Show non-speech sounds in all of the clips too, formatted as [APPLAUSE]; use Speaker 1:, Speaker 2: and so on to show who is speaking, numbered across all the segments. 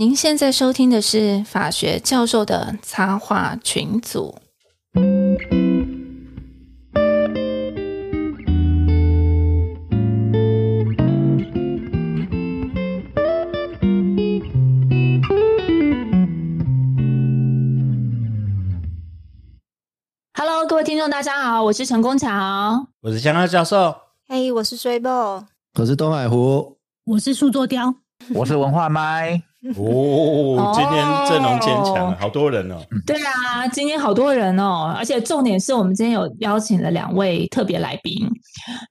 Speaker 1: 您现在收听的是法学教授的插画群组。Hello，各位听众，大家好，我是陈功桥。
Speaker 2: 我是香香教授，
Speaker 3: 嘿，我是水宝，
Speaker 4: 我是东海湖，
Speaker 5: 我是树作雕，
Speaker 6: 我是文化麦，
Speaker 2: 哦，今天阵容坚强，好多人哦。
Speaker 1: 对啊，今天好多人哦，而且重点是我们今天有邀请了两位特别来宾。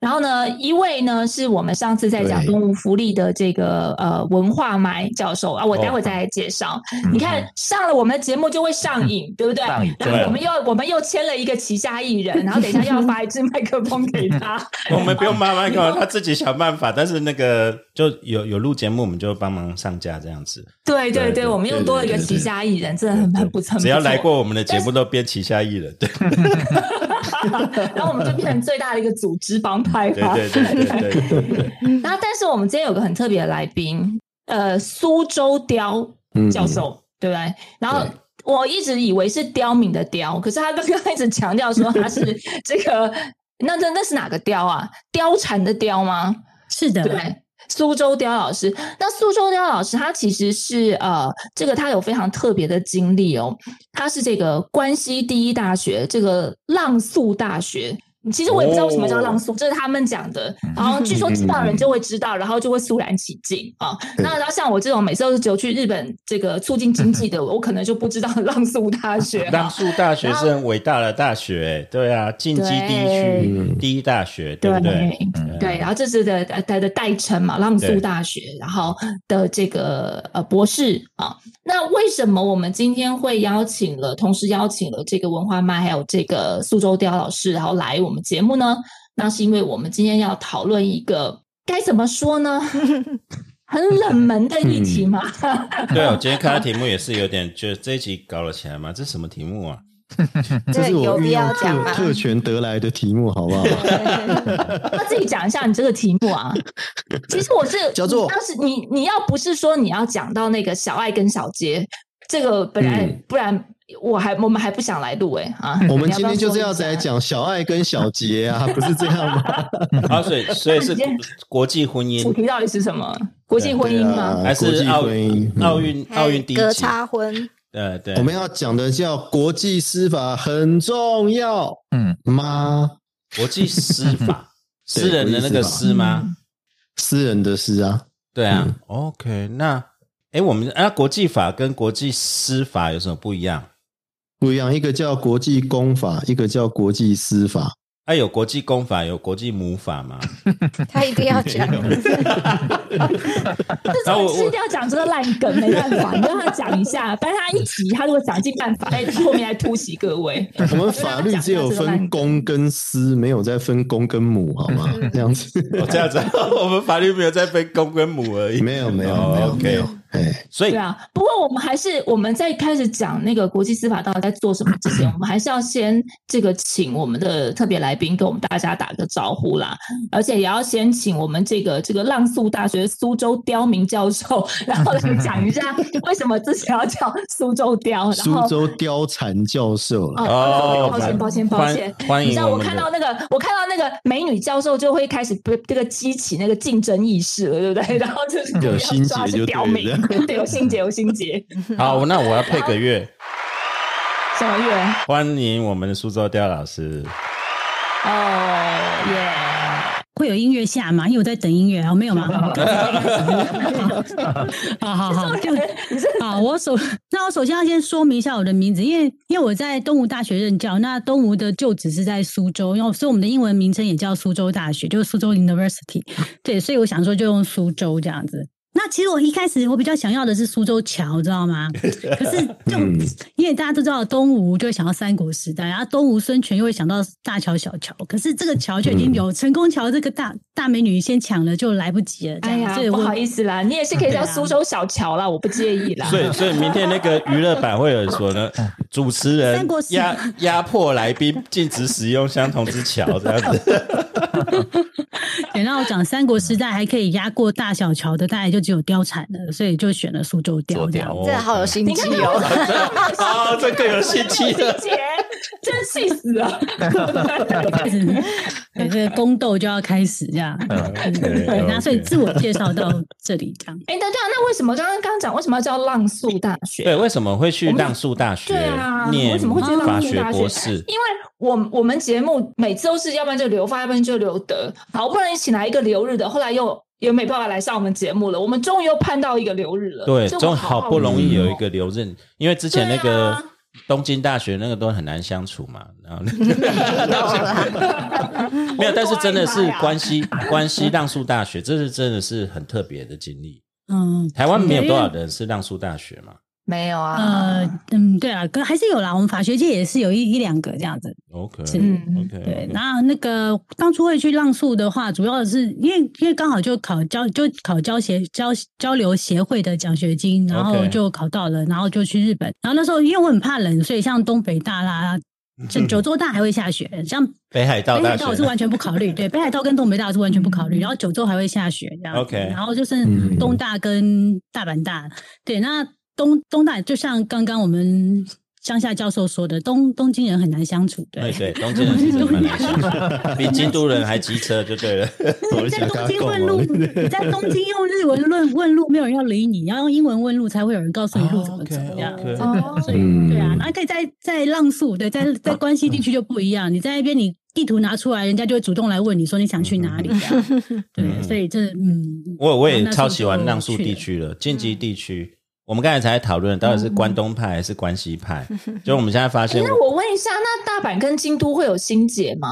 Speaker 1: 然后呢，一位呢是我们上次在讲
Speaker 4: 对
Speaker 1: 动物福利的这个呃文化埋教授啊，我待会再来介绍。你看上了我们的节目就会上瘾，对不对？然后我们又我们又签了一个旗下艺人，[LAUGHS] 然后等一下又要发一支麦克风给他。[LAUGHS]
Speaker 2: 我们不用麦克风，他自己想办法。但是那个就有有录节目，我们就帮忙上架这样子。对对
Speaker 1: 对我们又多了一个旗下艺人，真的很很不错。
Speaker 2: 只要来过我们的节目，都编旗下艺人。对 [LAUGHS]
Speaker 1: 然后我们就变成最大的一个组织帮派吧。
Speaker 2: 对对对对。
Speaker 1: 然后，但是我们今天有个很特别的来宾，呃，苏州雕
Speaker 4: 嗯
Speaker 1: 教授，对不对？然后我一直以为是刁民的刁，可是他刚刚一直强调说他是这个，那那那是哪个雕啊？貂蝉的貂吗？
Speaker 5: 是的，
Speaker 1: 对。苏州雕老师，那苏州雕老师他其实是呃，这个他有非常特别的经历哦，他是这个关西第一大学这个浪速大学。其实我也不知道为什么叫浪速，这是他们讲的。然后据说知道的人就会知道，然后就会肃然起敬啊。那然后像我这种每次都是只有去日本这个促进经济的，[LAUGHS] 我可能就不知道浪速大学
Speaker 2: 浪。速大学是很伟大的大学，对啊，进击地区第一大学，对不对？
Speaker 1: 对，然后这是的呃它的代称嘛，浪速大学，然后的这个呃博士啊。那为什么我们今天会邀请了，同时邀请了这个文化麦还有这个苏州雕老师，然后来我们节目呢？那是因为我们今天要讨论一个该怎么说呢？[LAUGHS] 很冷门的议题嘛。[LAUGHS]
Speaker 2: 对，我今天看到题目也是有点，觉得这一集搞了起来嘛，这什么题目啊？[LAUGHS]
Speaker 4: 这是我
Speaker 3: 必要
Speaker 4: 用
Speaker 3: 讲吗
Speaker 4: 特特权得来的题目，好不好？
Speaker 1: 那自己讲一下你这个题目啊。其实我是
Speaker 4: 叫做
Speaker 1: 你要是你你要不是说你要讲到那个小爱跟小杰，这个本来、
Speaker 4: 嗯
Speaker 1: 不然我还我们还不想来录哎、啊。[LAUGHS]
Speaker 4: 我们今天就是要来讲小爱跟小杰啊，[LAUGHS] 不是这样吗？
Speaker 2: 啊，所以 [LAUGHS] 所以是国际婚姻
Speaker 1: 主题到底是什么？国际婚姻吗？
Speaker 2: 还是奥
Speaker 4: 婚姻嗯
Speaker 2: 奥运奥运第一
Speaker 3: 隔
Speaker 2: 集？
Speaker 3: 差婚，
Speaker 2: 对对
Speaker 4: 我，们要讲的叫国际司法很重要
Speaker 6: 嗯，
Speaker 4: 吗？
Speaker 2: 国际司法，私人的那个私吗？
Speaker 4: 私人的私啊，
Speaker 2: 对啊，OK，那哎，我们啊，国际法跟国际司法有什么不一样？
Speaker 4: 不一样，一个叫国际公法，一个叫国际司法。
Speaker 2: 啊，有国际公法，有国际母法吗？[LAUGHS]
Speaker 3: 他一定要讲。[LAUGHS]
Speaker 1: 这种是一定要讲这个烂梗，没办法，你让他讲一下，[LAUGHS] 但是他一提，他如果想尽办法，在，后面来突袭各位。
Speaker 4: 我们法律只有分公跟私，没有再分公跟母，好吗？这样子，
Speaker 2: 哦，这样子，我们法律没有在分公跟母而已。
Speaker 4: 没有没有
Speaker 2: 哦
Speaker 4: 没有没有，哎，
Speaker 2: 所以
Speaker 1: 对啊，不过我们还是我们在开始讲那个国际司法到底在做什么之前，[LAUGHS] 我们还是要先这个请我们的特别来宾跟我们大家打个招呼啦，而且也要先请我们这个这个浪速大学苏州刁民教授，然后来讲一下为什么之前要叫苏州刁，然
Speaker 4: 苏。州貂蝉教授了。
Speaker 2: 哦
Speaker 1: 抱歉，抱歉，抱歉。
Speaker 2: 欢迎
Speaker 1: 你知道我看到那个，我看到那个美女教授就会开始不这个激起那个竞争意识了，对不对？然后就是
Speaker 4: 有心结
Speaker 1: 要抓是
Speaker 4: 就
Speaker 1: 刁民有心结，有心结。[LAUGHS]
Speaker 2: 好，那我要配个乐，
Speaker 1: 什么乐？
Speaker 2: 欢迎我们的苏州雕老师。
Speaker 1: 哦耶！
Speaker 5: 会有音乐下吗？因为我在等音乐，哦，没有吗？好 [LAUGHS] 好好，就好。我首那我首先要先说明一下我的名字，因为因为我在东吴大学任教，那东吴的旧址是在苏州，然后所以我们的英文名称也叫苏州大学，就是苏州 University。对，所以我想说就用苏州这样子。那其实我一开始我比较想要的是苏州桥，知道吗？[LAUGHS] 可是就、
Speaker 4: 嗯
Speaker 5: 因为大家都知道东吴就会想到三国时代，然后东吴孙权又会想到大桥小桥，可是这个桥就已经有成功桥这个大大美女先抢了，就来不及了。
Speaker 1: 哎呀
Speaker 5: 所以，
Speaker 1: 不好意思啦，你也是可以叫
Speaker 5: 对啊
Speaker 1: 苏州小桥啦，我不介意啦。
Speaker 2: 所以，所以明天那个娱乐版会有人说呢，[LAUGHS] 主持人
Speaker 5: 三国时
Speaker 2: 压压迫来宾禁止使用相同之桥，这样子。[LAUGHS]
Speaker 5: 等到我讲三国时代还可以压过大小乔的，大概就只有貂蝉了，所以就选了苏州貂这样。
Speaker 3: 这好有心机哦！[LAUGHS]
Speaker 2: 啊，这更有心机了，[LAUGHS]
Speaker 1: 姐真气死了。[LAUGHS]
Speaker 5: 对，这个宫斗就要开始这样。对，那所以自我介绍到这里这样。
Speaker 1: 哎，对对啊，那为什么刚刚刚刚讲为什么要叫浪速大学？
Speaker 2: 对，为什么会去浪速大学？
Speaker 1: 对啊，
Speaker 2: 念
Speaker 1: 为什么会去浪
Speaker 2: 法学
Speaker 1: 速大学？
Speaker 2: 博士？
Speaker 1: 因为我我们节目每次都是要不然就留发，要不然就留德，好不容易请来一个留日的，后来又也没办法来上我们节目了。我们终于又盼到一个留日了，
Speaker 2: 对，终于好不容易有一
Speaker 1: 哦
Speaker 2: 个留任，因为之前那
Speaker 1: 对
Speaker 2: 个
Speaker 1: 啊
Speaker 2: 东京大学那个都很难相处嘛，然后 [LAUGHS] 没有，但是真的是关系关系浪速大学，这是真的是很特别的经历。
Speaker 5: 嗯，
Speaker 2: 台湾没有多少人是浪速大学嘛
Speaker 1: 没有啊，
Speaker 5: 呃，嗯，对啊，可还是有啦。我们法学界也是有一一两个这样子。
Speaker 2: ？OK
Speaker 5: 是
Speaker 2: OK，
Speaker 5: 对，然后那个当初会去浪速的话，主要是因为因为刚好就考交就考交协交交流协会的奖学金，然后就考到了，然后就去日本。然后那时候因为我很怕冷，所以像东北大啦。像九州大还会下雪，像
Speaker 2: 北海道
Speaker 5: 北海道我是完全不考虑，对，北海道跟东北大是完全不考虑，然后九州还会下雪这样
Speaker 2: OK
Speaker 5: 然后就是
Speaker 4: 嗯
Speaker 5: 东大跟大阪大，对，那东东大就像刚刚我们乡下教授说的，东东京人很难相处，对
Speaker 2: 对，对，东京人其实很难相处，[LAUGHS] 比京都人还机车就对了。
Speaker 5: 你在东京问路，你在东京用日文论问路，没有人要理你，要用英文问路才会有人告诉你路怎么走。这样，
Speaker 1: 哦
Speaker 5: 所以
Speaker 4: 嗯
Speaker 5: 对啊，那可以在在浪速，对，在 [LAUGHS] 在关西地区就不一样，你在那边你地图拿出来，人家就会主动来问你说你想去哪里。这样 [LAUGHS] 对，所以这嗯，
Speaker 2: 我我也超喜欢浪速地区了，晋级地区。我们刚才才讨论到底是关东派还是关西派，就我们现在发现
Speaker 1: 哎，那我问一下，那大阪跟京都会有心结吗？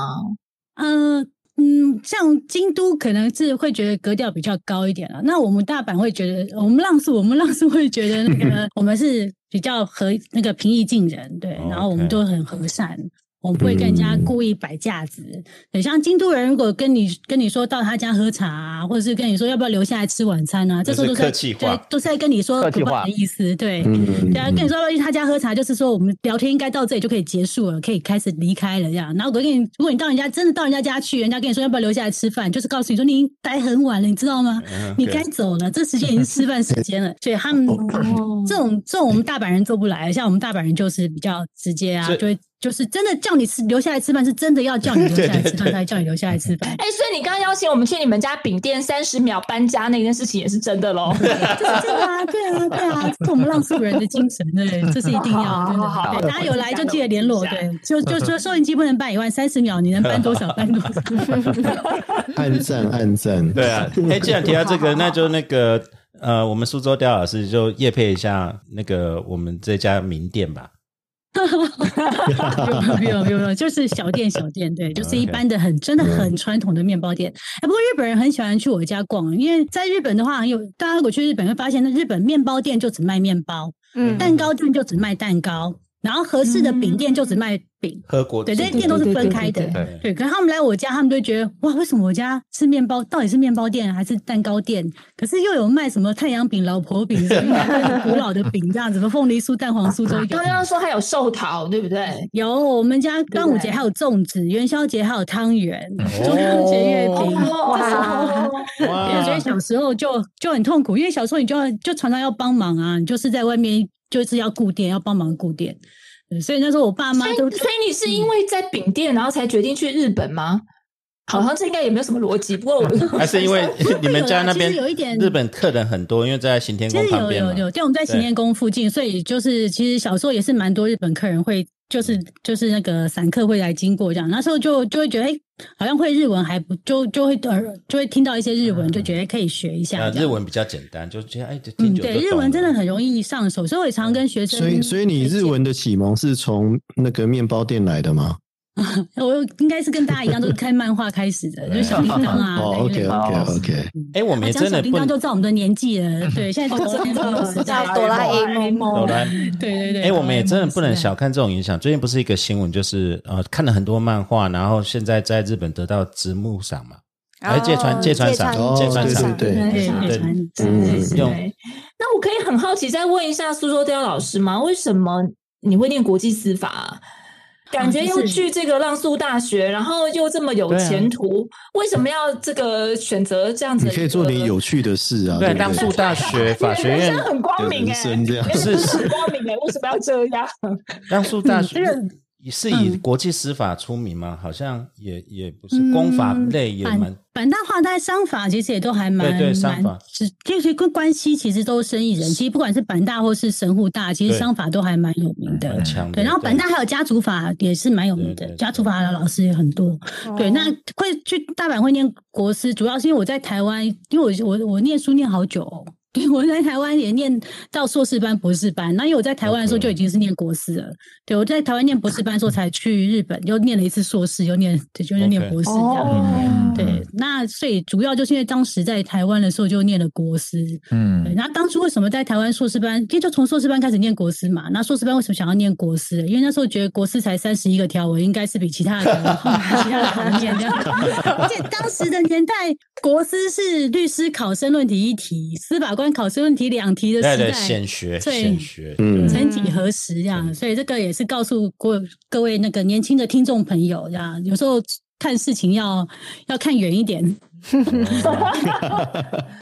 Speaker 5: 呃嗯，像京都可能是会觉得格调比较高一点了。那我们大阪会觉得，我们浪速，我们浪速会觉得那个 [LAUGHS] 我们是比较和那个平易近人，对，
Speaker 2: 哦
Speaker 5: 然后我们都很和善。我们不会跟人家故意摆架子，对，像京都人如果跟你跟你说到他家喝茶啊，或者是跟你说要不要留下来吃晚餐啊，这时候都是在
Speaker 2: 客气话
Speaker 5: 对，都是在跟你说
Speaker 6: 客气话
Speaker 5: 的意思，对，
Speaker 4: 嗯
Speaker 5: 对啊，跟你说要去他家喝茶，就是说我们聊天应该到这里就可以结束了，可以开始离开了这样。然后我跟你，如果你到人家真的到人家家去，人家跟你说要不要留下来吃饭，就是告诉你说你已经待很晚了，你知道吗？
Speaker 2: 嗯
Speaker 5: 你该走了，这时间已经是吃饭时间了。所以他们这种这种我们大阪人做不来，像我们大阪人就是比较直接啊，
Speaker 2: 是
Speaker 5: 就会就是真的叫你吃留下来吃饭，是真的要叫你留下来吃饭，才叫你留下来吃饭。
Speaker 1: 哎，所以你刚刚邀请我们去你们家饼店三十秒搬家那件事情也是真的喽？[LAUGHS]
Speaker 5: 这是真的啊，对啊，对啊，这是我们浪速人的精神，对，这是一定要。
Speaker 1: 好
Speaker 5: 对，大家有来就记得联络，对，就就说 [LAUGHS] 收音机不能搬以外，三十秒你能搬多少 [LAUGHS] 搬多少。
Speaker 4: 暗赞暗赞，
Speaker 2: 对啊，哎，既然提到这个，那就那个呃，我们苏州刁老师就夜配一下那个我们这家名店吧。
Speaker 5: 不用不用不用，就是小店小店，对，就是一般的很真的很传统的面包店。哎，不过日本人很喜欢去我家逛，因为在日本的话，有大家如果去日本会发现，那日本面包店就只卖面包，
Speaker 3: 嗯
Speaker 5: 蛋糕店就只卖蛋糕，然后合适的饼店就只卖饼。
Speaker 2: 和果
Speaker 5: 对，这些店都是分开的。
Speaker 1: 对
Speaker 5: 可是他们来我家，他们都会觉得哇，为什么我家是面包？到底是面包店还是蛋糕店？可是又有卖什么太阳饼、老婆饼，什 [LAUGHS] 么古老的饼这样子，什么凤梨酥、蛋黄酥都有。
Speaker 1: 刚刚说还有寿桃，对不对？
Speaker 5: 有，我们家端午节还有粽子，元宵节还有汤圆，中秋节月饼。
Speaker 1: 哇
Speaker 5: 对，所以小时候就就很痛苦，因为小时候你就要就常常要帮忙啊，你就是在外面就是要顾店，要帮忙顾店。所以那时候我爸妈都
Speaker 1: 所以，所以你是因为在饼店，然后才决定去日本吗？好像这应该也没有什么逻辑，不过我
Speaker 2: 还是因为你们家那边 [LAUGHS]
Speaker 5: 有一点
Speaker 2: 日本客人很多，因为在行天宫旁边嘛。
Speaker 5: 有有有，对，我们在行天宫附近，所以就是其实小时候也是蛮多日本客人会，就是就是那个散客会来经过这样，那时候就就会觉得，哎、好像会日文还不就就会呃就会听到一些日文，就觉得可以学一下。
Speaker 2: 日文比较简单，就觉得哎，听
Speaker 5: 嗯，对，日文真的很容易上手，所以我也常跟学生。
Speaker 4: 所以所以你日文的启蒙是从那个面包店来的吗？[LAUGHS]
Speaker 5: 我应该是跟大家一样，都是看漫画开始的，[LAUGHS] 就是小叮当啊。
Speaker 4: 哦，OK OK OK，
Speaker 2: 哎，我们也
Speaker 5: 讲小叮
Speaker 2: 真的不能
Speaker 5: 当就知道我们的年纪了。对，现在就哆啦 A 梦
Speaker 3: 哆啦 A 梦
Speaker 2: 哆啦。
Speaker 5: 对对对。
Speaker 2: 哎，我们也真的不能
Speaker 5: 小。
Speaker 2: 看这种影响。最近不是一个新闻，就是呃，看了很多漫画，然后现在在日本得到直木赏嘛，还借川借川赏
Speaker 4: 哦
Speaker 2: 借传赏，
Speaker 4: 对对
Speaker 5: 对
Speaker 2: 对
Speaker 5: 对传
Speaker 4: 嗯
Speaker 2: 用
Speaker 1: 对，那我可以很好奇再问一下苏州雕老师吗？为什么你会念国际司法啊？感觉又去这个浪速大学，然后又这么有前途，为什么要这个选择这样子？
Speaker 4: 你可以做点有趣的事啊，
Speaker 2: 对，
Speaker 4: 不
Speaker 2: 当速大学 [LAUGHS] 法学院
Speaker 1: 人生很光明哎、
Speaker 4: 生这样
Speaker 2: 是
Speaker 1: 光明哎、为什么要这样？[LAUGHS]
Speaker 2: 浪速大学
Speaker 5: 这个
Speaker 2: 是以
Speaker 5: 嗯
Speaker 2: 国际司法出名吗？好像也也不是，公法类也蛮
Speaker 5: 版版大化，在商法其实也都还蛮
Speaker 2: 对对商
Speaker 5: 蛮
Speaker 2: 法
Speaker 5: 是就是跟关系其实都是生意人。其实不管是版大或是神户大，其实商法都还蛮有名的
Speaker 2: 蛮。强。
Speaker 5: 对，然后版大还有家族法也是蛮有名的
Speaker 2: 对对，对
Speaker 5: 家族法的老师也很多。对，那会去大阪会念国师，主要是因为我在台湾，因为我我我念书念好久、哦，对我在台湾也念到硕士班、博士班。那因为我在台湾的时候就已经是念国师了，对我在台湾念博士班的时候才去日本，又念了一次硕士，又念对，就是念博士这样。
Speaker 1: 哦，
Speaker 5: 对，那所以主要就是因为当时在台湾的时候就念了国师，
Speaker 6: 嗯，
Speaker 5: 那当初为什么在台湾硕士班，其实就从硕士班开始念国师嘛？那硕士班为什么想要念国师？因为那时候觉得国师才三十一个条文，应该是比其他的 [LAUGHS] 其他的好念这样。[LAUGHS] 而且当时的年代，国师是律师考生论题一题，司法官考试问题两题的时代，
Speaker 2: 显学
Speaker 5: 对
Speaker 2: 显学，
Speaker 4: 嗯。
Speaker 5: 曾几何时这样，所以这个也是告诉各各位那个年轻的听众朋友，这样有时候看事情要要看远一点。[LAUGHS]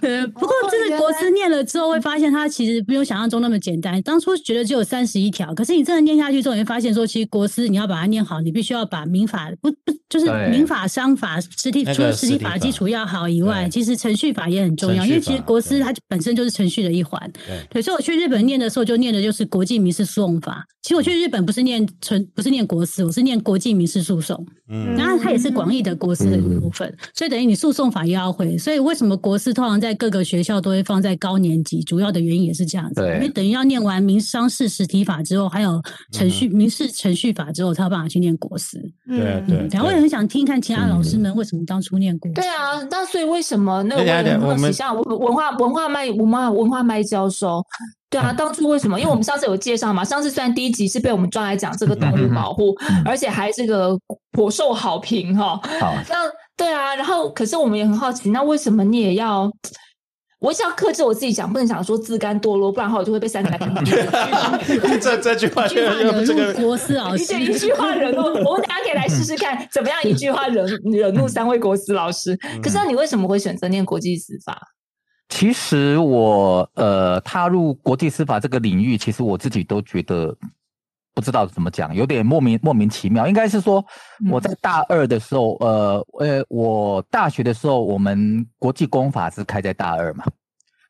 Speaker 5: 呃，不过这个国师念了之后，会发现它其实没有想象中那么简单。当初觉得只有三十一条，可是你真的念下去之后，你会发现说，其实国师你要把它念好，你必须要把民法不不就是民法、商法、实体除了实体
Speaker 2: 法
Speaker 5: 法基础要好以外，其实程序法也很重要，因为其实国师它本身就是程序的一环。
Speaker 2: 对
Speaker 5: 对，所以我去日本念的时候，就念的就是国际民事诉讼法。其实我去日本不是念纯，不是念国师，我是念国际民事诉讼。
Speaker 2: 嗯
Speaker 5: 然后它也是广义的国师的一部分，所以等于你诉讼法也要会。所以为什么国师通常在各个学校都会放在高年级？主要的原因也是这样子，
Speaker 6: 对
Speaker 5: 因为等于要念完民商事实体法之后，还有程序、民事程序法之后，才有办法去念国师。
Speaker 2: 对对
Speaker 5: 嗯，然后我也很想听一看其他老师们为什么当初念国师。
Speaker 1: 对啊，那所以为什么那个我
Speaker 2: 们，
Speaker 1: 像文文化文化麦文化文化麦教授，对啊，当初为什么？因为我们上次有介绍嘛，上次虽然第一集是被我们抓来讲这个动物保护，而且还这个颇受好评哈。
Speaker 6: 好，
Speaker 1: 那对啊，然后可是我们也很好奇，那为什么你也要？我一直要克制我自己讲，不能讲说自甘堕落，不然的话我就会被三台屏 [LAUGHS]
Speaker 2: 这这句话
Speaker 5: 一句话惹
Speaker 2: 这个
Speaker 5: 怒国师老师，
Speaker 1: 一句一句话惹怒，我们大家可以来试试看，怎么样一句话惹惹怒三位国师老师。可是那你为什么会选择念国际司法？
Speaker 6: 其实我呃踏入国际司法这个领域，其实我自己都觉得不知道怎么讲，有点莫名莫名其妙。应该是说我在大二的时候，呃呃，我大学的时候，我们国际公法是开在大二嘛，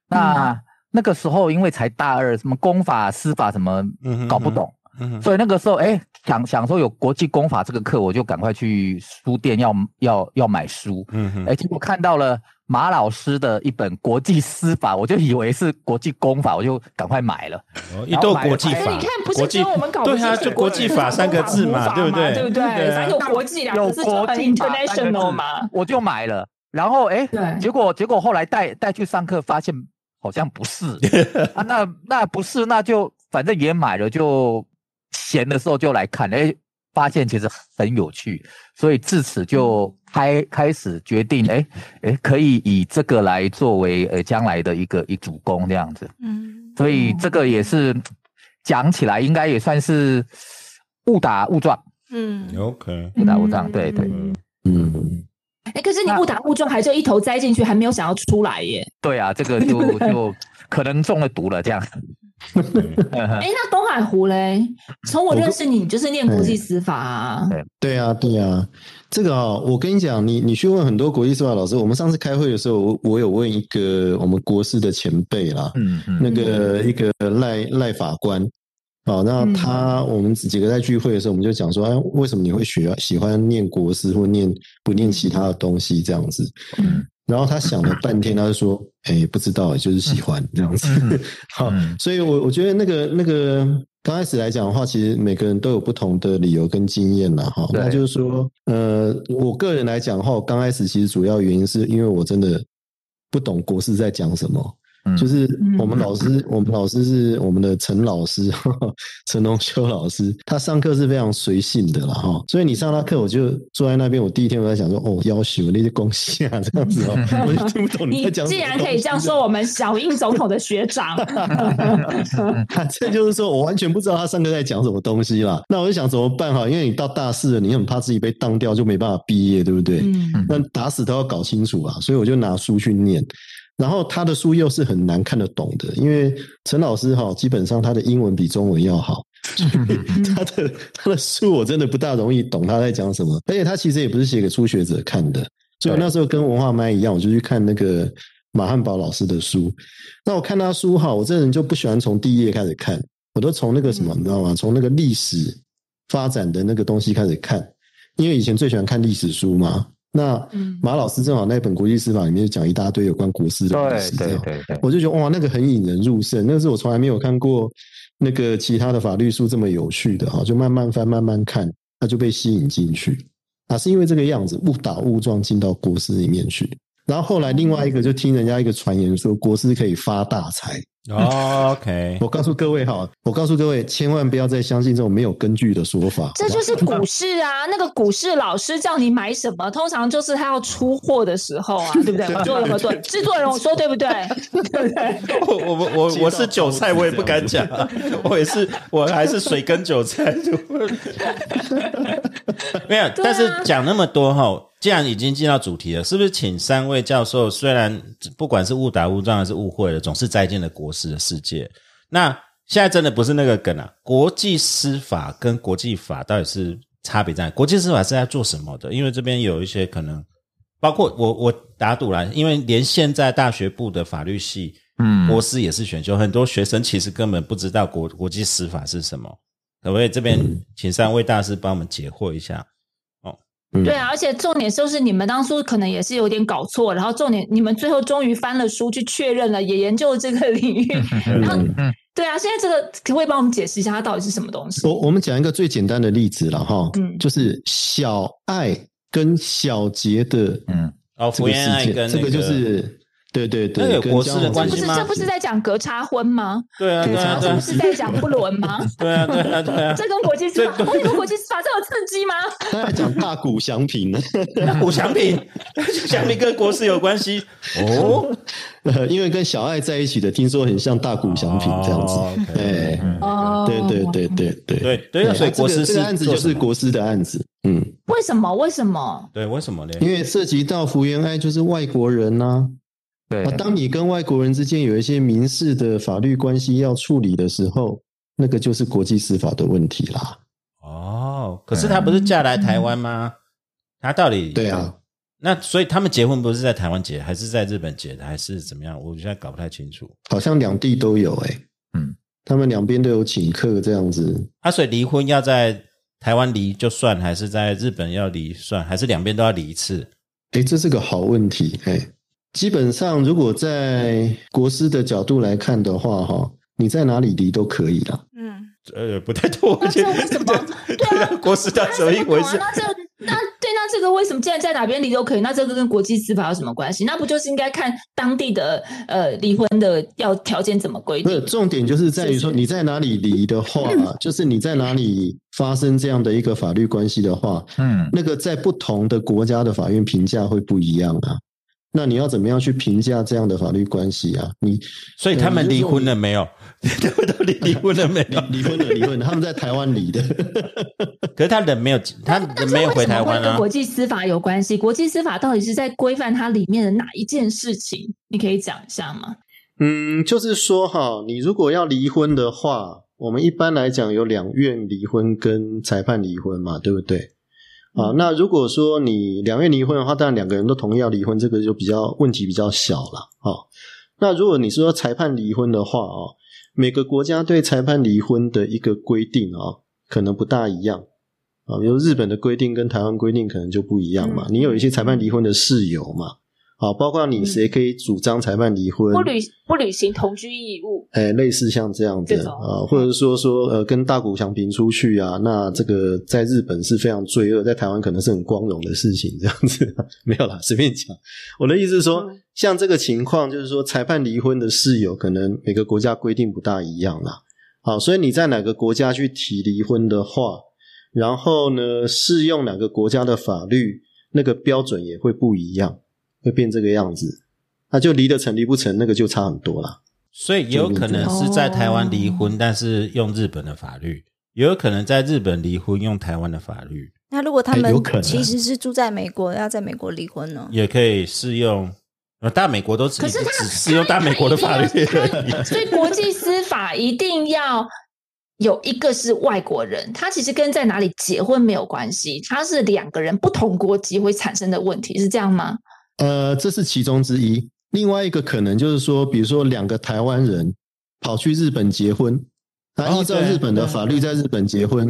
Speaker 6: 那、那个时候因为才大二，什么公法、司法什么搞不懂。
Speaker 2: 嗯
Speaker 6: 所以那个时候，哎，想想说有国际公法这个课，我就赶快去书店要要要买书。
Speaker 2: 嗯哼
Speaker 6: 哎，结果看到了马老师的一本国际司法，我就以为是国际公法，我就赶快买了。
Speaker 2: 哦一斗国际法
Speaker 1: 哎，你看，不是
Speaker 2: 国际
Speaker 1: 只有我们搞不
Speaker 2: 对啊，就国际法三个字嘛，对不对？
Speaker 1: 对不对？反正有国际两
Speaker 6: 有
Speaker 1: 个字 international
Speaker 6: 字
Speaker 1: 嘛。
Speaker 6: 我就买了。然后哎，结果结果后来带带去上课，发现好像不是啊，那那不是，那就反正也买了，就闲的时候就来看，哎，发现其实很有趣，所以自此就开开始决定，哎哎，可以以这个来作为呃将来的一个一主攻这样子。
Speaker 3: 嗯，
Speaker 6: 所以这个也是讲起来应该也算是误打误撞，
Speaker 3: 嗯
Speaker 2: ，OK，
Speaker 6: 误打误撞，对对。
Speaker 1: 嗯。
Speaker 4: 嗯，
Speaker 1: 哎，可是你误打误撞，还就一头栽进去，还没有想要出来耶。
Speaker 6: 对啊，这个就就可能中了毒了这样。
Speaker 1: 哎，那东海湖嘞？从我认识你，你就是念国际司法啊。
Speaker 4: 对啊，对啊，这个啊、我跟你讲，你你去问很多国际司法老师，我们上次开会的时候，我我有问一个我们国师的前辈啦，
Speaker 6: 嗯嗯
Speaker 4: 那个一个赖赖法官。哦，那
Speaker 1: 嗯
Speaker 4: 他、我们几个在聚会的时候，我们就讲说，哎，为什么你会学喜欢念国师或念不念其他的东西这样子？
Speaker 6: 嗯
Speaker 4: 然后他想了半天，他就说，哎，不知道，就是喜欢这样子。
Speaker 6: 嗯 [LAUGHS]
Speaker 4: 好，
Speaker 6: 嗯
Speaker 4: 所以我我觉得那个那个刚开始来讲的话，其实每个人都有不同的理由跟经验啦。哈。那就是说，呃，我个人来讲的话，我刚开始其实主要原因是因为我真的不懂国师在讲什么。
Speaker 6: 嗯
Speaker 4: 就是我们老师，我们老师是我们的陈老师，[LAUGHS] 陈龙修老师，他上课是非常随性的啦哈。所以你上他课，我就坐在那边，我第一天我在想说，哦，要学那些恭喜啊这样子哦，我就听不懂
Speaker 1: 你
Speaker 4: 在讲什么
Speaker 1: 既然可以这样说，我们小英总统的学长，[LAUGHS]
Speaker 4: 反正就是说我完全不知道他上课在讲什么东西啦。那我就想怎么办哈？因为你到大四了，你很怕自己被当掉，就没办法毕业，对不对？
Speaker 1: 嗯
Speaker 4: 那打死都要搞清楚啊，所以我就拿书去念。然后他的书又是很难看得懂的，因为陈老师哈，基本上他的英文比中文要好，所 [LAUGHS] 以他的他的书我真的不大容易懂他在讲什么。而且他其实也不是写给初学者看的，所以我那时候跟文化麦一样，我就去看那个马汉堡老师的书。那我看他书哈，我这人就不喜欢从第一页开始看，我都从那个什么，你知道吗？从那个历史发展的那个东西开始看，因为以前最喜欢看历史书嘛。那
Speaker 1: 嗯。
Speaker 4: 马老师正好那本国际司法里面就讲一大堆有关国师的故
Speaker 6: 对
Speaker 4: 事，这样
Speaker 6: 对对对，
Speaker 4: 我就觉得哇，那个很引人入胜，那个是我从来没有看过那个其他的法律书这么有趣的哈，就慢慢翻慢慢看，他就被吸引进去。啊，是因为这个样子误打误撞进到国师里面去，然后后来另外一个就听人家一个传言说国师可以发大财，[LAUGHS]
Speaker 2: 哦 OK，
Speaker 4: 我告诉各位哈，我告诉各位千万不要再相信这种没有根据的说法，
Speaker 1: 这就是股市啊。[LAUGHS] 那个股市老师叫你买什么，通常就是他要出货的时候啊，对不对？我说有没有对？制作人，我说对不对？对不对？
Speaker 2: 我我我我我是韭菜，我也不敢讲，[LAUGHS] 我也是，我还是水跟韭菜。没有，但是讲那么多哈，既然已经进到主题了，是不是请三位教授？虽然不管是误打误撞还是误会了，总是栽进了国师的世界。那现在真的不是那个梗啊！国际司法跟国际法到底是差别在哪？国际司法是在做什么的？因为这边有一些可能，包括我我打赌啦，因为连现在大学部的法律系。
Speaker 6: 嗯，
Speaker 2: 博士也是选修，很多学生其实根本不知道国国际司法是什么，可不可以这边请三位大师帮我们解惑一下？
Speaker 4: 嗯
Speaker 1: 对啊，而且重点就是你们当初可能也是有点搞错，然后重点你们最后终于翻了书去确认了，也研究了这个领域。[LAUGHS] 然后，对啊，现在这个可不可以帮我们解释一下它到底是什么东西？
Speaker 4: 我我们讲一个最简单的例子了哈，
Speaker 1: 嗯
Speaker 4: 就是小爱跟小杰的
Speaker 6: 嗯
Speaker 2: 哦，福原爱跟、那
Speaker 4: 这个就是对对对，
Speaker 2: 那国师的关系吗
Speaker 1: 这不是在讲隔差婚吗？
Speaker 2: 对啊，对啊，对啊
Speaker 1: 这不，是在讲不伦吗？[LAUGHS]
Speaker 2: 对啊，对啊，对啊。
Speaker 1: 这跟国际司法，
Speaker 2: 这
Speaker 1: 我以为国际司法这有刺激吗？[LAUGHS]
Speaker 4: 他在讲大股祥平呢，
Speaker 2: 那古祥平，祥平跟国师有关系哦，[LAUGHS]
Speaker 4: 呃，因为跟小爱在一起的，听说很像大股祥平这样子，哎，
Speaker 1: 哦
Speaker 4: 对对对对对
Speaker 2: 对对
Speaker 4: 哎
Speaker 2: 所以国师是
Speaker 4: 这个案子就是国师的案子，嗯，
Speaker 1: 为什么？为什么？
Speaker 2: 对，为什么呢？
Speaker 4: 因为涉及到福原爱就是外国人呐、
Speaker 6: 对
Speaker 4: 啊，，当你跟外国人之间有一些民事的法律关系要处理的时候，那个就是国际司法的问题啦。
Speaker 2: 哦，可是他不是嫁来台湾吗？他到底
Speaker 4: 对啊，
Speaker 2: 那所以他们结婚不是在台湾结，还是在日本结的，还是怎么样？我现在搞不太清楚。
Speaker 4: 好像两地都有哎、
Speaker 6: 嗯，
Speaker 4: 他们两边都有请客这样子。
Speaker 2: 啊，所以离婚要在台湾离就算，还是在日本要离算，还是两边都要离一次？
Speaker 4: 哎，这是个好问题哎。基本上，如果在国师的角度来看的话，哈，你在哪里离都可以啦。
Speaker 3: 嗯，
Speaker 2: 呃，不太对，我
Speaker 1: 那
Speaker 2: 觉得
Speaker 1: 这为什么？[LAUGHS] 对啊，
Speaker 2: 国师到底怎么一回事？
Speaker 1: 那这那对，那这个为什么既然在哪边离都可以？那这个跟国际司法有什么关系？那不就是应该看当地的呃离婚的要条件怎么规
Speaker 4: 不是
Speaker 1: 定？
Speaker 4: 重点，就是在于说你在哪里离的话，就是你在哪里发生这样的一个法律关系的话，
Speaker 6: 嗯
Speaker 4: 那个在不同的国家的法院评价会不一样啊。那你要怎么样去评价这样的法律关系啊？你
Speaker 2: 所以他们离婚了没有？他们到底 [LAUGHS] 离婚了没有？
Speaker 4: 离婚了，离婚了，他们在台湾离的。[LAUGHS]
Speaker 2: 可是他人没有，他人没有回
Speaker 1: 为什么会
Speaker 2: 台湾啊。
Speaker 1: 跟国际司法有关系？国际司法到底是在规范它里面的哪一件事情？你可以讲一下吗？
Speaker 4: 嗯，就是说哈，你如果要离婚的话，我们一般来讲有两院离婚跟裁判离婚嘛，对不对？啊，那如果说你两月离婚的话，当然两个人都同意要离婚，这个就比较问题比较小了啊。那如果你说裁判离婚的话啊，每个国家对裁判离婚的一个规定啊，可能不大一样啊。比如日本的规定跟台湾规定可能就不一样嘛。
Speaker 1: 嗯
Speaker 4: 你有一些裁判离婚的事由嘛，好，包括你谁可以主张裁判离婚，
Speaker 1: 不履不履行同居义务，
Speaker 4: 哎，类似像这样子啊，或者说说呃，跟大谷翔平出去啊，那这个在日本是非常罪恶，在台湾可能是很光荣的事情，这样子 [LAUGHS] 没有啦，随便讲。我的意思是说，
Speaker 1: 嗯
Speaker 4: 像这个情况，就是说裁判离婚的事由，可能每个国家规定不大一样啦。好，所以你在哪个国家去提离婚的话，然后呢，适用哪个国家的法律，那个标准也会不一样，会变这个样子。那就离得成离不成，那个就差很多啦。
Speaker 2: 所以也有可能是在台湾离婚，但是用日本的法律；也有可能在日本离婚用台湾的法律，
Speaker 3: 那如果他们其实是住在美国，要在美国离婚呢？
Speaker 2: 也可以适用。呃，大美国都只
Speaker 1: 可是他
Speaker 2: 只适用大美国的法律
Speaker 1: 所以国际司法一定要有一个是外国人，他其实跟在哪里结婚没有关系，他是两个人不同国籍会产生的问题，是这样吗？
Speaker 4: 呃，这是其中之一。另外一个可能就是说，比如说两个台湾人跑去日本结婚，那
Speaker 2: 哦
Speaker 4: 依照日本的法律在日本结婚，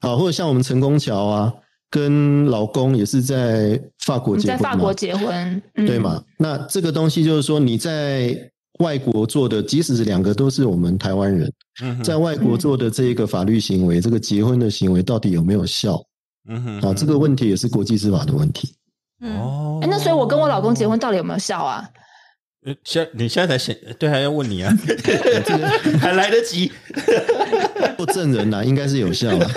Speaker 4: 啊，或者像我们陈功桥啊，跟老公也是在法国结婚嘛，
Speaker 1: 在法国结婚，嗯
Speaker 4: 对嘛？那这个东西就是说你在外国做的，即使是两个都是我们台湾人，
Speaker 2: 嗯
Speaker 4: 在外国做的这一个法律行为，这个结婚的行为到底有没有效
Speaker 2: 嗯哼
Speaker 4: 啊？这个问题也是国际司法的问题。
Speaker 3: 嗯，
Speaker 2: 哦
Speaker 1: 哎，那所以我跟我老公结婚到底有没有效啊？
Speaker 2: 呃现你现在才想，对，还要问你啊，[LAUGHS] [LAUGHS] 还来得及。
Speaker 4: 做证人呐、应该是有效的。[LAUGHS]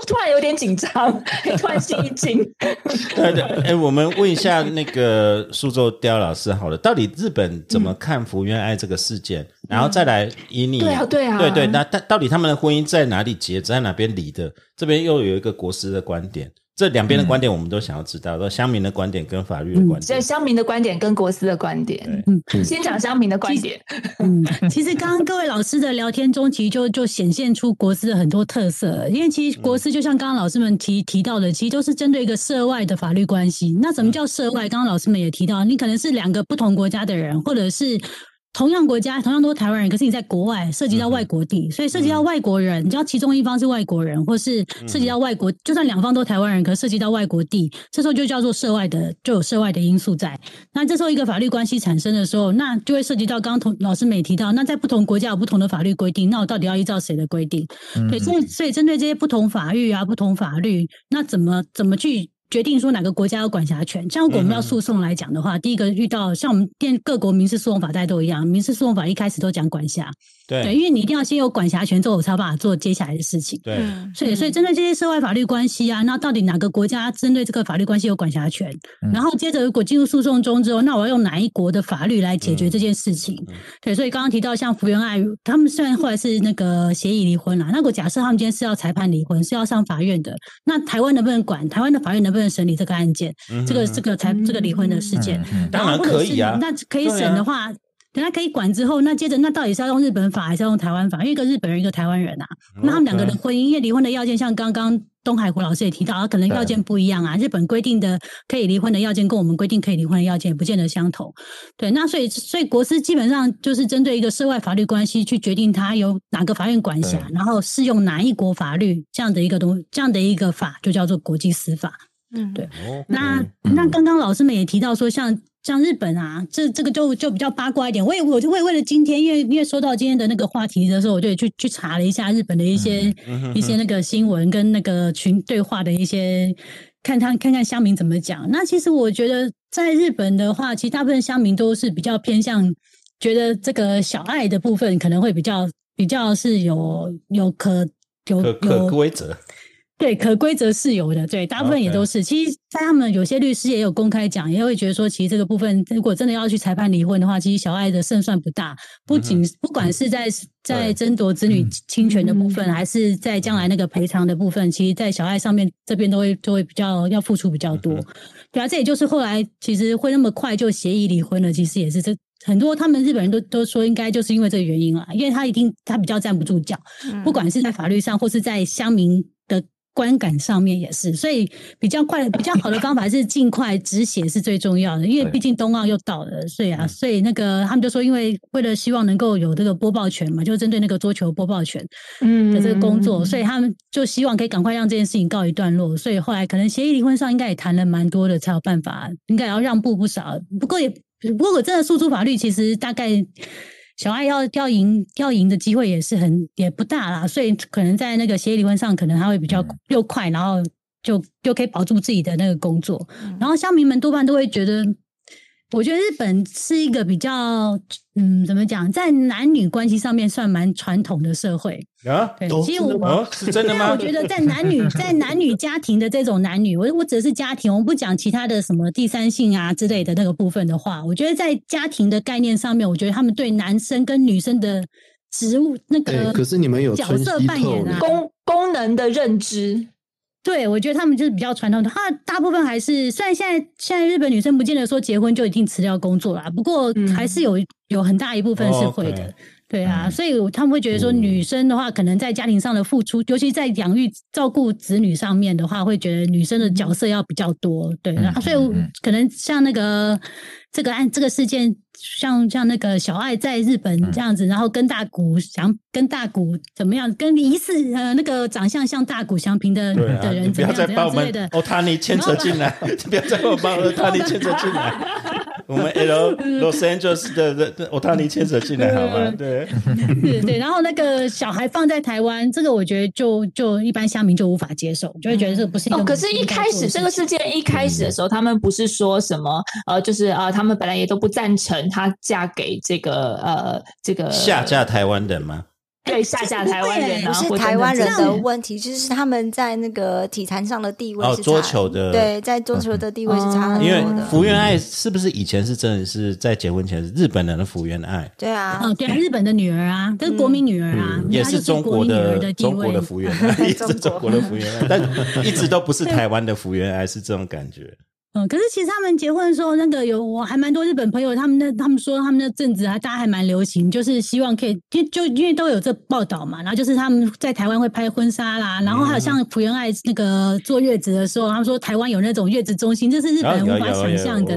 Speaker 1: 我突然有点紧张，突然心一惊。
Speaker 2: 对对，哎，我们问一下那个苏州刁老师好了，到底日本怎么看福原爱这个事件？然后再来以你
Speaker 1: 对啊对啊
Speaker 2: 对对，那但到底他们的婚姻在哪里结，在哪边离的？这边又有一个国师的观点，这两边的观点我们都想要知道，都乡民的观点跟法律的观点。
Speaker 1: 这乡民的观点跟国司的观点，先讲乡民的观点。
Speaker 5: 嗯，[LAUGHS] 其实刚刚各位老师的聊天中，其实就就显现出国师的很多特色。因为其实国师就像刚刚老师们提提到的，其实都是针对一个涉外的法律关系。那什么叫涉外？刚刚老师们也提到，你可能是两个不同国家的人，或者是。同样国家，同样都是台湾人，可是你在国外涉及到外国地，所以涉及到外国人，你知道其中一方是外国人，或是涉及到外国，就算两方都台湾人，可是涉及到外国地，这时候就叫做涉外的，就有涉外的因素在。那这时候一个法律关系产生的时候，那就会涉及到刚刚同老师们也提到，那在不同国家有不同的法律规定，那我到底要依照谁的规定？对，所以所以针对这些不同法律啊、不同法律，那怎么怎么去？决定说哪个国家有管辖权，像如果我们要诉讼来讲的话，第一个遇到像我们电各国民事诉讼法大家都一样，民事诉讼法一开始都讲管辖，对，
Speaker 2: 对
Speaker 5: 因为你一定要先有管辖权之后，我才有办法做接下来的事情。
Speaker 2: 对，
Speaker 3: 嗯
Speaker 5: 所以，所以针对这些涉外法律关系啊，那到底哪个国家针对这个法律关系有管辖权？然后接着，如果进入诉讼中之后，那我要用哪一国的法律来解决这件事情？对，所以刚刚提到像福原爱，他们虽然后来是那个协议离婚啦，那如果假设他们今天是要裁判离婚，是要上法院的，那台湾能不能管？台湾的法院能不能审理这个案件？这个这个才这个离婚的事件？
Speaker 6: 嗯
Speaker 2: 当然可以啊。
Speaker 5: 那可以审的话，等他可以管之后，那接着那到底是要用日本法还是要用台湾法？因为一个日本人，一个台湾人啊，那他们两个的婚姻，因为离婚的要件，像刚刚东海湖老师也提到，啊可能要件不一样啊。日本规定的可以离婚的要件，跟我们规定可以离婚的要件也不见得相同。对，那所以所以国司基本上就是针对一个涉外法律关系去决定它由哪个法院管辖，然后适用哪一国法律这样的一个东这样的一个法，就叫做国际司法。
Speaker 3: 嗯，
Speaker 5: 对。
Speaker 2: 哦。
Speaker 5: 那那刚刚老师们也提到说像，像日本啊，这这个就就比较八卦一点。我也我就会为了今天，因为因为说到今天的那个话题的时候，我就去去查了一下日本的一些、一些那个新闻跟那个群对话的一些，看他看看乡民怎么讲。那其实我觉得在日本的话，其实大部分乡民都是比较偏向觉得这个小爱的部分可能会比较比较是有有可有
Speaker 2: 可规则，
Speaker 5: 对，可规则是有的，对，大部分也都是。其实，在他们有些律师也有公开讲，也会觉得说，其实这个部分如果真的要去裁判离婚的话，其实小爱的胜算不大。不仅、不管是在在
Speaker 2: 对
Speaker 5: 争夺子女侵权的部分，还是在将来那个赔偿的部分，其实，在小爱上面这边都会都会比较要付出比较多。对啊，这也就是后来其实会那么快就协议离婚了，其实也是这很多他们日本人都都说，应该就是因为这个原因啦，因为他一定他比较站不住脚，不管是在法律上或是在乡民的观感上面也是，所以比较快、[LAUGHS] 比较好的方法是尽快止血是最重要的，因为毕竟冬奥又到了，所以啊，所以那个他们就说，因为为了希望能够有这个播报权嘛，就针对那个桌球播报权
Speaker 1: 嗯
Speaker 5: 的这个工作，所以他们就希望可以赶快让这件事情告一段落，所以后来可能协议离婚上应该也谈了蛮多的，才有办法，应该也要让步不少。不过也不过我真的诉诸法律，其实大概。小爱要要赢要赢的机会也是很也不大啦，所以可能在那个协议离婚上，可能他会比较又快，然后就又可以保住自己的那个工作。然后乡民们多半都会觉得，我觉得日本是一个比较嗯，怎么讲，在男女关系上面算蛮传统的社会。
Speaker 2: 啊，
Speaker 5: 其实我
Speaker 2: 是真的吗？
Speaker 5: 我觉得在男女在男女家庭的这种男女，我我指的是家庭，我们不讲其他的什么第三性啊之类的那个部分的话，我觉得在家庭的概念上面，我觉得他们对男生跟女生的职务那
Speaker 4: 哎
Speaker 5: 个，
Speaker 4: 可是你们有
Speaker 5: 角色扮演啊，
Speaker 1: 功功能的认知，
Speaker 5: 对我觉得他们就是比较传统的，他大部分还是虽然现在现在日本女生不见得说结婚就一定辞掉工作啦，不过
Speaker 1: 嗯
Speaker 5: 还是有有很大一部分是
Speaker 2: 哦
Speaker 5: 会的。对啊，所以他们会觉得说，女生的话，可能在家庭上的付出，尤其在养育、照顾子女上面的话，会觉得女生的角色要比较多。对，然后所以可能像那个这个案这个事件，像像那个小爱在日本这样子，然后跟大谷想跟大谷怎么样，跟疑似呃那个长相像大谷祥平的
Speaker 2: 啊，
Speaker 5: 的
Speaker 2: 你不
Speaker 5: 人怎么样怎 [LAUGHS]
Speaker 2: 要再把我们
Speaker 5: 样之类的。
Speaker 2: 哦，他你牵扯进来，不要再把我把欧塔尼牵扯进来。我们 L Los Angeles 的的的欧塔尼牵扯进来好吗？对，[LAUGHS]
Speaker 5: 对对，然后那个小孩放在台湾，这个我觉得就就一般乡民就无法接受，就会觉得这不是一个
Speaker 1: 哦，可是，一开始这个
Speaker 5: 事
Speaker 1: 件一开始的时候，他们不是说什么呃，就是呃，他们本来也都不赞成她嫁给这个呃这个
Speaker 2: 下嫁台湾人吗？
Speaker 1: 对下嫁台湾人啊，
Speaker 3: 不是台湾人的问题，就是他们在那个体坛上的地位
Speaker 2: 哦
Speaker 3: 是差
Speaker 2: 桌球的
Speaker 3: 对，在桌球的地位是差很
Speaker 2: 因为
Speaker 3: 多的。
Speaker 2: 福原爱是不是以前是真的是在结婚前是日本人的福原爱，
Speaker 3: 对啊，
Speaker 5: 哦，对啊，日本的女儿啊，这是国民女儿啊，
Speaker 2: 嗯也
Speaker 5: 是
Speaker 2: 中国的中国的。福原爱，[LAUGHS] 也是中国的福原爱，但一直都不是台湾的福原爱，是这种感觉。
Speaker 5: 嗯，可是其实他们结婚的时候，那个有我还蛮多日本朋友，他们那他们说他们那阵子还大家还蛮流行，就是希望可以，就就因为都有这报道嘛，然后就是他们在台湾会拍婚纱啦，然后还有像朴元爱那个坐月子的时候，他们说台湾有那种月子中心，这是日本人无法想象的。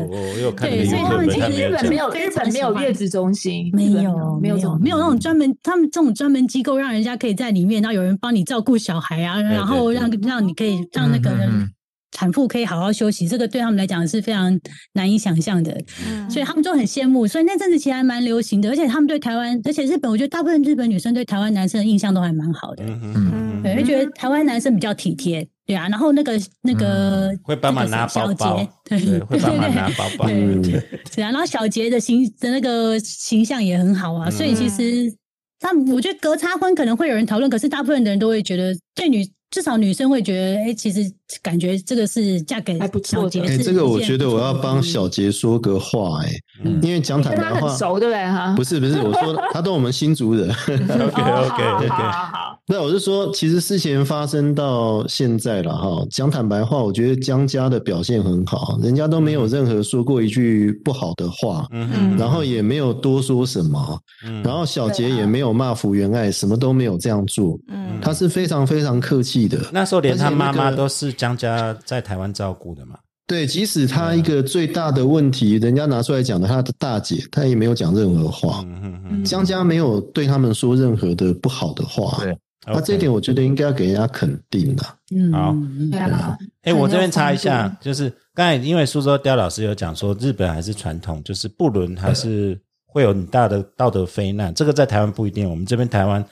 Speaker 5: 对所以他们其实
Speaker 1: 日本没有
Speaker 5: 讲
Speaker 1: 日本没有月子中心，
Speaker 5: 没有，
Speaker 1: 没有这种
Speaker 5: 没有那种专门，他们这种专门机构，让人家可以在里面，然后有人帮你照顾小孩啊，然后让让你可以让那个
Speaker 6: 嗯嗯嗯
Speaker 5: 产妇可以好好休息，这个对他们来讲是非常难以想象的，
Speaker 3: 嗯。
Speaker 5: 所以他们就很羡慕。所以那阵子其实还蛮流行的，而且他们对台湾，而且日本，我觉得大部分日本女生对台湾男生的印象都还蛮好的，
Speaker 2: 嗯哼。
Speaker 3: 嗯
Speaker 5: 对，会觉得台湾男生比较体贴，对啊，然后那个那个
Speaker 2: 会帮忙拿包包，
Speaker 5: 对
Speaker 2: 对，会帮忙拿包包，
Speaker 5: 对
Speaker 4: 嗯，
Speaker 5: 是啊，然后小杰的形的那个形象也很好啊，所以其实他们我觉得隔差婚可能会有人讨论，可是大部分的人都会觉得，对女至少女生会觉得，哎、其实感觉这个是嫁给小杰欸
Speaker 4: 这个我觉得我要帮小杰说个话、哎、
Speaker 2: 嗯。
Speaker 4: 因为讲坦白话，
Speaker 1: 熟，对不对？哈？
Speaker 4: 不是不是，我说他都我们新族人。
Speaker 2: OK
Speaker 1: 哦
Speaker 2: OK OK，
Speaker 1: 好好，
Speaker 4: 那我是说，其实事情发生到现在了哈，讲坦白话，我觉得江家的表现很好，人家都没有任何说过一句不好的话，
Speaker 2: 嗯。哼，
Speaker 4: 然后也没有多说什么，
Speaker 2: 嗯。
Speaker 4: 然后小杰也没有骂福原爱，什么都没有这样做，
Speaker 3: 嗯。
Speaker 4: 他是非常非常客气的。
Speaker 2: 那时候连他妈妈都是江家在台湾照顾的嘛，
Speaker 4: 对，即使他一个最大的问题，人家拿出来讲的，他的大姐，他也没有讲任何话。
Speaker 2: 嗯哼哼，
Speaker 4: 江家没有对他们说任何的不好的话，
Speaker 6: 对
Speaker 4: 那这一点我觉得应该要给人家肯定的。
Speaker 5: 嗯，
Speaker 2: 好。
Speaker 5: 嗯
Speaker 1: 对啊，
Speaker 2: 哎、我这边查一下，就是刚才因为苏州刁老师有讲说，日本还是传统，就是不伦还是会有很大的道德非难，这个在台湾不一定，我们这边台湾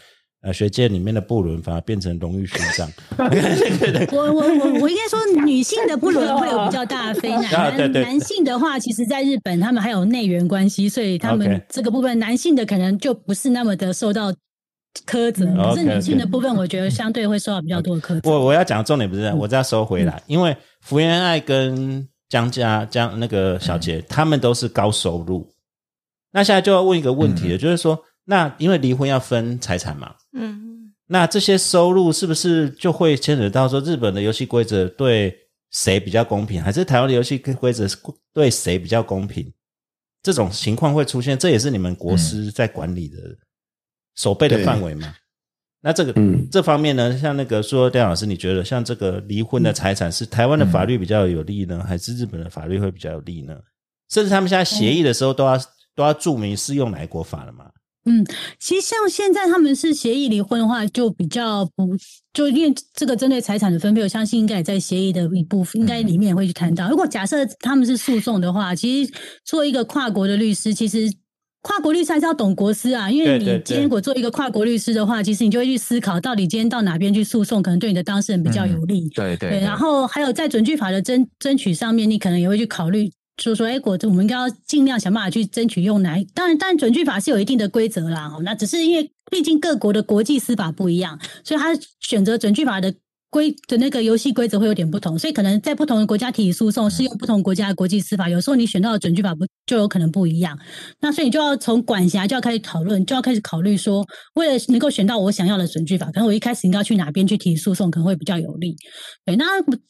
Speaker 2: 呃学界里面的不伦反而变成荣誉勋章。[LAUGHS]
Speaker 5: 我我我我应该说，女性的不伦会有比较大的非 [LAUGHS] 难，
Speaker 2: 啊对对
Speaker 5: 男男性的话，其实在日本他们还有内缘关系，所以他们这个部分男性的可能就不是那么的受到苛责，
Speaker 2: 嗯
Speaker 5: 可是女性的部分，我觉得相对会受到比较多的苛责。
Speaker 2: 我我要讲的重点不是这样，我再收回来，因为福原爱跟江家江那个小杰，他们都是高收入。那现在就要问一个问题了，就是说，那因为离婚要分财产嘛，
Speaker 3: 嗯
Speaker 2: 那这些收入是不是就会牵扯到说日本的游戏规则对谁比较公平，还是台湾的游戏规则是对谁比较公平？这种情况会出现，这也是你们国师在管理的守备的范围嘛？那这个、
Speaker 4: 嗯
Speaker 2: 这方面呢，像那个说戴老师，你觉得像这个离婚的财产是台湾的法律比较有利呢，还是日本的法律会比较有利呢？甚至他们现在协议的时候都要、都要注明适用哪一国法了嘛？
Speaker 5: 其实像现在他们是协议离婚的话，就比较不就因为这个针对财产的分配，我相信应该也在协议的一部分，应该里面也会去谈到。如果假设他们是诉讼的话，其实做一个跨国的律师，其实。跨国律师还是要懂国师啊，因为你今天如果做一个跨国律师的话，其实你就会去思考，到底今天到哪边去诉讼，可能对你的当事人比较有利。
Speaker 6: 对对
Speaker 5: 对，然后还有在准据法的争争取上面，你可能也会去考虑，说说，哎，我我们应该要尽量想办法去争取用哪？当然，当然，准据法是有一定的规则啦，哦，那只是因为毕竟各国的国际司法不一样，所以他选择准据法的。规的那个游戏规则会有点不同，所以可能在不同的国家提起诉讼，适用不同国家的国际司法。有时候你选到的准据法不就有可能不一样。那所以你就要从管辖就要开始讨论，就要开始考虑说，为了能够选到我想要的准据法，可能我一开始应该要去哪边去提诉讼，可能会比较有利。对，那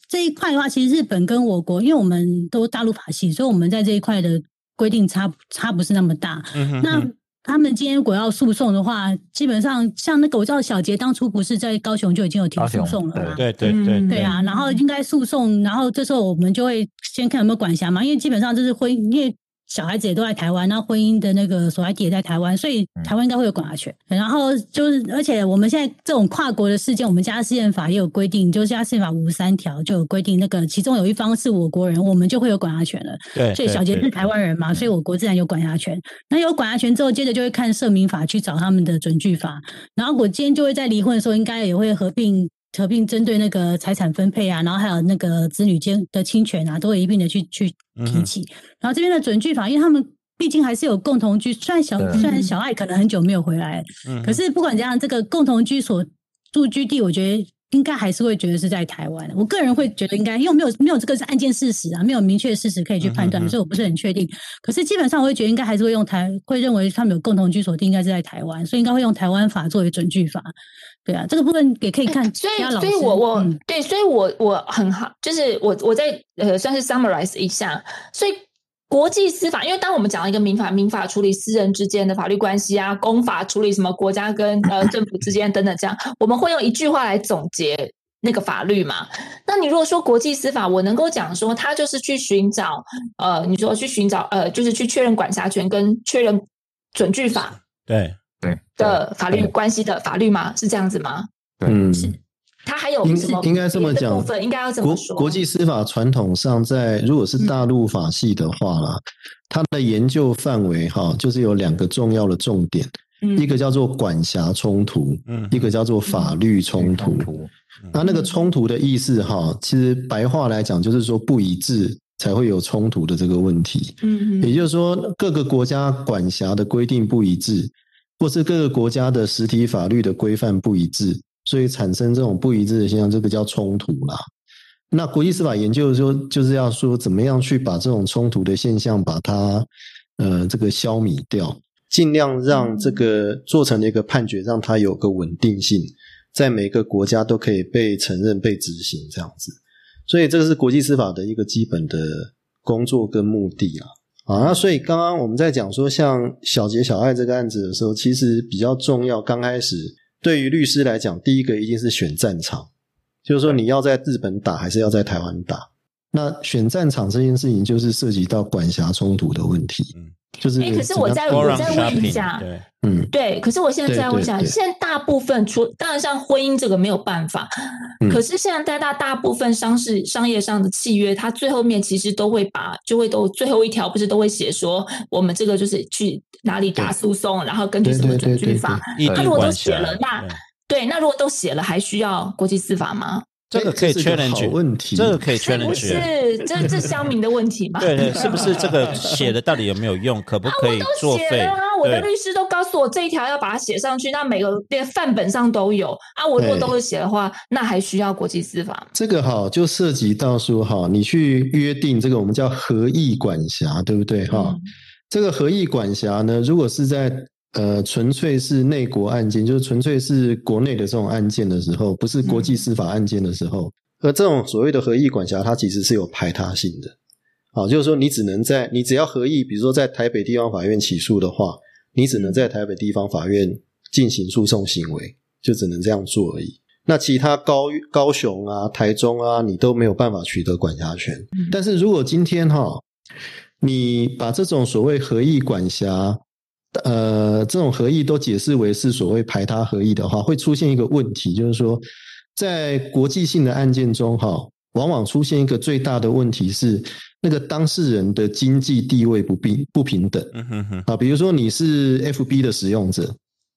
Speaker 5: 这一块的话，其实日本跟我国，因为我们都大陆法系，所以我们在这一块的规定差差不是那么大。
Speaker 2: 嗯哼
Speaker 5: 那他们今天如果要诉讼的话，基本上像那个我知道小杰当初不是在高雄就已经有提诉讼了嘛？
Speaker 2: 对对对
Speaker 1: 嗯
Speaker 5: 对啊，然后应该诉讼，然后这时候我们就会先看有没有管辖嘛，因为基本上这是婚，因为小孩子也都在台湾，那婚姻的那个所在地也在台湾，所以台湾应该会有管辖权。然后就是，而且我们现在这种跨国的事件，我们家事件法也有规定，就是家事件法五十三条就有规定，那个其中有一方是我国人，我们就会有管辖权了。
Speaker 2: 对，
Speaker 5: 所以小杰是台湾人嘛，所以我国自然有管辖权。那有管辖权之后，接着就会看社民法去找他们的准据法。然后我今天就会在离婚的时候，应该也会合并合并针对那个财产分配啊，然后还有那个子女间的侵权啊，都会一并的去去提起。然后这边的准据法，因为他们。毕竟还是有共同居，虽然小
Speaker 6: 对
Speaker 5: 虽然小爱可能很久没有回来，
Speaker 2: 嗯
Speaker 5: 可是不管怎样，这个共同居所住居地，我觉得应该还是会觉得是在台湾。我个人会觉得应该，因为没有没有这个是案件事实啊，没有明确事实可以去判断，所以我不是很确定。可是基本上我会觉得应该还是会用台，会认为他们有共同居所地应该是在台湾，所以应该会用台湾法作为准据法。对啊，这个部分也可以看
Speaker 1: 所以所以。我我、
Speaker 5: 嗯
Speaker 1: 对，所以我我很好，就是我我在呃算是 summarize 一下，所以。国际司法，因为当我们讲了一个民法，民法处理私人之间的法律关系啊，公法处理什么国家跟呃政府之间等等，这样我们会用一句话来总结那个法律嘛。那你如果说国际司法，我能够讲说，它就是去寻找呃，你说去寻找呃，就是去确认管辖权跟确认准据法
Speaker 2: 对
Speaker 6: 对
Speaker 1: 的法律关系的法律吗？是这样子吗？
Speaker 4: 嗯，
Speaker 1: 它还有
Speaker 4: 应应该这么讲
Speaker 1: 部分？应该要怎么说？
Speaker 4: 国际司法传统上在，如果是大陆法系的话啦，它的研究范围哈，就是有两个重要的重点，
Speaker 1: 嗯。
Speaker 4: 一个叫做管辖冲突，
Speaker 2: 嗯。
Speaker 4: 一个叫做法律冲突。
Speaker 6: 突
Speaker 4: 那那个冲突的意思哈，其实白话来讲就是说不一致才会有冲突的这个问题。
Speaker 1: 嗯。
Speaker 4: 也就是说，各个国家管辖的规定不一致，或是各个国家的实体法律的规范不一致，所以产生这种不一致的现象，这个叫冲突啦。那国际司法研究说，就是要说怎么样去把这种冲突的现象把它呃这个消弭掉，尽量让这个做成的一个判决，让它有个稳定性，在每个国家都可以被承认、被执行这样子。所以这个是国际司法的一个基本的工作跟目的啦。啊，那所以刚刚我们在讲说，像小杰、小爱这个案子的时候，其实比较重要。刚开始对于律师来讲，第一个一定是选战场，就是说你要在日本打还是要在台湾打。那选战场这件事情，就是涉及到管辖冲突的问题。就是
Speaker 1: 哎可是我再我再问一下
Speaker 2: 对，
Speaker 4: 嗯
Speaker 1: 对，可是我现在再问一下，现在大部分除当然像婚姻这个没有办法，
Speaker 4: 嗯
Speaker 1: 可是现在大大大部分商事商业上的契约，它最后面其实都会把就会都最后一条不是都会写说我们这个就是去哪里打诉讼，然后根据什么准据法。
Speaker 2: 异地
Speaker 1: 那如果都写了，那
Speaker 2: 对
Speaker 1: 对，那如果都写了，还需要国际司法吗？
Speaker 2: 这个可以
Speaker 4: 这是个
Speaker 2: challenge
Speaker 4: 好问题
Speaker 2: 这个可以
Speaker 1: 这不
Speaker 2: challenge。
Speaker 1: 是这这乡民的问题吗？
Speaker 2: 对对，是不是这个写的到底有没有用？可不可以作废
Speaker 1: 啊！？我的律师都告诉我这一条要把它写上去，那每个连范本上都有啊。我如果都是写的话，那还需要国际司法吗？
Speaker 4: 这个哈，就涉及到说哈，你去约定这个我们叫合意管辖，对不对哈？
Speaker 1: 嗯
Speaker 4: 这个合意管辖呢，如果是在呃纯粹是内国案件，就是纯粹是国内的这种案件的时候，不是国际司法案件的时候，而这种所谓的合意管辖，它其实是有排他性的。好，就是说你只能在你只要合意，比如说在台北地方法院起诉的话，你只能在台北地方法院进行诉讼行为，就只能这样做而已。那其他高高雄啊、台中啊，你都没有办法取得管辖权。但是如果今天哈，你把这种所谓合议管辖，呃，这种合意都解释为是所谓排他合意的话，会出现一个问题，就是说，在国际性的案件中，哈，往往出现一个最大的问题是，那个当事人的经济地位不平不平等。
Speaker 2: 嗯哼哼，
Speaker 4: 啊，比如说你是 FB 的使用者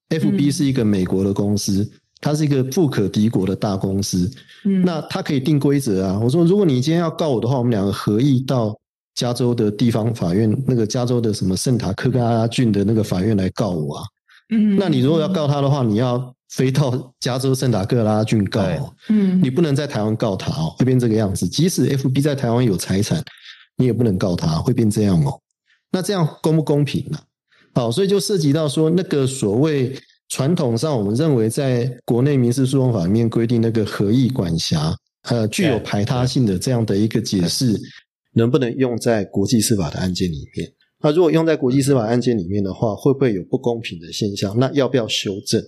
Speaker 4: ，FB 是一个美国的公司，它是一个富可敌国的大公司，
Speaker 1: 嗯
Speaker 4: 那它可以定规则啊。我说，如果你今天要告我的话，我们两个合意到加州的地方法院，那个加州的什么圣塔克拉拉郡的那个法院来告我啊。
Speaker 1: 嗯
Speaker 4: 那你如果要告他的话，你要飞到加州圣塔克拉拉郡告哦，
Speaker 1: 嗯
Speaker 4: 你不能在台湾告他哦，会变这个样子。即使 FB 在台湾有财产，你也不能告他，会变这样哦。那这样公不公平呢、好，所以就涉及到说，那个所谓传统上我们认为在国内民事诉讼法里面规定那个合意管辖，呃，具有排他性的这样的一个解释，能不能用在国际司法的案件里面？那如果用在国际司法案件里面的话，会不会有不公平的现象？那要不要修正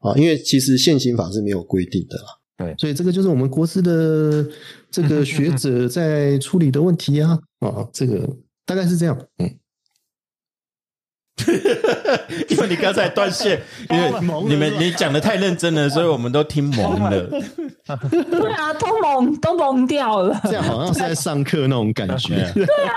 Speaker 4: 啊？因为其实现行法是没有规定的啦。
Speaker 6: 对
Speaker 4: 所以这个就是我们国师的这个学者在处理的问题啊啊，这个大概是这样，嗯。[LAUGHS]
Speaker 2: 因为你刚才断线，[LAUGHS] 因为你们你讲的太认真了，[LAUGHS] 所以我们都听蒙了。
Speaker 1: 对啊，都蒙都蒙掉了，
Speaker 4: 这样好像是在上课那种感觉。
Speaker 1: 对啊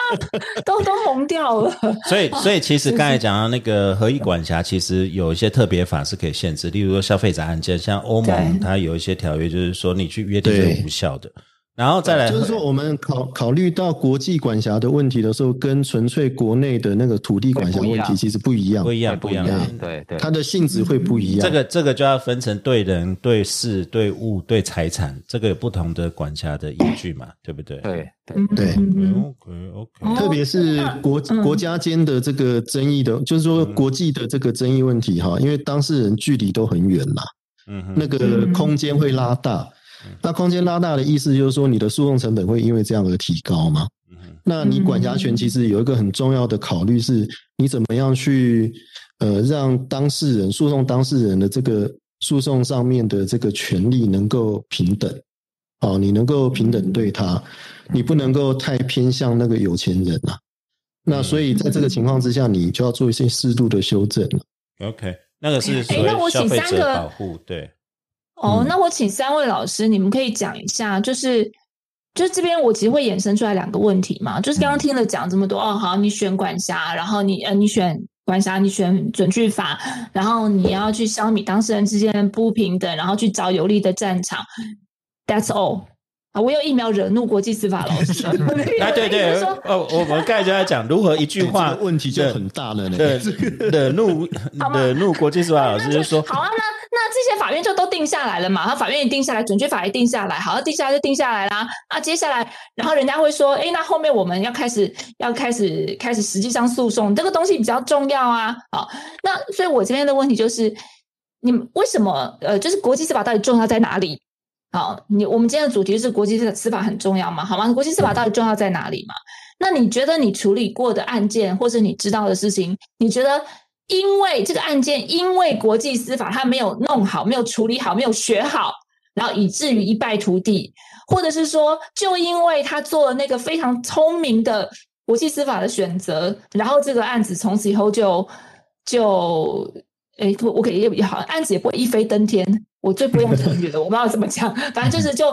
Speaker 1: 都都蒙掉了。
Speaker 2: 所以，所以其实刚才讲到那个合议管辖，其实有一些特别法是可以限制，例如说消费者案件，像欧盟它有一些条约，就是说你去约定
Speaker 4: 对
Speaker 2: 是无效的。然后再来，
Speaker 4: 就是说，我们考考虑到国际管辖的问题的时候，跟纯粹国内的那个土地管辖问题其实不一样。
Speaker 2: 不，一样，不一样。
Speaker 6: 对对，
Speaker 4: 它的性质会不一样。
Speaker 2: 这个这个就要分成对人、对事、对物、对财产，这个有不同的管辖的依据嘛，对不对？
Speaker 6: 对对。
Speaker 4: 对，
Speaker 1: 嗯
Speaker 2: OK OK，
Speaker 4: 特别是国
Speaker 1: 嗯。
Speaker 4: 国家间的这个争议的，就是说国际的这个争议问题哈，因为当事人距离都很远嘛，
Speaker 2: 嗯，
Speaker 4: 那个空间会拉大。那空间拉大的意思就是说，你的诉讼成本会因为这样而提高嘛？
Speaker 2: 嗯
Speaker 4: 那你管辖权其实有一个很重要的考虑是，你怎么样去呃让当事人诉讼当事人的这个诉讼上面的这个权利能够平等，哦，你能够平等对他，你不能够太偏向那个有钱人啊。那所以在这个情况之下，你就要做一些适度的修正了。
Speaker 2: OK，那个是
Speaker 1: 那我
Speaker 2: 谓消费者
Speaker 1: 请三个
Speaker 2: 保护，对。
Speaker 1: 哦，
Speaker 4: 嗯
Speaker 1: 那我请三位老师，你们可以讲一下，就是就是这边我其实会衍生出来两个问题嘛，就是刚刚听了讲这么多，哦，好，你选管辖，然后你呃你选管辖，你选准据法，然后你要去消弭当事人之间不平等，然后去找有利的战场，That's all。啊，我有疫苗 [LAUGHS] 惹怒国际司法老师。
Speaker 2: 啊，对对，
Speaker 1: 就是说
Speaker 2: 哦，我们刚才就在讲如何一句话
Speaker 4: 这个问题就很大了呢。
Speaker 2: 的惹怒惹怒国际司法老师，就说，
Speaker 1: 好啊，那那这些法院就都定下来了嘛？他法院也定下来，准确法也定下来，好，定下来就定下来啦。啊，接下来，然后人家会说，哎，那后面我们要开始要开始开始实际上诉讼，这个东西比较重要啊。好，那所以我这边的问题就是，你们为什么呃，就是国际司法到底重要在哪里？好，你我们今天的主题是国际司法很重要嘛？好吗？国际司法到底重要在哪里嘛？那你觉得你处理过的案件，或者你知道的事情，你觉得因为这个案件，因为国际司法它没有弄好、没有处理好、没有学好，然后以至于一败涂地，或者是说，就因为他做了那个非常聪明的国际司法的选择，然后这个案子从此以后就就，诶，我我可以也好，案子也不会一飞登天。我最不用成语了，我不知道怎么讲，[LAUGHS] 反正就是就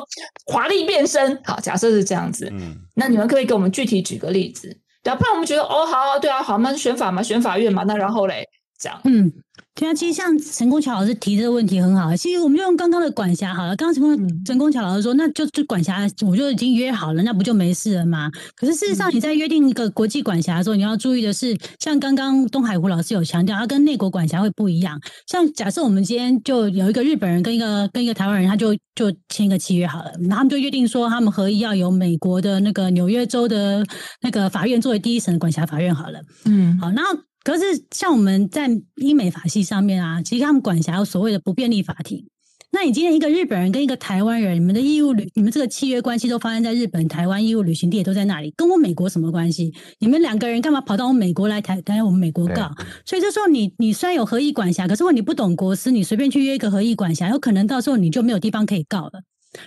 Speaker 1: 华丽变身。好，假设是这样子，
Speaker 2: 嗯，
Speaker 1: 那你们可不可以给我们具体举个例子？对啊，不然我们觉得哦，好，对啊，好，那选法嘛，选法院嘛，那然后嘞，这样，
Speaker 5: 嗯，对啊，其实像陈功桥老师提这个问题很好，其实我们就用刚刚的管辖好了。刚刚陈功陈功桥老师说，那就就管辖，我就已经约好了，那不就没事了吗？可是事实上，你在约定一个国际管辖的时候，你要注意的是，像刚刚东海湖老师有强调，它跟内国管辖会不一样。像假设我们今天就有一个日本人跟一个跟一个台湾人，他就就签一个契约好了，然后他们就约定说，他们合意要由美国的那个纽约州的那个法院作为第一审的管辖法院好了。
Speaker 1: 嗯
Speaker 5: 好，那可是像我们在英美法系上面啊，其实他们管辖有所谓的不便利法庭。那你今天一个日本人跟一个台湾人，你们的义务旅，你们这个契约关系都发生在日本、台湾义务旅行地也都在那里，跟我美国什么关系？你们两个人干嘛跑到我美国来台来我们美国告？所以这时候你你虽然有合意管辖，可是如果你不懂国司，你随便去约一个合意管辖，有可能到时候你就没有地方可以告了。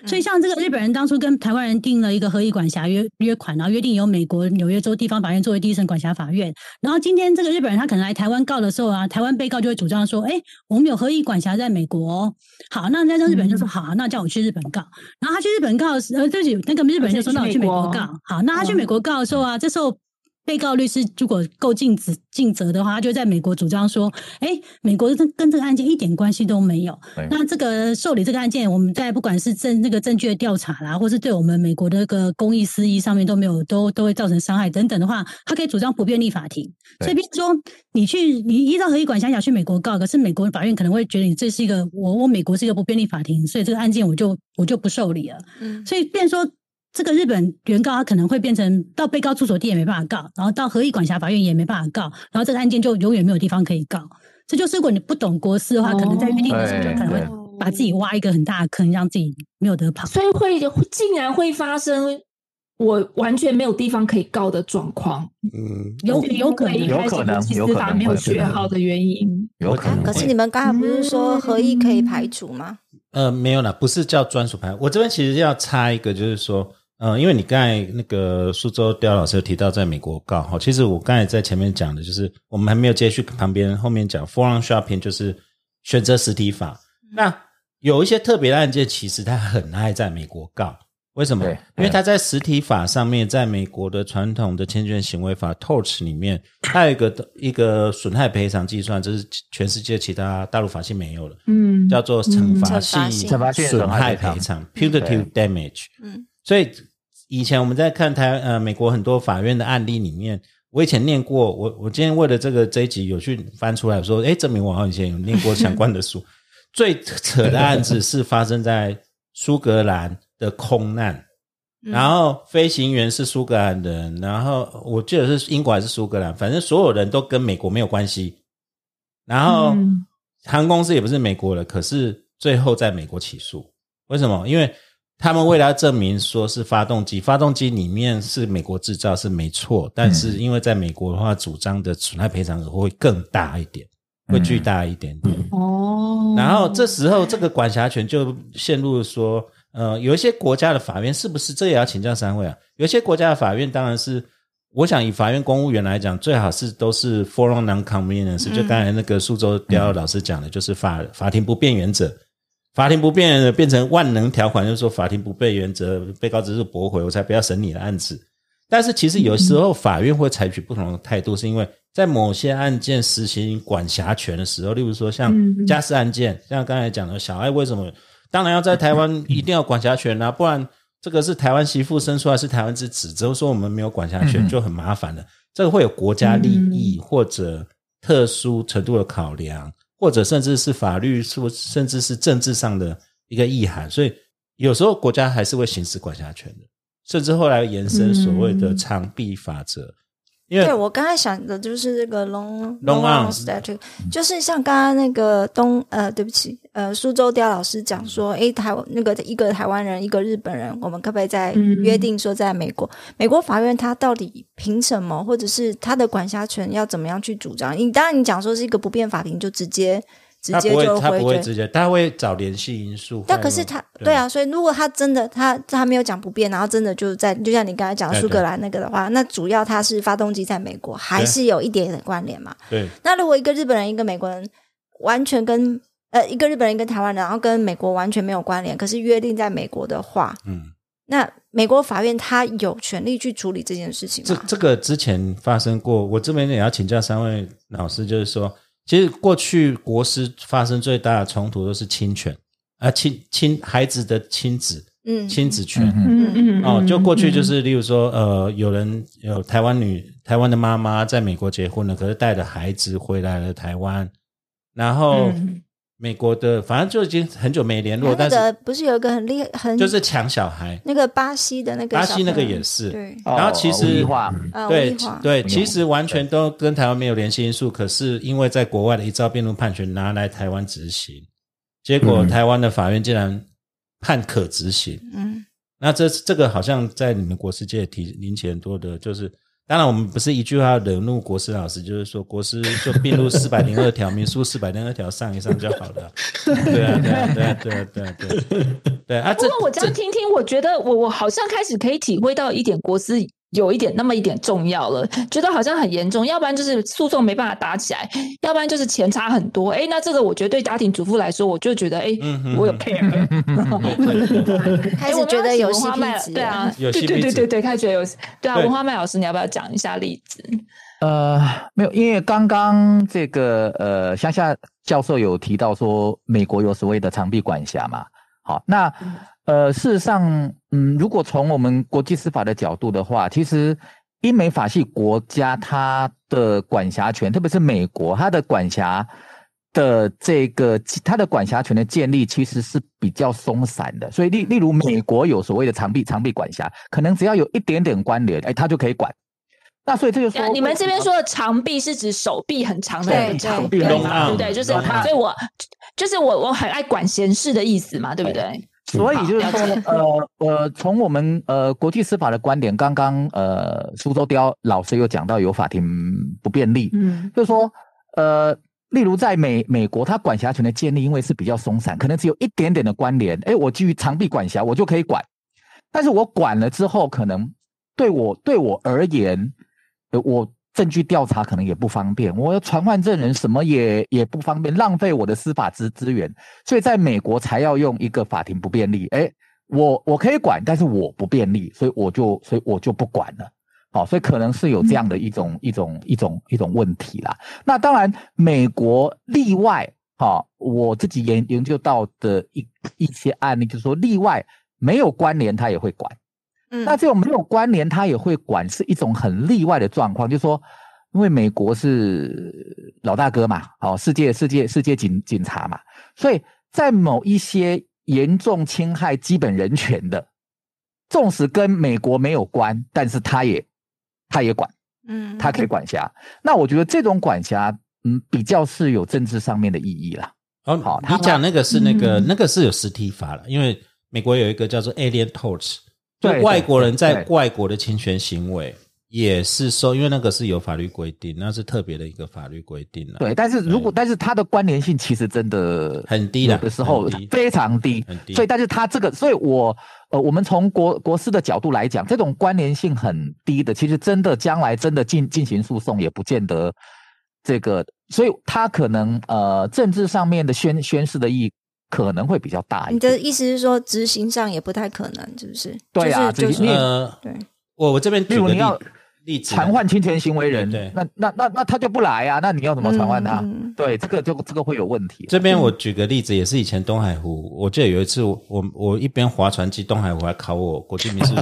Speaker 5: 所以，像这个日本人当初跟台湾人定了一个合议管辖约约款，然后约定由美国纽约州地方法院作为第一审管辖法院。然后今天这个日本人他可能来台湾告的时候啊，台湾被告就会主张说：“哎，我们有合议管辖在美国。”好，那那日本人就说：“好，那叫我去日本告。”然后他去日本告，呃，对不起，那个日本人就说：“那我去美国告。”好，那他去美国告的时候啊，这时候。被告律师如果够尽职尽责的话，他就在美国主张说：“哎，美国跟跟这个案件一点关系都没有。那这个受理这个案件，我们在不管是证那个证据的调查啦，或是对我们美国的那个公益私益上面都没有都都会造成伤害等等的话，他可以主张不便利法庭。所以，比如说你去你依照合议管辖想去美国告，可是美国法院可能会觉得你这是一个我我美国是一个不便利法庭，所以这个案件我就我就不受理了。嗯，所以变说。这个日本原告他可能会变成到被告住所地也没办法告，然后到合议管辖法院也没办法告，然后这个案件就永远没有地方可以告。这就是如果你不懂国事的话，可能在约定的时候就可能会把自己挖一个很大的坑，让自己没有得跑。
Speaker 1: 所以会竟然会发生我完全没有地方可以告的状况。
Speaker 5: 嗯，有有可能，
Speaker 6: 有可能，有可能
Speaker 1: 没有学好的原因。
Speaker 6: 有可能。
Speaker 3: 可是你们刚才不是说合议可以排除吗？
Speaker 2: 呃，没有啦，不是叫专属排。我这边其实要插一个，就是说。嗯，因为你刚才那个苏州刁老师有提到在美国告哈，其实我刚才在前面讲的就是我们还没有接续旁边后面讲 forum shopping 就是选择实体法。那有一些特别的案件，其实他很爱在美国告，为什么？因为他在实体法上面，在美国的传统的侵权行为法 torch 里面，它有一个一个损害赔偿计算，这是全世界其他大陆法系没有的，嗯，叫做惩罚性损害赔偿 punitive damage，嗯，所以。以前我们在看台呃美国很多法院的案例里面，我以前念过，我我今天为了这个这一集有去翻出来说，哎，证明我好像以前有念过相关的书。[LAUGHS] 最扯的案子是发生在苏格兰的空难，然后飞行员是苏格兰人，然后我记得是英国还是苏格兰，反正所有人都跟美国没有关系。然后航空公司也不是美国的，可是最后在美国起诉，为什么？因为他们为了证明说是发动机，发动机里面是美国制造是没错，但是因为在美国的话，主张的损害赔偿额会更大一点，会巨大一点点。哦，然后这时候这个管辖权就陷入说，呃，有一些国家的法院是不是这也要请教三位啊？有些国家的法院当然是，我想以法院公务员来讲，最好是都是 forum non-convenience，就刚才那个苏州刁老师讲的，就是法法庭不变原则。法庭不变变成万能条款，就是说法庭不被原则，被告只是驳回，我才不要审你的案子。但是其实有时候法院会采取不同的态度，是因为在某些案件实行管辖权的时候，例如说像家事案件，像刚才讲的小爱为什么当然要在台湾一定要管辖权啊？不然这个是台湾媳妇生出来是台湾之子，只是说我们没有管辖权就很麻烦了。这个会有国家利益或者特殊程度的考量。或者甚至是法律，说甚至是政治上的一个意涵，所以有时候国家还是会行使管辖权的，甚至后来延伸所谓的长臂法则。因为
Speaker 3: 对我刚才想的就是这个 long long arm statute，就是像刚刚那个东呃，对不起，呃，苏州刁老师讲说，诶，台湾那个一个台湾人，一个日本人，我们可不可以在约定说，在美国，美国法院他到底凭什么，或者是他的管辖权要怎么样去主张？你当然你讲说是一个不变法庭，就直接。直接就
Speaker 2: 他不会直接，他会找联系因素。
Speaker 3: 但可是他对啊，所以如果他真的他他没有讲不变，然后真的就在就像你刚才讲苏格兰那个的话，那主要他是发动机在美国，还是有一点点关联嘛？
Speaker 2: 对。
Speaker 3: 那如果一个日本人一个美国人完全跟呃一个日本人跟台湾人，然后跟美国完全没有关联，可是约定在美国的话，嗯，那美国法院他有权利去处理这件事情
Speaker 2: 吗？这这个之前发生过，我这边也要请教三位老师，就是说。其实过去国师发生最大的冲突都是侵权啊，亲亲孩子的亲子，嗯，亲子权，嗯嗯哦，就过去就是，例如说，呃，有人有台湾女台湾的妈妈在美国结婚了，可是带着孩子回来了台湾，然后。美国的，反正就已经很久没联络。但是
Speaker 3: 不是有一个很厉害、很
Speaker 2: 就是抢小孩？
Speaker 3: 那个巴西的那个
Speaker 2: 巴西那个也是。
Speaker 3: 对，
Speaker 2: 然后其实
Speaker 3: 对
Speaker 2: 对，其实完全都跟台湾没有联系因素。可是因为在国外的一招辩论判决拿来台湾执行，结果台湾的法院竟然判可执行。嗯，那这这个好像在你们国世界提引起很多的，就是当然我们不是一句话惹怒国师老师，就是说国师就并入四百零二条民诉四百零二条上一上就好了。[LAUGHS] 对啊，对啊，对啊，对啊，对啊，对对啊。
Speaker 1: 不过我这样听听，我觉得我我好像开始可以体会到一点国师。有一点那么一点重要了，觉得好像很严重，要不然就是诉讼没办法打起来，要不然就是钱差很多。哎，那这个我觉得对家庭主妇来说，我就觉得哎，我有 care，[LAUGHS]
Speaker 3: 开始觉得有花麦，
Speaker 1: 对啊，对对对对对，开始觉得有，对啊，文化麦老师，你要不要讲一下例子？
Speaker 6: 呃，没有，因为刚刚这个呃，乡下教授有提到说，美国有所谓的长臂管辖嘛，好，那。呃，事实上，嗯，如果从我们国际司法的角度的话，其实英美法系国家它的管辖权，特别是美国，它的管辖的这个它的管辖权的建立其实是比较松散的。所以，例例如美国有所谓的长臂长臂管辖，可能只要有一点点关联，哎，它就可以管。那所以这就说，
Speaker 1: 你们这边说的长臂是指手臂很长的
Speaker 6: 长臂，对
Speaker 1: 不对？就是，所以我就是我我很爱管闲事的意思嘛，对不对？
Speaker 6: 所以就是说，呃呃，从我们呃国际司法的观点，刚刚呃苏州雕老师又讲到有法庭不便利，嗯，就是说，呃，例如在美美国，它管辖权的建立，因为是比较松散，可能只有一点点的关联，哎，我基于长臂管辖，我就可以管，但是我管了之后，可能对我对我而言，呃，我。证据调查可能也不方便，我要传唤证人什么也也不方便，浪费我的司法资资源，所以在美国才要用一个法庭不便利。哎，我我可以管，但是我不便利，所以我就所以我就不管了。好，所以可能是有这样的一种一种一种一种问题啦。那当然，美国例外，哈，我自己研研究到的一一些案例，就是说例外没有关联，他也会管。那这种没有关联，他也会管，是一种很例外的状况。就是说，因为美国是老大哥嘛，哦，世界世界世界警警察嘛，所以在某一些严重侵害基本人权的，纵使跟美国没有关，但是他也他也管，嗯，他可以管辖。那我觉得这种管辖，嗯，比较是有政治上面的意义啦。
Speaker 2: 哦，好，你讲那个是那个那个是有实体法了，因为美国有一个叫做 Alien Torts。对外国人在外国的侵权行为也是受，因为那个是有法律规定，那是特别的一个法律规定了。
Speaker 6: 对，但是如果但是它的关联性其实真的
Speaker 2: 很低
Speaker 6: 的时候非常低，低所以但是它这个，所以我呃，我们从国国师的角度来讲，这种关联性很低的，其实真的将来真的进进行诉讼也不见得这个，所以它可能呃政治上面的宣宣示的意义。可能会比较大。
Speaker 3: 你的意思是说，执行上也不太可能，是不是？
Speaker 6: 对啊，
Speaker 3: 就是
Speaker 2: 呃，对。我我这边，
Speaker 6: 例如你要
Speaker 2: 例子
Speaker 6: 传唤侵权行为人，对，那那那那他就不来啊？那你要怎么传唤他？对，这个就这个会有问题。
Speaker 2: 这边我举个例子，也是以前东海湖，我记得有一次，我我一边划船机，东海湖还考我国际民事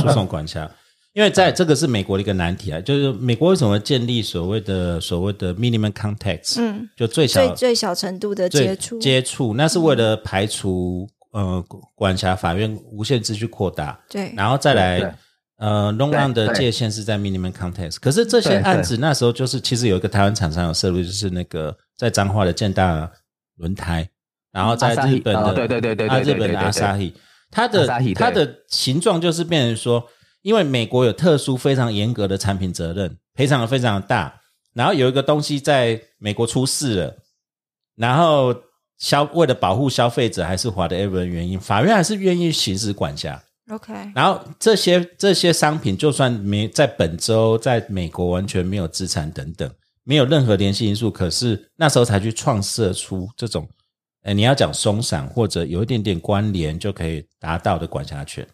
Speaker 2: 诉讼管辖。因为在这个是美国的一个难题啊，就是美国为什么建立所谓的所谓的 minimum context，嗯，就最小
Speaker 3: 最最小程度的接触。
Speaker 2: 接触，那是为了排除呃管辖法院无限制去扩大，
Speaker 3: 对，
Speaker 2: 然后再来呃 long run 的界限是在 minimum context，可是这些案子那时候就是其实有一个台湾厂商有涉入，就是那个在彰化的建大轮胎，然后在日本的
Speaker 6: 对对对对
Speaker 2: 啊日本的阿萨希，它的它的形状就是变成说。因为美国有特殊非常严格的产品责任，赔偿非常大。然后有一个东西在美国出事了，然后消为了保护消费者还是华的 ever 原因，法院还是愿意行使管辖。
Speaker 3: OK。
Speaker 2: 然后这些这些商品就算没在本周在美国完全没有资产等等，没有任何联系因素，可是那时候才去创设出这种，哎，你要讲松散或者有一点点关联就可以达到的管辖权。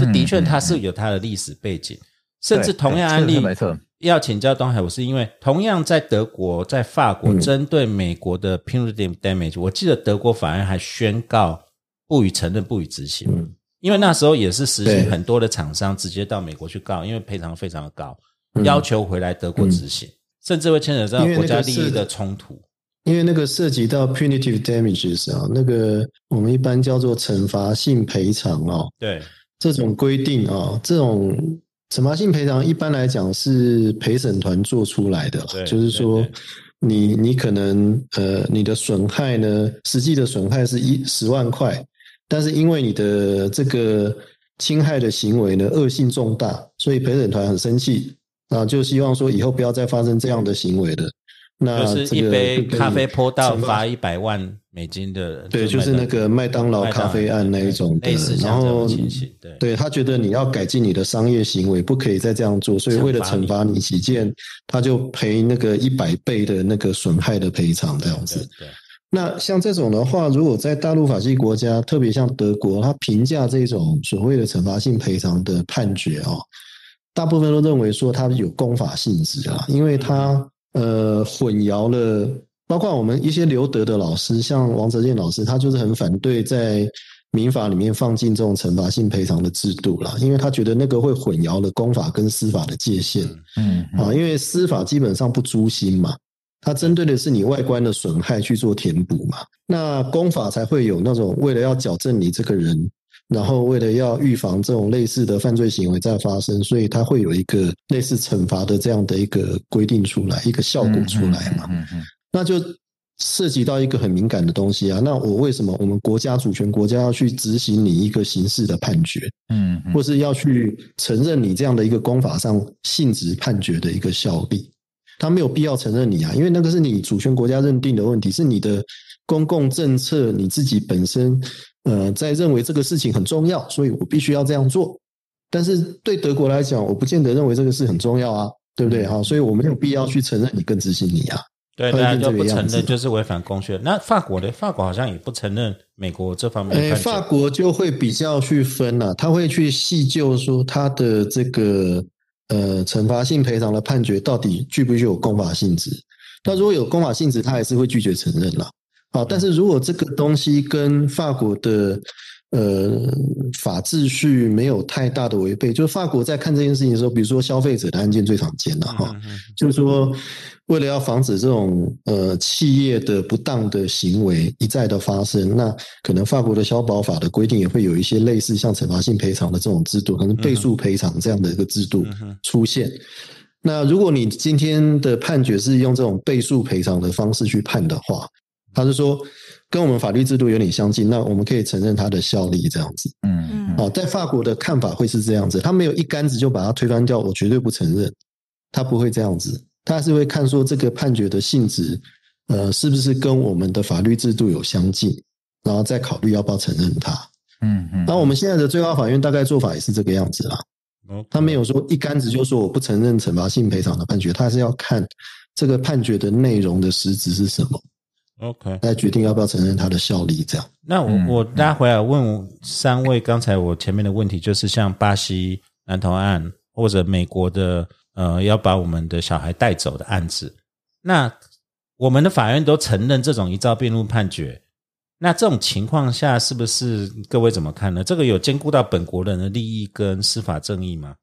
Speaker 2: 这的确，它是有它的历史背景，甚至同样案例，
Speaker 6: 没错。
Speaker 2: 要请教东海，我是因为同样在德国、在法国，针对美国的 punitive damage，我记得德国法院还宣告不予承认、不予执行，因为那时候也是实行很多的厂商直接到美国去告，因为赔偿非常的高，要求回来德国执行，甚至会牵扯到国家利益的冲突。
Speaker 4: 因为那个涉及到 punitive damages 啊，那个我们一般叫做惩罚性赔偿哦。
Speaker 2: 对。
Speaker 4: 这种规定啊，这种惩罚性赔偿一般来讲是陪审团做出来的，就是说你你可能呃你的损害呢，实际的损害是一十万块，但是因为你的这个侵害的行为呢恶性重大，所以陪审团很生气啊，就希望说以后不要再发生这样的行为了。那
Speaker 2: 就是一杯咖啡泼到罚一百万美金的，
Speaker 4: 对，就是那个麦当劳咖啡案那一种的。然后，
Speaker 2: 对，
Speaker 4: 对他觉得你要改进你的商业行为，不可以再这样做，所以为了惩罚你起见，他就赔那个一百倍的那个损害的赔偿这样子。
Speaker 2: 对，
Speaker 4: 那像这种的话，如果在大陆法系国家，特别像德国，他评价这种所谓的惩罚性赔偿的判决哦，大部分都认为说它有公法性质啊，因为它。呃，混淆了，包括我们一些留德的老师，像王泽健老师，他就是很反对在民法里面放进这种惩罚性赔偿的制度啦，因为他觉得那个会混淆了公法跟司法的界限。嗯，啊，因为司法基本上不诛心嘛，它针对的是你外观的损害去做填补嘛，那公法才会有那种为了要矫正你这个人。然后，为了要预防这种类似的犯罪行为再发生，所以它会有一个类似惩罚的这样的一个规定出来，一个效果出来嘛。嗯嗯。那就涉及到一个很敏感的东西啊。那我为什么我们国家主权国家要去执行你一个刑事的判决？嗯。或是要去承认你这样的一个公法上性质判决的一个效力？他没有必要承认你啊，因为那个是你主权国家认定的问题，是你的公共政策，你自己本身。呃，在认为这个事情很重要，所以我必须要这样做。但是对德国来讲，我不见得认为这个事很重要啊，对不对？哈，所以我没有必要去承认你跟执行你啊。
Speaker 2: 对，大家就不承认就是违反公序。那法国的法国好像也不承认美国这方面。哎，
Speaker 4: 法国就会比较去分了，他会去细究说他的这个呃惩罚性赔偿的判决到底具不具有公法性质。那如果有公法性质，他还是会拒绝承认了。好，但是如果这个东西跟法国的呃法秩序没有太大的违背，就是法国在看这件事情的时候，比如说消费者的案件最常见的哈，就是说为了要防止这种呃企业的不当的行为一再的发生，那可能法国的消保法的规定也会有一些类似像惩罚性赔偿的这种制度，可能倍数赔偿这样的一个制度出现。那如果你今天的判决是用这种倍数赔偿的方式去判的话，他是说，跟我们法律制度有点相近，那我们可以承认它的效力这样子。嗯嗯。哦，在法国的看法会是这样子，他没有一竿子就把它推翻掉，我绝对不承认，他不会这样子，他还是会看说这个判决的性质，呃，是不是跟我们的法律制度有相近，然后再考虑要不要承认它。嗯嗯。那我们现在的最高法院大概做法也是这个样子啦。他没有说一竿子就说我不承认惩罚性赔偿的判决，他还是要看这个判决的内容的实质是什么。
Speaker 2: OK，
Speaker 4: 来决定要不要承认它的效力，这样。
Speaker 2: 那我我拉回来问三位，刚才我前面的问题就是像巴西南投案，或者美国的呃要把我们的小孩带走的案子，那我们的法院都承认这种一照辩论判决，那这种情况下是不是各位怎么看呢？这个有兼顾到本国人的利益跟司法正义吗？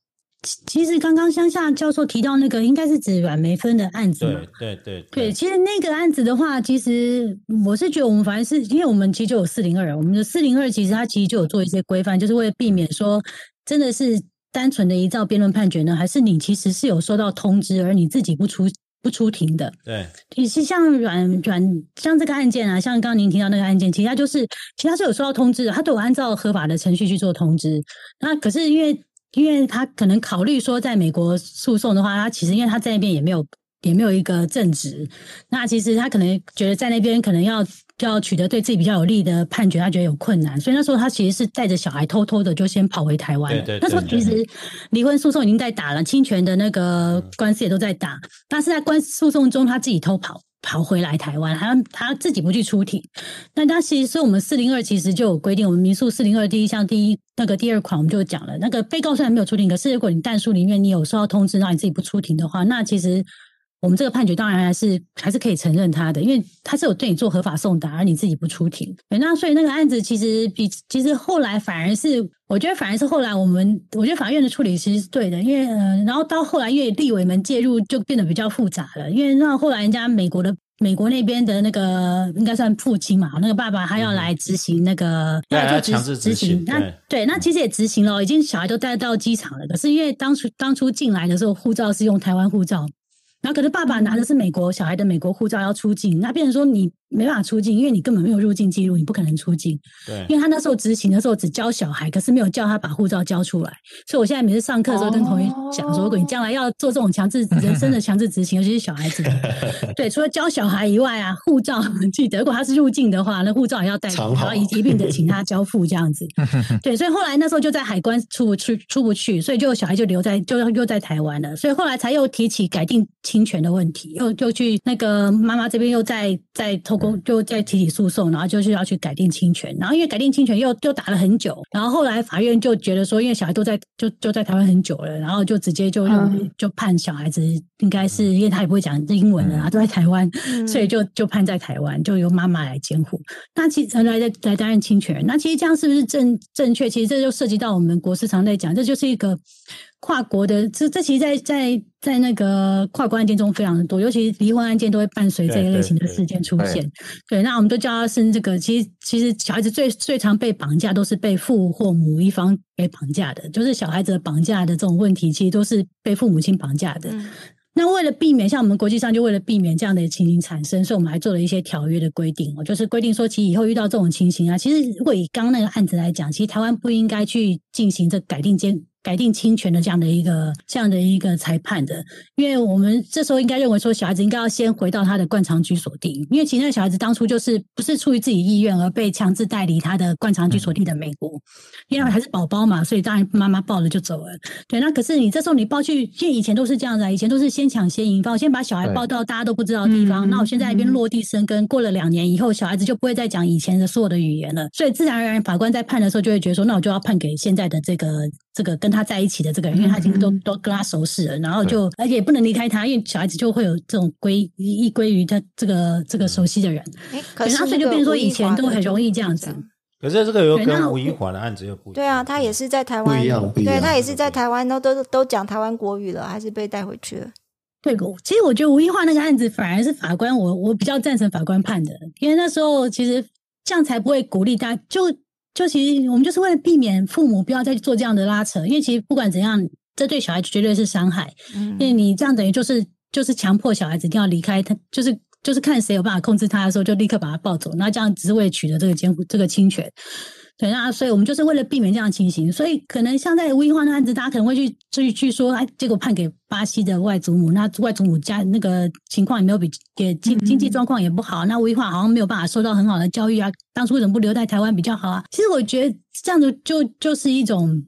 Speaker 5: 其实刚刚乡下教授提到那个，应该是指阮梅芬的案子
Speaker 2: 嘛？对对对。
Speaker 5: 对，其实那个案子的话，其实我是觉得我们反正是因为我们其实就有四零二，我们的四零二其实它其实就有做一些规范，就是为了避免说真的是单纯的依照辩论判决呢，还是你其实是有收到通知，而你自己不出不出庭的。
Speaker 2: 对。
Speaker 5: 其实像阮阮像这个案件啊，像刚刚您提到那个案件，其实它就是其实它是有收到通知的，他都有按照合法的程序去做通知。那可是因为。因为他可能考虑说，在美国诉讼的话，他其实因为他在那边也没有也没有一个正职，那其实他可能觉得在那边可能要要取得对自己比较有利的判决，他觉得有困难，所以那时候他其实是带着小孩偷偷的就先跑回台湾了。那时候其实离婚诉讼已经在打了，侵权的那个官司也都在打，但是在官司诉讼中他自己偷跑。跑回来台湾，他他自己不去出庭。那他其实是我们四零二其实就有规定，我们民诉四零二第一项第一那个第二款，我们就讲了，那个被告虽然没有出庭，可是如果你但书里面你有收到通知让你自己不出庭的话，那其实我们这个判决当然还是还是可以承认他的，因为他是有对你做合法送达，而你自己不出庭。那所以那个案子其实比其实后来反而是，我觉得反而是后来我们我觉得法院的处理其实是对的，因为呃，然后到后来因为立委们介入就变得比较复杂了，因为那后来人家美国的。美国那边的那个应该算父亲嘛，那个爸爸他要来执行那个，
Speaker 2: 要就执
Speaker 5: 执行。那对，那其实也执行了，已经小孩都带到机场了。可是因为当初当初进来的时候，护照是用台湾护照，然后可是爸爸拿的是美国小孩的美国护照要出境，那变成说你没办法出境，因为你根本没有入境记录，你不可能出境。
Speaker 2: 对，
Speaker 5: 因为他那时候执行的时候只教小孩，可是没有叫他把护照交出来。所以我现在每次上课的时候跟同学讲说，如果你将来要做这种强制人生的强制执行，尤其是小孩子，[LAUGHS] 对，除了教小孩以外啊，护照记得，如果他是入境的话，那护照也要带，然后一一并的请他交付这样子。[LAUGHS] 对，所以后来那时候就在海关出不去，出不去，所以就小孩就留在，就又在台湾了。所以后来才又提起改定侵权的问题，又又去那个妈妈这边又在在就在提起诉讼，然后就是要去改定侵权。然后因为改定侵权又又打了很久，然后后来法院就觉得说，因为小孩都在就就在台湾很久了，然后就直接就就判小孩子应该是因为他也不会讲英文的啊，都在台湾，所以就就判在台湾，就由妈妈来监护。那其实来来来担任侵权，那其实这样是不是正正确？其实这就涉及到我们国市常在讲，这就是一个。跨国的这这其实，在在在那个跨国案件中非常的多，尤其离婚案件都会伴随这一类型的事件出现。对，那我们都叫它是这个，其实其实小孩子最最常被绑架，都是被父或母一方给绑架的，就是小孩子绑架的这种问题，其实都是被父母亲绑架的。那为了避免像我们国际上就为了避免这样的情形产生，所以我们还做了一些条约的规定。我就是规定说，其实以后遇到这种情形啊，其实如果以刚那个案子来讲，其实台湾不应该去进行这改定监。改定侵权的这样的一个这样的一个裁判的，因为我们这时候应该认为说，小孩子应该要先回到他的惯常居所地，因为其实那小孩子当初就是不是出于自己意愿而被强制带离他的惯常居所地的美国，因为还是宝宝嘛，所以当然妈妈抱了就走了。对，那可是你这时候你抱去，因为以前都是这样子，以前都是先抢先赢，我先把小孩抱到大家都不知道的地方，那我现在一边落地生根，过了两年以后，小孩子就不会再讲以前的所有的语言了，所以自然而然法官在判的时候就会觉得说，那我就要判给现在的这个。这个跟他在一起的这个人，因为他已经都都跟他熟识了，然后就而且也不能离开他，因为小孩子就会有这种归依归于他这个这个熟悉的人。
Speaker 3: 可是
Speaker 5: 所以就变成说以前都很容易这样子。
Speaker 2: 可是这个又跟吴英华的案子又不一样。
Speaker 3: 对啊，他也是在台湾，
Speaker 4: 不一样，一样。
Speaker 3: 对他也是在台湾，都都都讲台湾国语了，还是被带回去了。
Speaker 5: 对，其实我觉得吴英华那个案子反而是法官，我我比较赞成法官判的，因为那时候其实这样才不会鼓励大家就。就其实我们就是为了避免父母不要再做这样的拉扯，因为其实不管怎样，这对小孩绝对是伤害。因为你这样等于就是就是强迫小孩子一定要离开他，就是就是看谁有办法控制他的时候，就立刻把他抱走。那这样只是为了取得这个监护这个侵权。对那，所以我们就是为了避免这样情形，所以可能像在吴一化的案子，大家可能会去去去说，哎，结果判给巴西的外祖母，那外祖母家那个情况也没有比，也经经济状况也不好，那吴一化好像没有办法受到很好的教育啊，当初为什么不留在台湾比较好啊？其实我觉得这样子就就是一种，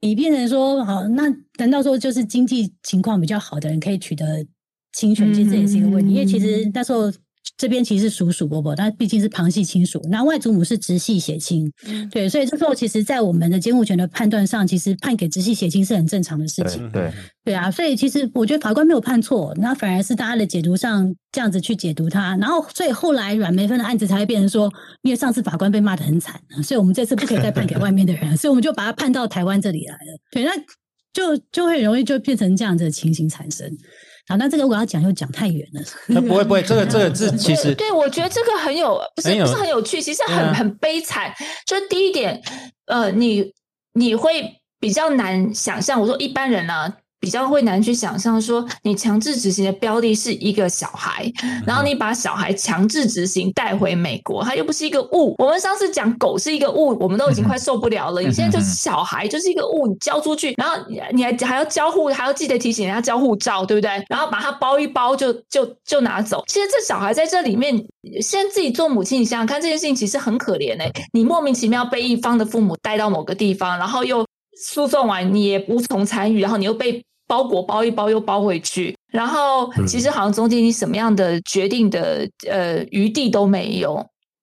Speaker 5: 你变成说，好，那难道说就是经济情况比较好的人可以取得侵权？其实这也是一个问题，因为其实那时候。这边其实是属属伯伯，但毕竟是旁系亲属。那外祖母是直系血亲，对，所以这时候其实，在我们的监护权的判断上，其实判给直系血亲是很正常的事情。
Speaker 6: 对，
Speaker 5: 对啊，所以其实我觉得法官没有判错，那反而是大家的解读上这样子去解读它。然后，所以后来阮梅芬的案子才会变成说，因为上次法官被骂的很惨，所以我们这次不可以再判给外面的人，所以我们就把他判到台湾这里来了。对，那就就会容易就变成这样子的情形产生。好，那这个我要讲又讲太远了。
Speaker 2: 那不会不会，这个这个是其实
Speaker 1: 对我觉得这个很有，不是不是很有趣，其实很很悲惨。就是第一点，呃，你你会比较难想象。我说一般人呢。比较会难去想象，说你强制执行的标的是一个小孩，然后你把小孩强制执行带回美国，他又不是一个物。我们上次讲狗是一个物，我们都已经快受不了了。你现在就是小孩，就是一个物，你交出去，然后你还还要交护，还要记得提醒人家交护照，对不对？然后把它包一包就就就拿走。其实这小孩在这里面，现在自己做母亲，你想想看，这件事情其实很可怜哎。你莫名其妙被一方的父母带到某个地方，然后又诉讼完你也无从参与，然后你又被。包裹包一包又包回去，然后其实好像中间你什么样的决定的呃余地都没有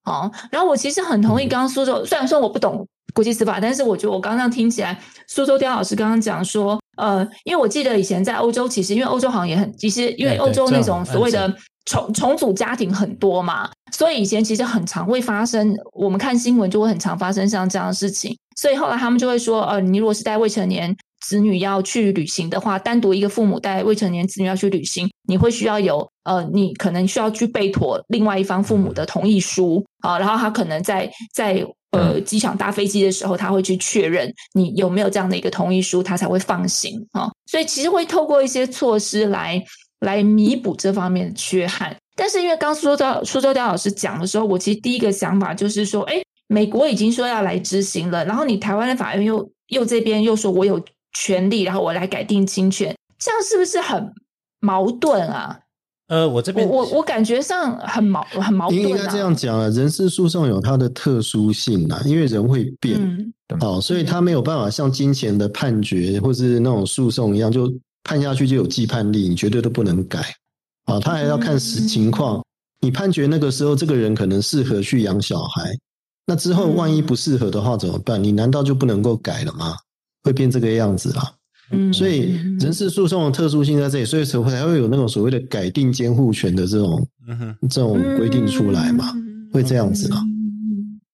Speaker 1: 哦。然后我其实很同意刚刚苏州，虽然说我不懂国际司法，但是我觉得我刚刚听起来，苏州刁老师刚刚讲说，呃，因为我记得以前在欧洲，其实因为欧洲好像也很，其实因为欧洲那种所谓的重重组家庭很多嘛，所以以前其实很常会发生，我们看新闻就会很常发生像这样的事情，所以后来他们就会说，呃，你如果是带未成年。子女要去旅行的话，单独一个父母带未成年子女要去旅行，你会需要有呃，你可能需要去备妥另外一方父母的同意书啊，然后他可能在在呃机场搭飞机的时候，他会去确认你有没有这样的一个同意书，他才会放行啊。所以其实会透过一些措施来来弥补这方面的缺憾。但是因为刚苏州苏州刁老师讲的时候，我其实第一个想法就是说，哎，美国已经说要来执行了，然后你台湾的法院又又这边又说我有权利，然后我来改定侵权，这样是不是很矛盾啊？
Speaker 2: 呃，我这边
Speaker 1: 我我感觉上很矛很矛盾。
Speaker 4: 应该这样讲啊，人事诉讼有它的特殊性啊，因为人会变，好，所以他没有办法像金钱的判决或是那种诉讼一样，就判下去就有既判力，你绝对都不能改啊。他还要看实情况，你判决那个时候这个人可能适合去养小孩，那之后万一不适合的话怎么办？你难道就不能够改了吗？会变这个样子啦。嗯，所以人事诉讼的特殊性在这里，所以才会才会有那种所谓的改定监护权的这种这种规定出来嘛，会这样子啊。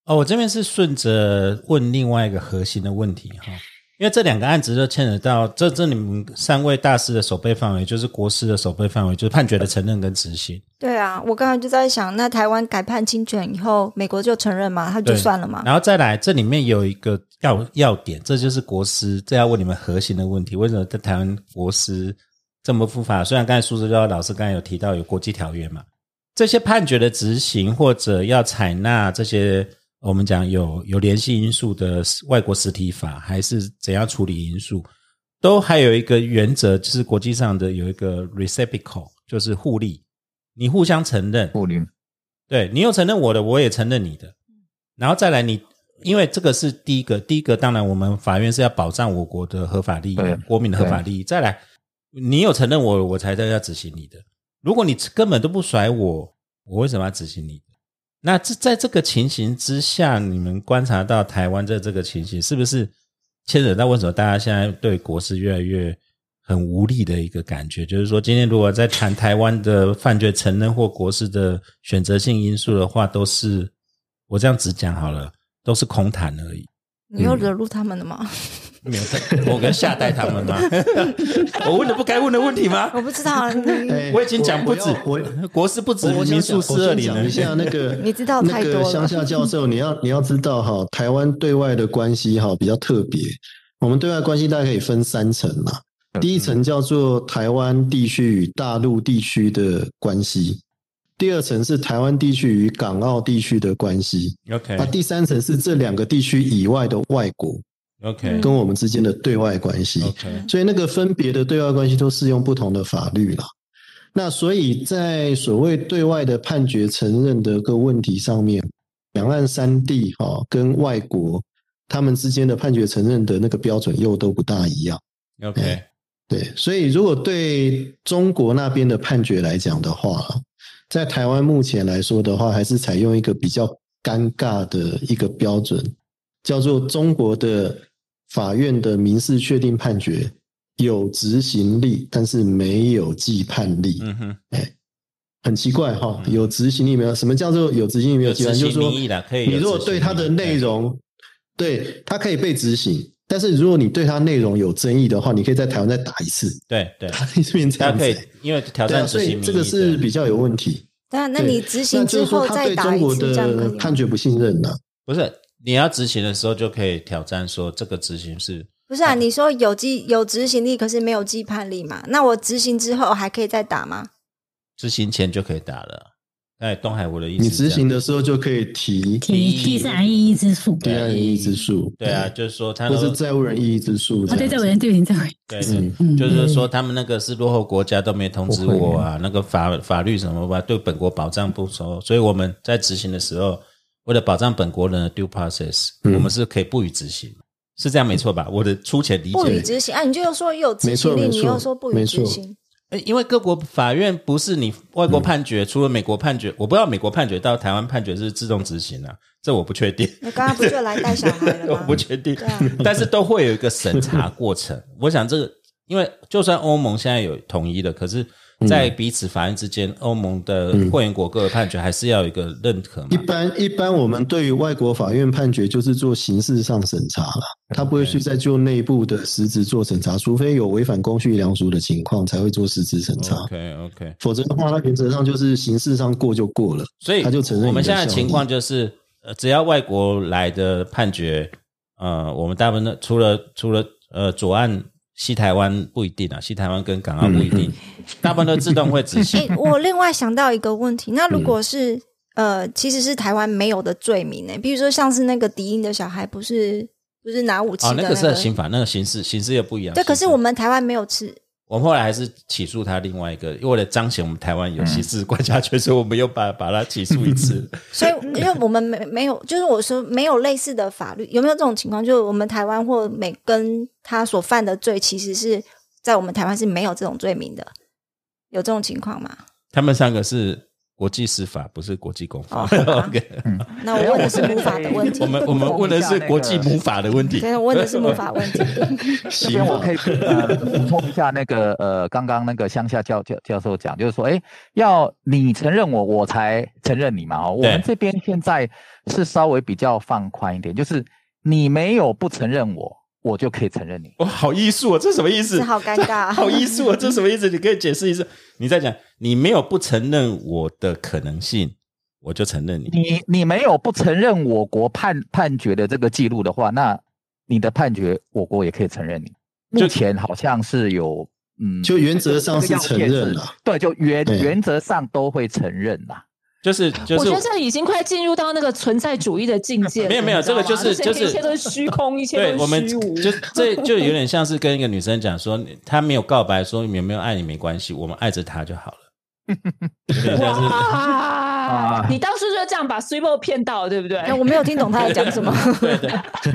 Speaker 2: 哦，我这边是顺着问另外一个核心的问题哈。因为这两个案子都牵扯到这这你们三位大师的守备范围，就是国师的守备范围，就是判决的承认跟执行。
Speaker 3: 对啊，我刚才就在想，那台湾改判侵权以后，美国就承认嘛？他就算了嘛？
Speaker 2: 然后再来，这里面有一个要要点，这就是国师，这要问你们核心的问题：为什么在台湾国师这么复法？虽然刚才苏志娇老师刚才有提到有国际条约嘛，这些判决的执行或者要采纳这些。我们讲有有联系因素的外国实体法，还是怎样处理因素，都还有一个原则，就是国际上的有一个 reciprocal，就是互利，你互相承认，
Speaker 6: 互利，
Speaker 2: 对你有承认我的，我也承认你的，然后再来你，因为这个是第一个，第一个当然我们法院是要保障我国的合法利益，国民的合法利益，再来你有承认我，我才在要执行你的，如果你根本都不甩我，我为什么要执行你？那这在这个情形之下，你们观察到台湾的这个情形，是不是牵扯到为什么大家现在对国事越来越很无力的一个感觉？就是说，今天如果在谈台湾的犯罪承认或国事的选择性因素的话，都是我这样子讲好了，都是空谈而已。
Speaker 3: 你又惹怒他们了吗？
Speaker 2: 没有，我跟夏代他们吗？[LAUGHS] 我问了不该问的问题吗？
Speaker 3: 我不知道，[LAUGHS]
Speaker 2: 我已经讲不止，我国师不止民宿四二零了。
Speaker 4: 一下那个，[LAUGHS]
Speaker 3: 你知道太多
Speaker 4: 乡下教授，你要你要知道哈，台湾对外的关系哈比较特别。我们对外关系大概可以分三层嘛。第一层叫做台湾地区与大陆地区的关系。第二层是台湾地区与港澳地区的关系
Speaker 2: ，OK。
Speaker 4: 那第三层是这两个地区以外的外国
Speaker 2: ，OK，
Speaker 4: 跟我们之间的对外关系
Speaker 2: ，OK。
Speaker 4: 所以那个分别的对外关系都适用不同的法律了。那所以在所谓对外的判决承认的个问题上面，两岸三地哈跟外国他们之间的判决承认的那个标准又都不大一样
Speaker 2: ，OK。
Speaker 4: 对，所以如果对中国那边的判决来讲的话。在台湾目前来说的话，还是采用一个比较尴尬的一个标准，叫做中国的法院的民事确定判决有执行力，但是没有既判力。嗯哼，哎，很奇怪哈，有执行力没有？什么叫做有执行力没有既判？就是说，你如果对它的内容，对它可以被执行，但是如果你对它内容有争议的话，你可以在台湾再打一次。
Speaker 2: 对对，
Speaker 4: 它这边这样子，
Speaker 2: 因为挑战执行，
Speaker 4: 这个是比较有问题。
Speaker 3: 那那你执行之后再打一次，这样
Speaker 4: 判决不信任呢？
Speaker 2: 不是，你要执行的时候就可以挑战说这个执行是？
Speaker 3: 不是啊？你说有记有执行力，可是没有记判力嘛？那我执行之后还可以再打吗？
Speaker 2: 执行前就可以打了。哎，东海我的意思，
Speaker 4: 你执行的时候就可以提
Speaker 5: 提第三异议之诉，
Speaker 4: 第三异议之诉，
Speaker 2: 对啊，就是说他
Speaker 4: 不是债务人异议之诉，
Speaker 5: 啊，对债务人对债务人，
Speaker 2: 对，就是说他们那个是落后国家都没通知我啊，那个法法律什么吧，对本国保障不熟，所以我们在执行的时候，为了保障本国人的 due process，我们是可以不予执行，是这样没错吧？我的粗浅理解，
Speaker 3: 不予执行啊，你就又说有执行力，你又说不予执行。
Speaker 2: 哎，因为各国法院不是你外国判决，除了美国判决，我不知道美国判决到台湾判决是自动执行啊，这我不确定。
Speaker 3: 你刚刚不就来带小孩了
Speaker 2: 吗？[LAUGHS] 我不确定，但是都会有一个审查过程。我想这个，因为就算欧盟现在有统一的，可是。在彼此法院之间，欧盟的会员国各个判决还是要有一个认可。
Speaker 4: 一般一般，我们对于外国法院判决就是做形式上审查了，他不会去再就内部的实质做审查，除非有违反公序良俗的情况才会做实质审查。
Speaker 2: OK OK，
Speaker 4: 否则的话，他原则上就是形式上过就过了，
Speaker 2: 所以
Speaker 4: 他就承认。
Speaker 2: 我们现在情况就是，呃，只要外国来的判决，呃，我们大部分的除了除了呃左岸。西台湾不一定啊，西台湾跟港澳不一定，大部分都自动会执行。
Speaker 3: 我另外想到一个问题，那如果是呃，其实是台湾没有的罪名呢？比如说像是那个敌营的小孩，不是不是拿武器的
Speaker 2: 那
Speaker 3: 个
Speaker 2: 刑法，那个形式形式又不一样。
Speaker 3: 对，可是我们台湾没有吃。
Speaker 2: 我们后来还是起诉他另外一个，为了彰显我们台湾有刑事管辖权，所以我们又把把他起诉一次。[LAUGHS]
Speaker 3: 所以，因为我们没没有，就是我说没有类似的法律，有没有这种情况？就是我们台湾或美跟他所犯的罪，其实是在我们台湾是没有这种罪名的，有这种情况吗？
Speaker 2: 他们三个是。国际司法不是国际公法。[LAUGHS] OK，
Speaker 3: 那我问的是母法的问题。
Speaker 2: 我们我们问的是国际母法的问题。
Speaker 3: 对，问的是母法问题。[LAUGHS]
Speaker 6: 这边我可以呃补充一下，那个呃，刚刚那个乡下教教教授讲，就是说，哎，要你承认我，我才承认你嘛。哦，我们这边现在是稍微比较放宽一点，就是你没有不承认我。我就可以承认你。
Speaker 2: 哇，好艺术啊！这什么意思？
Speaker 3: 好尴尬，
Speaker 2: 好艺术啊！这什么意思？你可以解释一下。你在讲，你没有不承认我的可能性，我就承认你。
Speaker 6: 你你没有不承认我国判判决的这个记录的话，那你的判决我国也可以承认你。目前好像是有，嗯，
Speaker 4: 就原则上是承认了。
Speaker 6: 对，就原原则上都会承认啦。
Speaker 2: 就是就是，我
Speaker 1: 觉得这已经快进入到那个存在主义的境界。[LAUGHS]
Speaker 2: 没有没有，这个就是就是
Speaker 1: 一切都是虚空，一切都是虚无。
Speaker 2: 就这就有点像是跟一个女生讲说，她没有告白，说有没有爱你没关系，我们爱着她就好了。[LAUGHS]
Speaker 1: 哇！你当初就这样把 s u p e 骗到，对不对？
Speaker 3: 我没有听懂他在讲什么。
Speaker 2: 对对。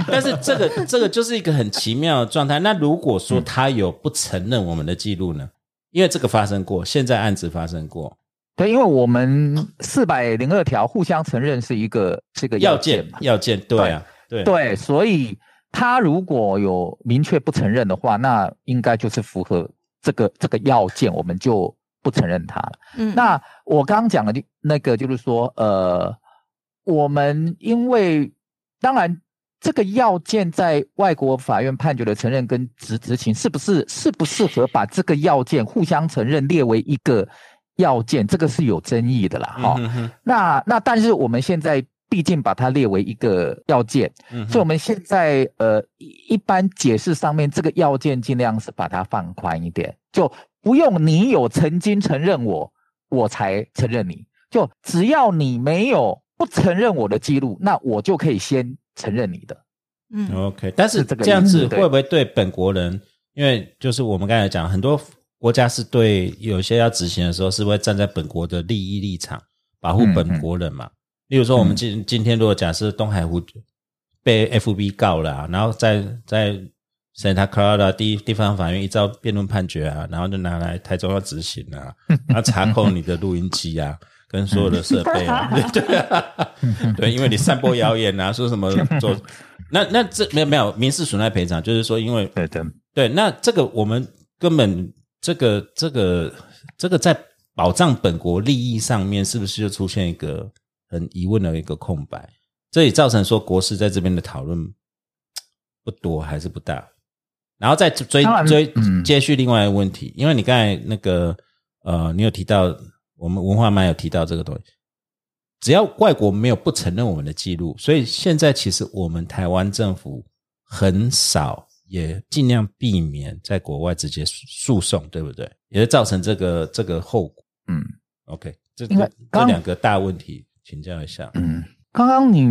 Speaker 2: 但是这个这个就是一个很奇妙的状态。那如果说他有不承认我们的记录呢？因为这个发生过，现在案子发生过。
Speaker 6: 对，因为我们四百零二条互相承认是一个是个
Speaker 2: 要
Speaker 6: 件
Speaker 2: 嘛，要件对啊，对
Speaker 6: 对，所以他如果有明确不承认的话，那应该就是符合这个这个要件，我们就不承认他了。嗯，那我刚刚讲的那个就是说，呃，我们因为当然这个要件在外国法院判决的承认跟执执行，是不是适不适合把这个要件互相承认列为一个？要件这个是有争议的啦，哈。那那但是我们现在毕竟把它列为一个要件，嗯所以我们现在呃一般解释上面这个要件尽量是把它放宽一点，就不用你有曾经承认我，我才承认你，就只要你没有不承认我的记录，那我就可以先承认你的。
Speaker 2: 嗯，OK。但是这样子会不会对本国人？因为就是我们刚才讲很多。国家是对有些要执行的时候，是会站在本国的利益立场，保护本国人嘛？例如说，我们今今天如果假设东海湖被 FB 告了，然后在在 Santa Clara 地地方法院依照辩论判决啊，然后就拿来台中要执行啊，[LAUGHS] 然后查扣你的录音机啊，跟所有的设备啊，[LAUGHS] 对啊，[LAUGHS] 对，因为你散播谣言啊，说什么做那那这没有没有民事损害赔偿，就是说因为
Speaker 6: 对对
Speaker 2: 对，那这个我们根本。这个这个这个在保障本国利益上面，是不是就出现一个很疑问的一个空白？这也造成说国事在这边的讨论不多还是不大？然后再追追接续另外一个问题，因为你刚才那个呃，你有提到我们文化班有提到这个东西，只要外国没有不承认我们的记录，所以现在其实我们台湾政府很少。也尽量避免在国外直接诉讼，对不对？也会造成这个这个后果。嗯，OK，这这两个大问题，请教一下。
Speaker 6: 嗯，刚刚你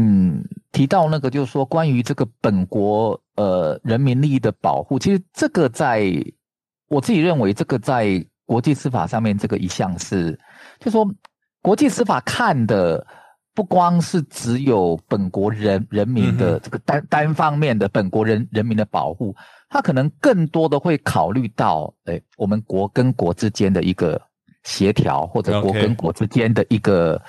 Speaker 6: 提到那个，就是说关于这个本国呃人民利益的保护，其实这个在我自己认为，这个在国际司法上面，这个一项是，就说国际司法看的。不光是只有本国人人民的这个单单方面的本国人人民的保护，他可能更多的会考虑到，哎，我们国跟国之间的一个协调，或者国跟国之间的一个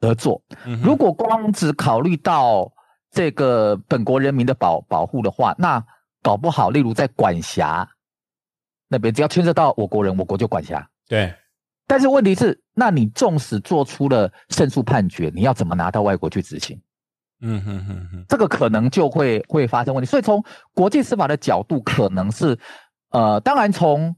Speaker 6: 合作。如果光只考虑到这个本国人民的保保护的话，那搞不好，例如在管辖那边，只要牵涉到我国人，我国就管辖。
Speaker 2: 对。
Speaker 6: 但是问题是，那你纵使做出了胜诉判决，你要怎么拿到外国去执行？嗯哼哼哼，这个可能就会会发生问题。所以从国际司法的角度，可能是呃，当然从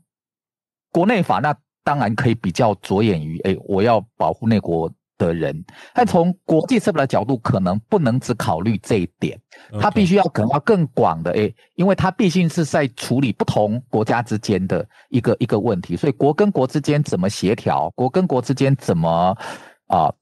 Speaker 6: 国内法，那当然可以比较着眼于，哎，我要保护内国的人，但从国际司法的角度，可能不能只考虑这一点，他必须要可能要更广的，诶，因为他毕竟是在处理不同国家之间的一个一个问题，所以国跟国之间怎么协调，国跟国之间怎么啊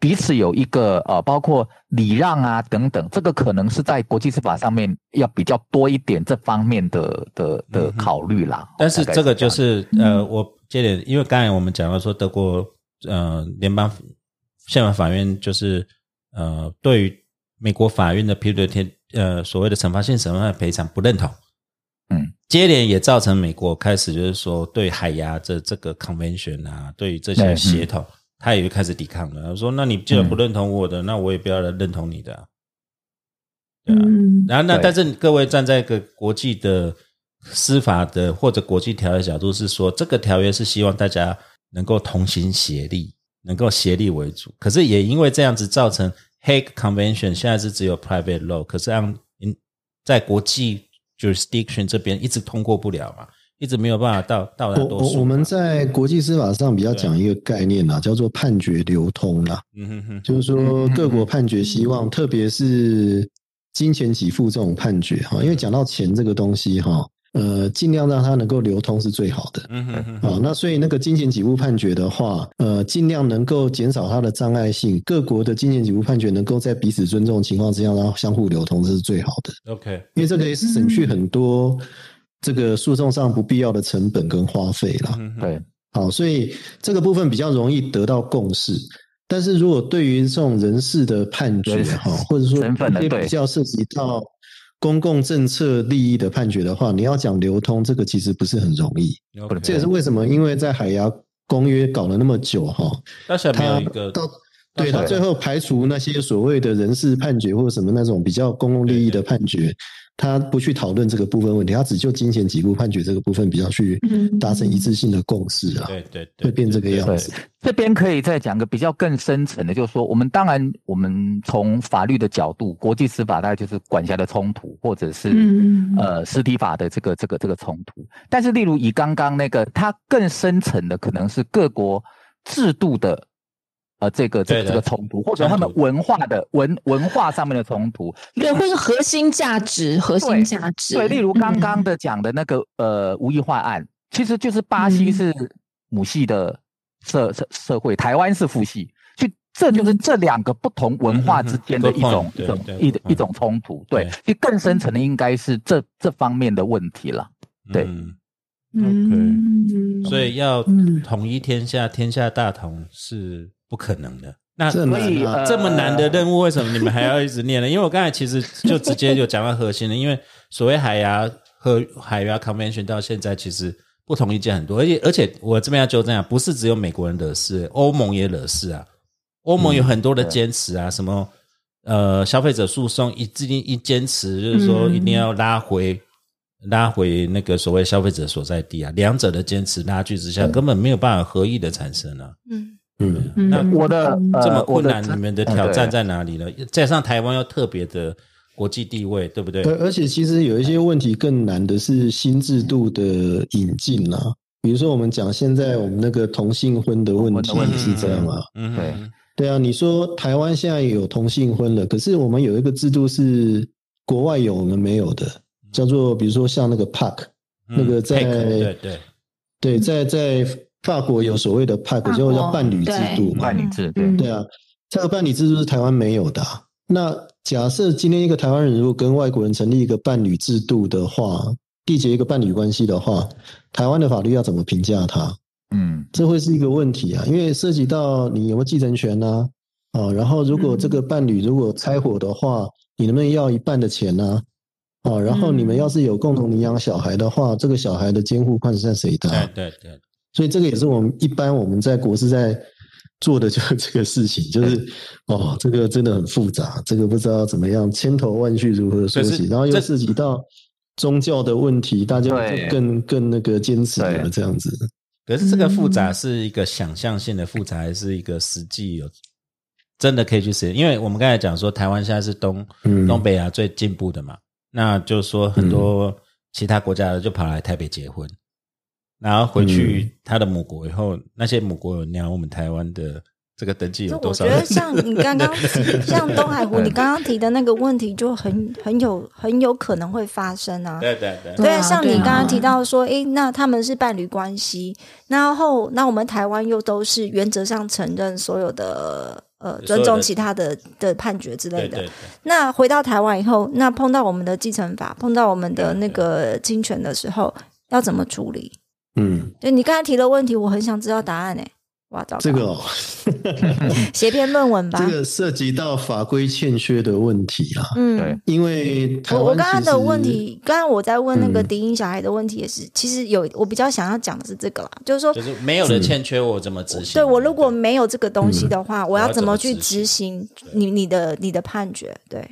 Speaker 6: 彼此有一个呃，包括礼让啊等等，这个可能是在国际司法上面要比较多一点这方面的的的考虑啦。
Speaker 2: 但是这个就是呃，我接点，因为刚才我们讲到说德国呃联邦。宪法法院就是呃，对于美国法院的批的天呃所谓的惩罚性审判赔偿不认同，
Speaker 6: 嗯，
Speaker 2: 接连也造成美国开始就是说对海牙这这个 convention 啊，对于这些协同，他也就开始抵抗了。说那你既然不认同我的，那我也不要来认同你的，对啊。然后那但是各位站在一个国际的司法的或者国际条约角度是说，这个条约是希望大家能够同心协力。能够协力为主，可是也因为这样子造成 Hague Convention 现在是只有 private law，可是让在国际 jurisdiction 这边一直通过不了嘛，一直没有办法到到达多数。
Speaker 4: 我我们在国际司法上比较讲一个概念啊，叫做判决流通啦。
Speaker 2: 嗯哼哼，
Speaker 4: 就是说各国判决希望，特别是金钱给付这种判决哈，因为讲到钱这个东西哈。呃，尽量让它能够流通是最好的。
Speaker 2: 嗯哼哼。
Speaker 4: 好，那所以那个金钱给付判决的话，呃，尽量能够减少它的障碍性。各国的金钱给付判决能够在彼此尊重的情况之下，然后相互流通，这是最好的。
Speaker 2: OK，
Speaker 4: 因为这可以省去很多这个诉讼上不必要的成本跟花费了。
Speaker 6: 对，
Speaker 4: 好，所以这个部分比较容易得到共识。但是如果对于这种人事的判决哈，或者说一些比较涉及到。公共政策利益的判决的话，你要讲流通，这个其实不是很容易。这也是为什么，因为在海牙公约搞了那么久哈，
Speaker 2: 他
Speaker 4: 到对他最后排除那些所谓的人事判决或者什么那种比较公共利益的判决。他不去讨论这个部分问题，他只就金钱给付判决这个部分比较去达成一致性的共识啊。
Speaker 2: 对对，
Speaker 4: 会变这个样子。
Speaker 6: 这边可以再讲个比较更深层的，就是说，我们当然我们从法律的角度，国际司法大概就是管辖的冲突，或者是呃实体法的这个这个这个冲突。但是，例如以刚刚那个，它更深层的可能是各国制度的。呃，这个这个这个冲突，或者他们文化的文文化上面的冲突，
Speaker 1: 对，或者核心价值、核心价值，
Speaker 6: 对，例如刚刚的讲的那个呃无意化案，其实就是巴西是母系的社社社会，台湾是父系，就这就是这两个不同文化之间的一种一种一一种冲突，对，其实更深层的应该是这这方面的问题了，对
Speaker 2: ，OK，所以要统一天下，天下大同是。不可能的，那
Speaker 4: 所以
Speaker 2: 这么难的任务，为什么你们还要一直念呢？[LAUGHS] 因为我刚才其实就直接就讲到核心了，因为所谓海牙和海牙 convention 到现在其实不同意见很多，而且而且我这边要纠正啊，不是只有美国人惹事，欧盟也惹事啊，欧盟有很多的坚持啊，什么呃消费者诉讼一至今一坚持就是说一定要拉回拉回那个所谓消费者所在地啊，两者的坚持拉锯之下，根本没有办法合意的产生啊，
Speaker 3: 嗯。
Speaker 4: 嗯，
Speaker 6: 那我的
Speaker 2: 这么困难你们的挑战在哪里呢？加上台湾又特别的国际地位，对不对？
Speaker 4: 而而且其实有一些问题更难的是新制度的引进啊，比如说我们讲现在我们那个同性婚的问题是这样啊，
Speaker 6: 嗯，对，
Speaker 4: 对啊，你说台湾现在有同性婚了，可是我们有一个制度是国外有我们没有的，叫做比如说像那个 Park 那个在
Speaker 2: 对对。
Speaker 4: 对，在在。法国有所谓的 c 就叫伴侣制度
Speaker 6: 嘛，伴侣制对
Speaker 4: 对啊，这个伴侣制度是台湾没有的。那假设今天一个台湾人如果跟外国人成立一个伴侣制度的话，缔结一个伴侣关系的话，台湾的法律要怎么评价他？
Speaker 6: 嗯，
Speaker 4: 这会是一个问题啊，因为涉及到你有没有继承权呢？啊，然后如果这个伴侣如果拆伙的话，你能不能要一半的钱呢？啊，然后你们要是有共同领养小孩的话，这个小孩的监护权是在谁的？
Speaker 2: 对对对。
Speaker 4: 所以这个也是我们一般我们在国是在做的，就是 [LAUGHS] 这个事情，就是哦，这个真的很复杂，这个不知道怎么样千头万绪如何说起，然后又涉及到宗教的问题，大家就更更那个坚持了这样子。
Speaker 2: 可是这个复杂是一个想象性的复杂，还是一个实际有真的可以去实现？因为我们刚才讲说，台湾现在是东东北亚最进步的嘛，那就是说很多其他国家的就跑来台北结婚。然后回去他的母国以后，那些母国有鸟我们台湾的这个登记有多少
Speaker 3: 我
Speaker 2: 少？
Speaker 3: 觉得像你刚刚 [LAUGHS] 像东海湖，你刚刚提的那个问题，就很很有很有可能会发生啊。
Speaker 2: 对对对，
Speaker 3: 对，像你刚刚提到说，诶，那他们是伴侣关系，然后那我们台湾又都是原则上承认所有的呃尊重其他的的判决之类的。
Speaker 2: 对对对，
Speaker 3: 那回到台湾以后，那碰到我们的继承法，碰到我们的那个侵权的时候，要怎么处理？
Speaker 4: 嗯，
Speaker 3: 对你刚才提的问题，我很想知道答案诶。哇，糟糕
Speaker 4: 这个哦，[LAUGHS]
Speaker 3: 写篇论文吧。
Speaker 4: 这个涉及到法规欠缺的问题啊。
Speaker 3: 嗯，
Speaker 6: 对
Speaker 4: 因为
Speaker 3: 我我刚刚的问题，刚刚我在问那个低音小孩的问题也是，其实有我比较想要讲的是这个啦，就是说，
Speaker 2: 就是没有的欠缺，我怎么执行？
Speaker 3: 对我如果没有这个东西的话，我要
Speaker 2: 我要怎么
Speaker 3: 去
Speaker 2: 执
Speaker 3: 执行你你的你的判决？对，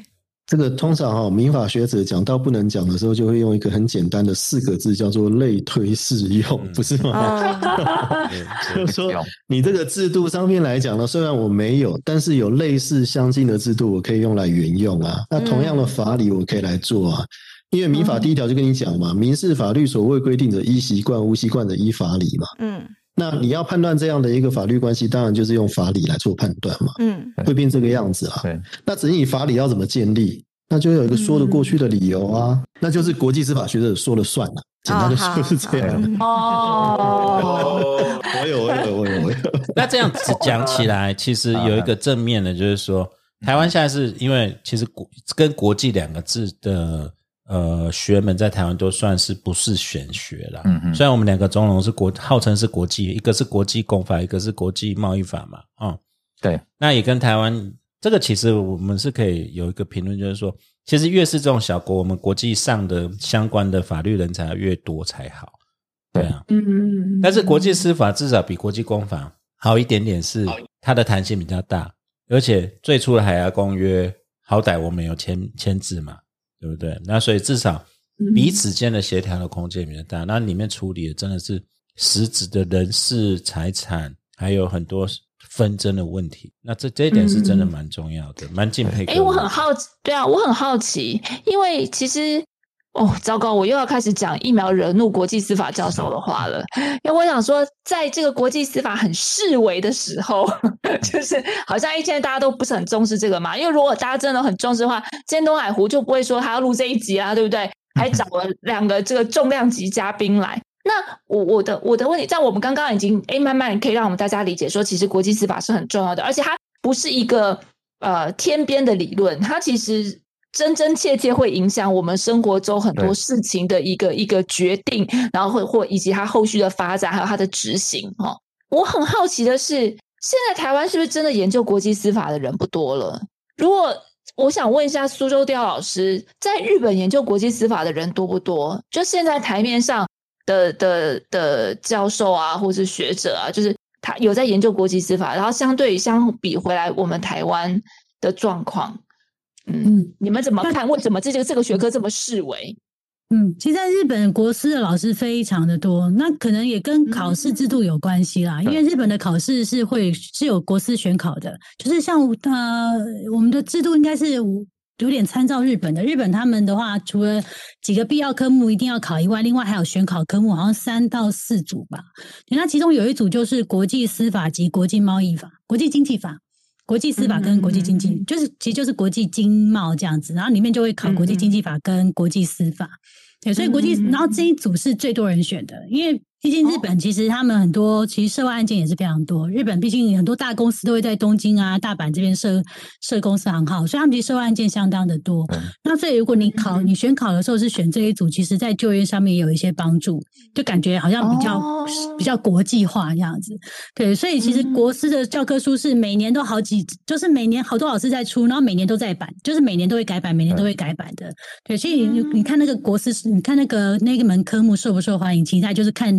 Speaker 4: 这个通常哈、民法学者讲到不能讲的时候，就会用一个很简单的四个字，叫做类推适用，
Speaker 2: 嗯
Speaker 4: 不是吗？
Speaker 3: 哦，[LAUGHS]
Speaker 4: 就是说，你这个制度上面来讲呢，虽然我没有，但是有类似相近的制度，我可以用来援用啊。那同样的法理，我可以来做啊。因为民法第一条就跟你讲嘛，民事法律所谓规定的依习惯，无习惯的依法理嘛。
Speaker 3: 嗯
Speaker 4: 那你要判断这样的一个法律关系，当然就是用法理来做判断嘛，
Speaker 3: 嗯
Speaker 4: 会变这个样子啊。
Speaker 6: 对，
Speaker 4: 那至于你法理要怎么建立，那就有一个说得过去的理由啊，那就是国际司法学者说了算了。简单的说是这样。
Speaker 3: 嗯
Speaker 1: 哦，
Speaker 4: 我有，我有，我有，我有。[LAUGHS]
Speaker 2: 那这样子讲起来，其实有一个正面的，就是说，台湾现在是因为其实国跟国际两个字的呃学门在台湾都算是不是玄学啦。
Speaker 6: 嗯嗯
Speaker 2: 虽然我们两个中龙是国号称是国际，一个是国际公法，一个是国际贸易法嘛，啊、
Speaker 6: 对，
Speaker 2: 那也跟台湾这个其实我们是可以有一个评论，就是说，其实越是这种小国，我们国际上的相关的法律人才越多才好。对。啊，
Speaker 1: 嗯，
Speaker 2: 但是国际司法至少比国际公法好一点点，是它的弹性比较大，而且最初的海牙公约好歹我们有签签字嘛，对不对？那所以至少彼此间的协调的空间比较大，那里面处理的真的是实质的人事、财产，还有很多纷争的问题。那这这一点是真的蛮重要的，蛮敬佩。
Speaker 1: 哎，我很好奇，对啊，我很好奇，因为其实。哦，糟糕！我又要开始讲疫苗惹怒国际司法教授的话了，因为我想说，在这个国际司法很视为的时候，[LAUGHS] 就是好像一天大家都不是很重视这个嘛。因为如果大家真的很重视的话，今天东海湖就不会说他要录这一集啊，对不对？还找了两个这个重量级嘉宾来。那我我的我的问题，在我们刚刚已经哎，慢慢可以让我们大家理解说，其实国际司法是很重要的，而且它不是一个呃天边的理论，它其实。真真切切会影响我们生活中很多事情的一个一个决定，然后或或以及它后续的发展，还有它的执行哦。我很好奇的是，现在台湾是不是真的研究国际司法的人不多了？如果我想问一下苏州雕老师，在日本研究国际司法的人多不多？就现在台面上的的的教授啊，或是学者啊，就是他有在研究国际司法，然后相对相比回来我们台湾的状况。嗯，
Speaker 5: 嗯
Speaker 1: 你们怎么看？为什么这个这个学科这么视为？
Speaker 5: 嗯，其实在日本国师的老师非常的多，那可能也跟考试制度有关系啦。因为日本的考试是会是有国师选考的，就是像呃我们的制度应该是有点参照日本的。日本他们的话，除了几个必要科目一定要考以外，另外还有选考科目，好像三到四组吧。那其中有一组就是国际司法及国际贸易法、国际经济法。国际司法跟国际经济，
Speaker 1: 嗯
Speaker 5: 就是其实就是国际经贸这样子，然后里面就会考国际经济法跟国际司法。对，所以国际，
Speaker 1: 嗯。
Speaker 5: 然后这一组是最多人选的，因为毕竟日本其实他们很多其实涉外案件也是非常多。日本毕竟很多大公司都会在东京啊、大阪这边设设公司行号，所以他们其实涉外案件相当的多。那所以如果你考你选考的时候是选这一组，其实在就业上面也有一些帮助，就感觉好像比较、
Speaker 1: 哦
Speaker 5: 比较国际化这样子。对，所以其实国师的教科书是每年都好几，就是每年好多老师在出，然后每年都在版，就是每年都会改版，每年都会改版的。对，所以你你看那个国师，你看那个那个门科目受不受欢迎，其实就是看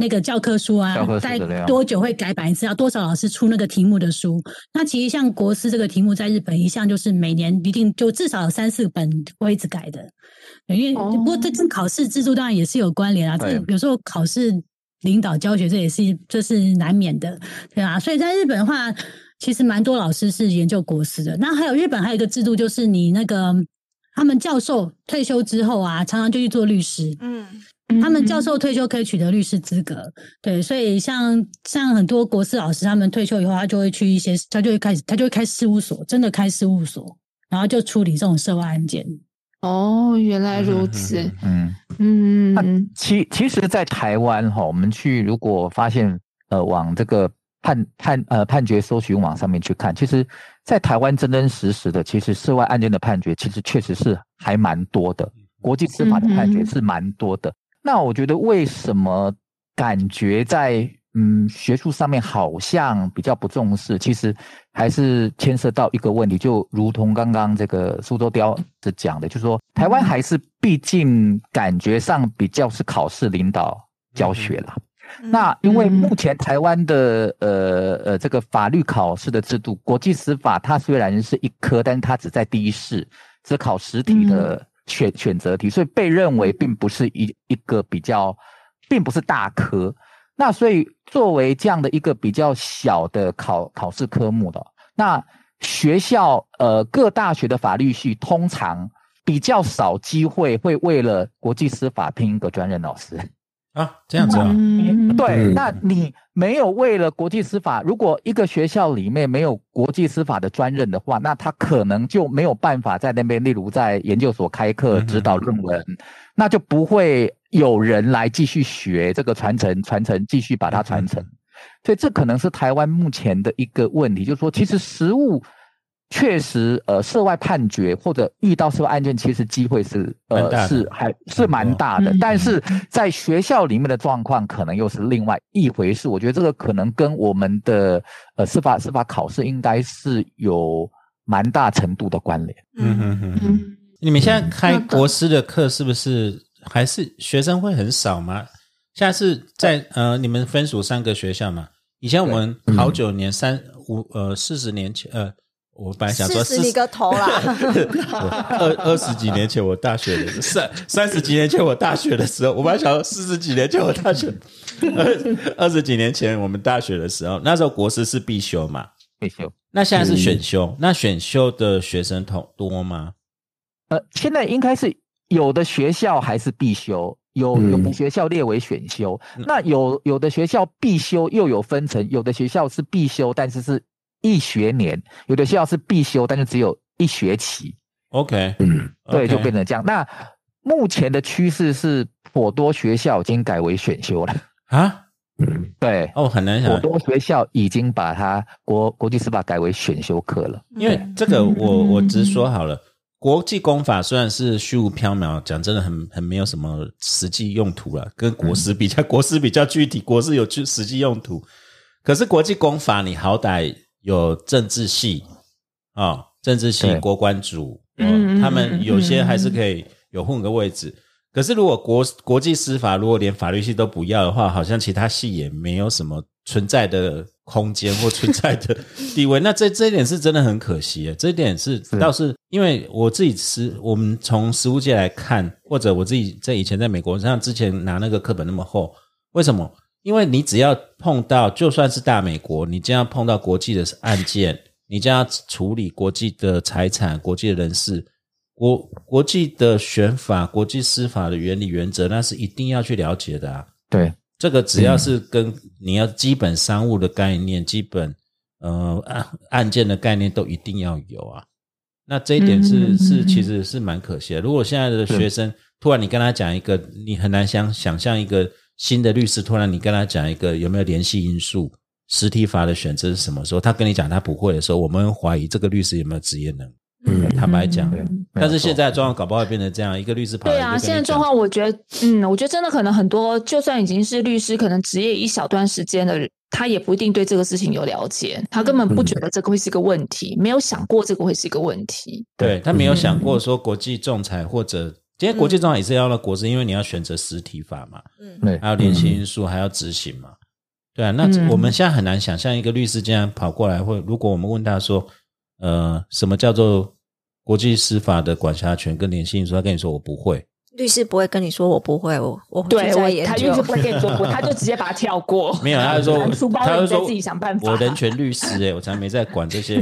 Speaker 5: 那个教科书啊在多久会改版一次，要多少老师出那个题目的书。那其实像国师这个题目，在日本一向就是每年一定就至少有三四本会一直改的。因为
Speaker 1: 哦
Speaker 5: 不过这跟考试制度当然也是有关联啊，这有时候考试领导教学这也是这是难免的，对啊。所以在日本的话，其实蛮多老师是研究国师的。那还有日本还有一个制度，就是你那个他们教授退休之后啊，常常就去做律师。
Speaker 3: 嗯
Speaker 5: 他们教授退休可以取得律师资格，对，所以像像很多国师老师，他们退休以后，他就会去一些，他就会开始，他就会开事务所，真的开事务所，然后就处理这种涉外案件。
Speaker 1: 哦，原来如此。
Speaker 6: 嗯嗯嗯。其其实，在台湾哈，我们去如果发现呃，往这个判判呃判决搜寻网上面去看，其实，在台湾真真实实的，其实涉外案件的判决，其实确实是还蛮多的。国际司法的判决是蛮多的。那我觉得为什么感觉在嗯学术上面好像比较不重视？其实还是牵涉到一个问题，就如同刚刚这个苏州雕是讲的，就是说台湾还是毕竟感觉上比较是考试领导教学了。那因为目前台湾的呃呃这个法律考试的制度，国际司法它虽然是一科，但是它只在第一试，只考实体的。选选择题，所以被认为并不是一一个比较，并不是大科。那所以作为这样的一个比较小的考考试科目的，那学校呃各大学的法律系通常比较少机会会为了国际司法聘一个专任老师。
Speaker 2: 啊，这样子啊，
Speaker 6: 对，那你没有为了国际司法，如果一个学校里面没有国际司法的专任的话，那他可能就没有办法在那边，例如在研究所开课指导论文，那就不会有人来继续学这个传承传承，继续把它传承。所以这可能是台湾目前的一个问题，就是说，其实实务。确实，呃，涉外判决或者遇到涉外案件，其实机会是呃是还是蛮大的，但是在学校里面的状况可能又是另外一回事。我觉得这个可能跟我们的呃司法司法考试应该是有蛮大程度的关联。
Speaker 2: 嗯嗯嗯。你们现在开国师的课是不是还是学生会很少吗？现在是在呃你们分属三个学校嘛？以前我们好九年三五呃四十年前呃。我本来想说，
Speaker 3: 四十个头啦。[LAUGHS]
Speaker 2: 二二十几年前我大学的三 [LAUGHS] 三十几年前我大学的时候，我本来想说四十几年前我大学 [LAUGHS] 二二十几年前我们大学的时候，那时候国师是必修嘛？
Speaker 6: 必修。
Speaker 2: 那现在是选修，那选修的学生多多吗？
Speaker 6: 呃，现在应该是有的学校还是必修，有有的学校列为选修。那有有的学校必修又有分成，有的学校是必修，但是是。一学年，有的学校是必修，但是只有一学期。
Speaker 2: OK，
Speaker 6: 嗯，对，就变成这样。那目前的趋势是，颇多学校已经改为选修了啊。嗯，对，
Speaker 2: 哦，很难想，
Speaker 6: 颇多学校已经把它国国际司法改为选修课了。
Speaker 2: 因为这个，我我直说好了，国际公法虽然是虚无缥缈，讲真的很很没有什么实际用途了，跟国师比较，国师比较具体，国师有具实际用途。可是国际公法，你好歹。有政治系啊，政治系国关组，嗯，他们有些还是可以有混个位置。可是如果国国际司法如果连法律系都不要的话，好像其他系也没有什么存在的空间或存在的地位。[LAUGHS] 那这这一点是真的很可惜，这一点是倒是因为我自己实我们从实务界来看，或者我自己在以前在美国，像之前拿那个课本那么厚，为什么？因为你只要碰到，就算是大美国，你将要碰到国际的案件，你将要处理国际的财产、国际的人事、国国际的选法、国际司法的原理原则，那是一定要去了解的啊。
Speaker 6: 对，
Speaker 2: 这个只要是跟你要基本商务的概念、基本呃案案件的概念都一定要有啊。那这一点是是其实是蛮可惜的。如果现在的学生突然你跟他讲一个，你很难想想象一个。新的律师突然你跟他讲一个有没有联系因素，实体法的选择是什么时候？他跟你讲他不会的时候，我们怀疑这个律师有没有职业能力。嗯，坦白讲，但是现在状况搞不好变成这样，一个律师跑。
Speaker 1: 对啊，现在状况我觉得，嗯，我觉得真的可能很多，就算已经是律师，可能职业一小段时间的，他也不一定对这个事情有了解，他根本不觉得这个会是一个问题，没有想过这个会是一个问题。
Speaker 2: 对他没有想过说国际仲裁或者。今天国际中也是要了国资，因为你要选择实体法嘛，
Speaker 6: 嗯，对，
Speaker 2: 还有联系因素，还要执行嘛，对啊。那我们现在很难想象一个律师这样跑过来，或如果我们问他说，呃，什么叫做国际司法的管辖权跟联系因素，他跟你说我不会，
Speaker 3: 律师不会跟你说我不会，我我
Speaker 1: 对我
Speaker 3: 他
Speaker 1: 律师不会跟你说 [LAUGHS] 不，他就直接把它跳过。[LAUGHS]
Speaker 2: 没有，他就说 [LAUGHS]
Speaker 1: 书包
Speaker 2: 他就说
Speaker 1: 自己想办法。
Speaker 2: 我人权律师哎，我才没在管这些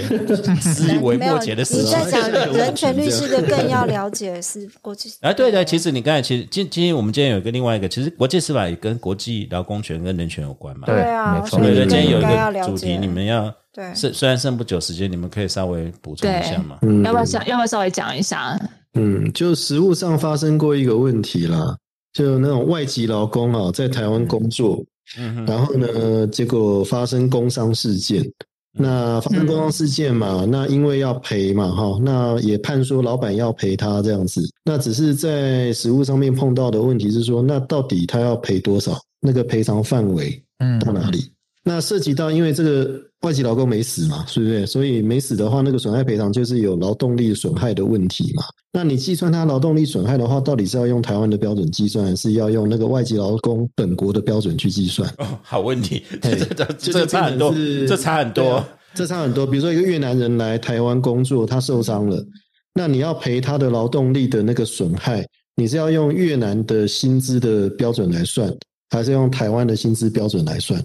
Speaker 2: 思维末节的事
Speaker 3: 情。你在讲人权律师的，更要了解是国际。
Speaker 2: 啊，对对，其实你刚才其实今今天我们今天有一个另外一个，其实国际司法也跟国际劳工权跟人权有关嘛。
Speaker 3: 对啊，
Speaker 6: 没错。
Speaker 2: 所以今天有一个主题，你们要
Speaker 3: 对，
Speaker 2: 是虽然剩不久时间，你们可以稍微补充一下嘛。
Speaker 1: 要不要想？要不要稍微讲一下？
Speaker 4: 嗯，就实务上发生过一个问题啦，就那种外籍劳工啊，在台湾工作，嗯，然后呢，结果发生工伤事件，那发生工伤事件嘛，那因为要赔嘛，哈，那也判说老板要赔他这样子，那只是在实务上面碰到的问题是说，那到底他要赔多少？那个赔偿范围，嗯，到哪里？那涉及到，因为这个外籍劳工没死嘛，是不是？所以没死的话，那个损害赔偿就是有劳动力损害的问题嘛。那你计算他劳动力损害的话，到底是要用台湾的标准计算，还是要用那个外籍劳工本国的标准去计算？
Speaker 2: 哦，好问题，这这差很多，这差很多，
Speaker 4: 这差很多。比如说一个越南人来台湾工作，他受伤了，那你要赔他的劳动力的那个损害，你是要用越南的薪资的标准来算，还是用台湾的薪资标准来算？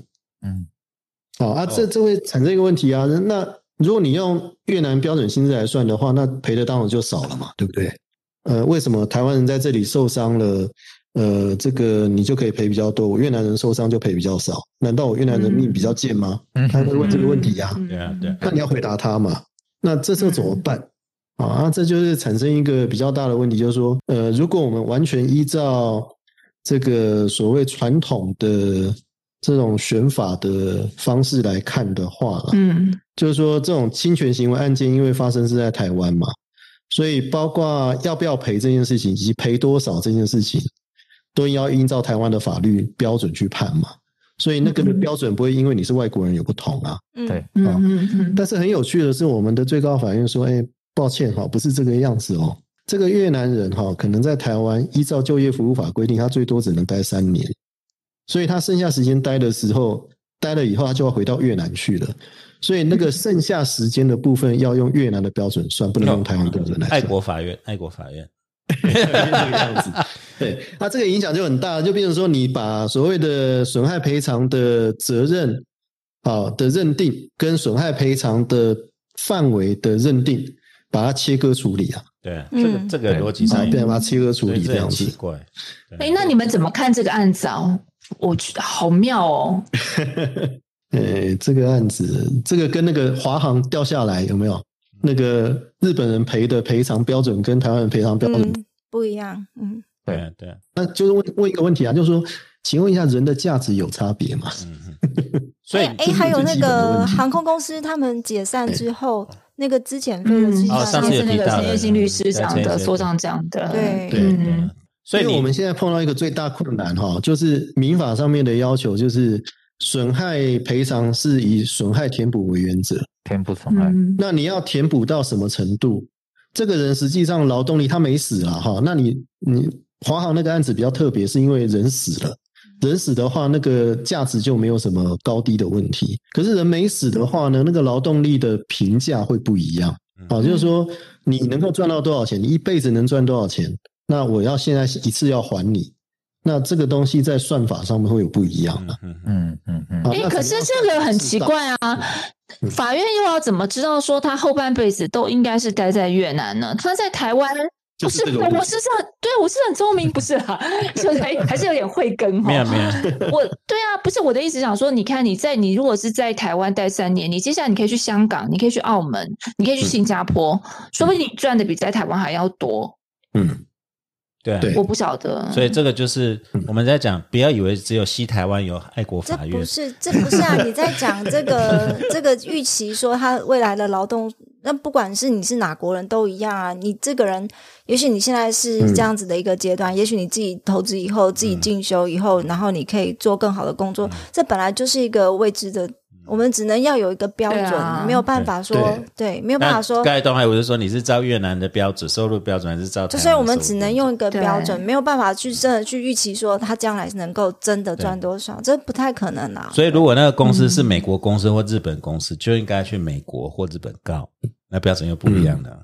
Speaker 4: 嗯。好啊，这这会产生一个问题啊。那如果你用越南标准薪资来算的话，那赔的当然就少了嘛，对不对？呃，为什么台湾人在这里受伤了，呃，这个你就可以赔比较多，我越南人受伤就赔比较少？难道我越南人命比较贱吗？他会问这个问题呀。
Speaker 2: 对啊，对。
Speaker 4: 那你要回答他嘛？那这时候怎么办？啊，这就是产生一个比较大的问题，就是说，呃，如果我们完全依照这个所谓传统的。这种选法的方式来看的话，嗯，就是说这种侵权行为案件，因为发生是在台湾嘛，所以包括要不要赔这件事情，以及赔多少这件事情，都要依照台湾的法律标准去判嘛。所以那个标准不会因为你是外国人有不同啊。
Speaker 6: 对，
Speaker 4: 嗯嗯，但是很有趣的是，我们的最高法院说，哎，抱歉哈，不是这个样子哦。这个越南人哈，可能在台湾依照就业服务法规定，他最多只能待三年。所以他剩下时间待的时候，待了以后，他就要回到越南去了。所以那个剩下时间的部分要用越南的标准算，不能用台湾标准来。
Speaker 2: 爱国法院，爱国法院，[LAUGHS]
Speaker 4: 这个样子。[LAUGHS] 对，那这个影响就很大，就变成说，你把所谓的损害赔偿的责任啊的认定，跟损害赔偿的范围的认定，把它切割处理啊。
Speaker 2: 对，这个这个逻辑上，
Speaker 4: 对，把它切割处理这样子。
Speaker 2: 奇怪。
Speaker 1: 哎，那你们怎么看这个案子啊？我觉得好妙哦！
Speaker 4: 呃，[LAUGHS] 这个案子，这个跟那个华航掉下来有没有？那个日本人赔的赔偿标准跟台湾人赔偿标准
Speaker 3: 不一样。嗯，
Speaker 2: 对对。
Speaker 4: 那就是问问一个问题啊，就是说，请问一下，人的价值有差别吗？[LAUGHS]
Speaker 2: 所以，
Speaker 3: 哎，还有那个航空公司，他们解散之后，那个资遣费的计算，
Speaker 2: 上次
Speaker 1: 那个陈业新律师讲的，所长讲的，
Speaker 3: 对
Speaker 4: 对。所以我们现在碰到一个最大困难哈，就是民法上面的要求，就是损害赔偿是以损害填补为原则，
Speaker 6: 填补损害。
Speaker 4: 那你要填补到什么程度？这个人实际上劳动力他没死了哈，那你你华航那个案子比较特别，是因为人死了，人死的话那个价值就没有什么高低的问题。可是人没死的话呢，那个劳动力的评价会不一样。好，就是说你能够赚到多少钱，你一辈子能赚多少钱。那我要现在一次要还你，那这个东西在算法上面会有不一样的。嗯嗯
Speaker 1: 嗯嗯。哎，可是这个很奇怪啊，法院又要怎么知道说他后半辈子都应该是待在越南呢？他在台湾 [LAUGHS] 不是？我是很对我是很聪明，不是啊？[LAUGHS] 所以还是有点慧根
Speaker 2: 哈。没有没有。[LAUGHS]
Speaker 1: 我对啊，不是我的意思，想说，你看你在你如果是在台湾待三年，你接下来你可以去香港，你可以去澳门，你可以去新加坡，说不定你赚的比在台湾还要多。嗯。
Speaker 2: 对，
Speaker 1: 我不晓得，
Speaker 2: 所以这个就是我们在讲，不要以为只有西台湾有爱国法院，
Speaker 3: 这不是，这不是啊！你在讲这个 [LAUGHS] 这个预期说他未来的劳动，那不管是你是哪国人都一样啊。你这个人，也许你现在是这样子的一个阶段，也许你自己投资以后，自己进修以后，然后你可以做更好的工作，这本来就是一个未知的。我们只能要有一个标准，没有办法说对，没有办法说。
Speaker 2: 刚才东海我就说你是照越南的标准收入标准，还是照？
Speaker 3: 就是我们只能用一个标准，没有办法去真的去预期说他将来能够真的赚多少，这不太可能啊。
Speaker 2: 所以如果那个公司是美国公司或日本公司，就应该去美国或日本告，那标准又不一样的，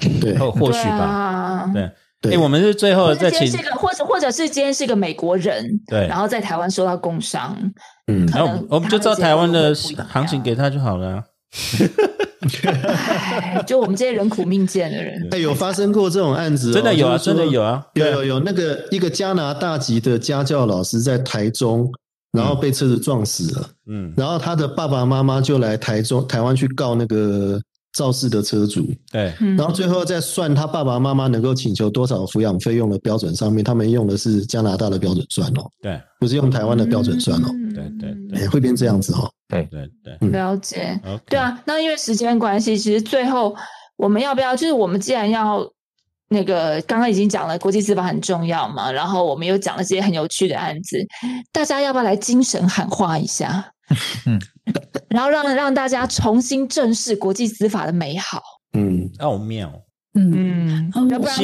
Speaker 2: 对对，或或许吧，对。哎，我们是最后再请，
Speaker 1: 或者或者是今天是一个美国人，
Speaker 2: 对，
Speaker 1: 然后在台湾受到工伤，
Speaker 2: 嗯，然后我们就照台湾的行情给他就好了。[LAUGHS]
Speaker 1: 就我们这些人苦命贱的人，
Speaker 4: 哎，有发生过这种案子，
Speaker 2: 真的有啊，真的有啊，
Speaker 4: 有有有那个一个加拿大籍的家教老师在台中，然后被车子撞死了，嗯，然后他的爸爸妈妈就来台中台湾去告那个。肇事的车主，
Speaker 2: 对，
Speaker 4: 然后最后再算他爸爸妈妈能够请求多少抚养费用的标准上面，他们用的是加拿大的标准算哦，
Speaker 2: 对，
Speaker 4: 不是用台湾的标准算哦，
Speaker 2: 对对对，
Speaker 4: 会变这样子哦，
Speaker 2: 对对。对，
Speaker 1: 了解，对啊，那因为时间关系，其实最后我们要不要，就是我们既然要那个刚刚已经讲了国际司法很重要嘛，然后我们又讲了这些很有趣的案子，大家要不要来精神喊话一下？嗯，[LAUGHS] 然后让让大家重新正视国际司法的美好。
Speaker 2: 嗯，奥妙。
Speaker 5: 嗯，嗯
Speaker 2: 要不然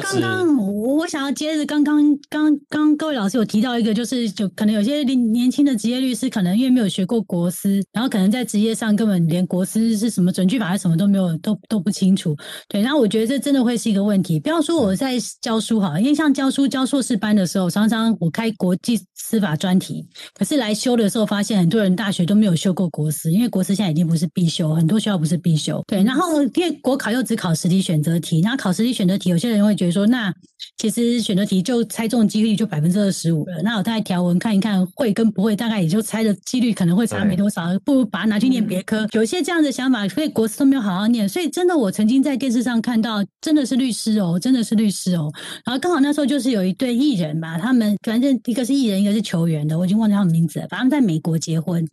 Speaker 2: 刚
Speaker 5: 刚我我想要接着刚刚刚刚各位老师有提到一个，就是就可能有些年年轻的职业律师，可能因为没有学过国师，然后可能在职业上根本连国师是什么准据法是什么都没有，都都不清楚。对，然后我觉得这真的会是一个问题。不要说我在教书哈，因为像教书教硕士班的时候，常常我开国际司法专题，可是来修的时候发现很多人大学都没有修过国师，因为国师现在已经不是必修，很多学校不是必修。对，然后因为国考又只考实体选。择题，那考实际选择题，有些人会觉得说，那其实选择题就猜中几率就百分之二十五了。那我大概条文看一看，会跟不会，大概也就猜的几率可能会差没多少，不如把它拿去念别科。有一些这样的想法，所以国师都没有好好念。所以真的，我曾经在电视上看到，真的是律师哦，真的是律师哦。然后刚好那时候就是有一对艺人吧，他们反正一个是艺人，一个是球员的，我已经忘记他们名字了。反正在美国结婚。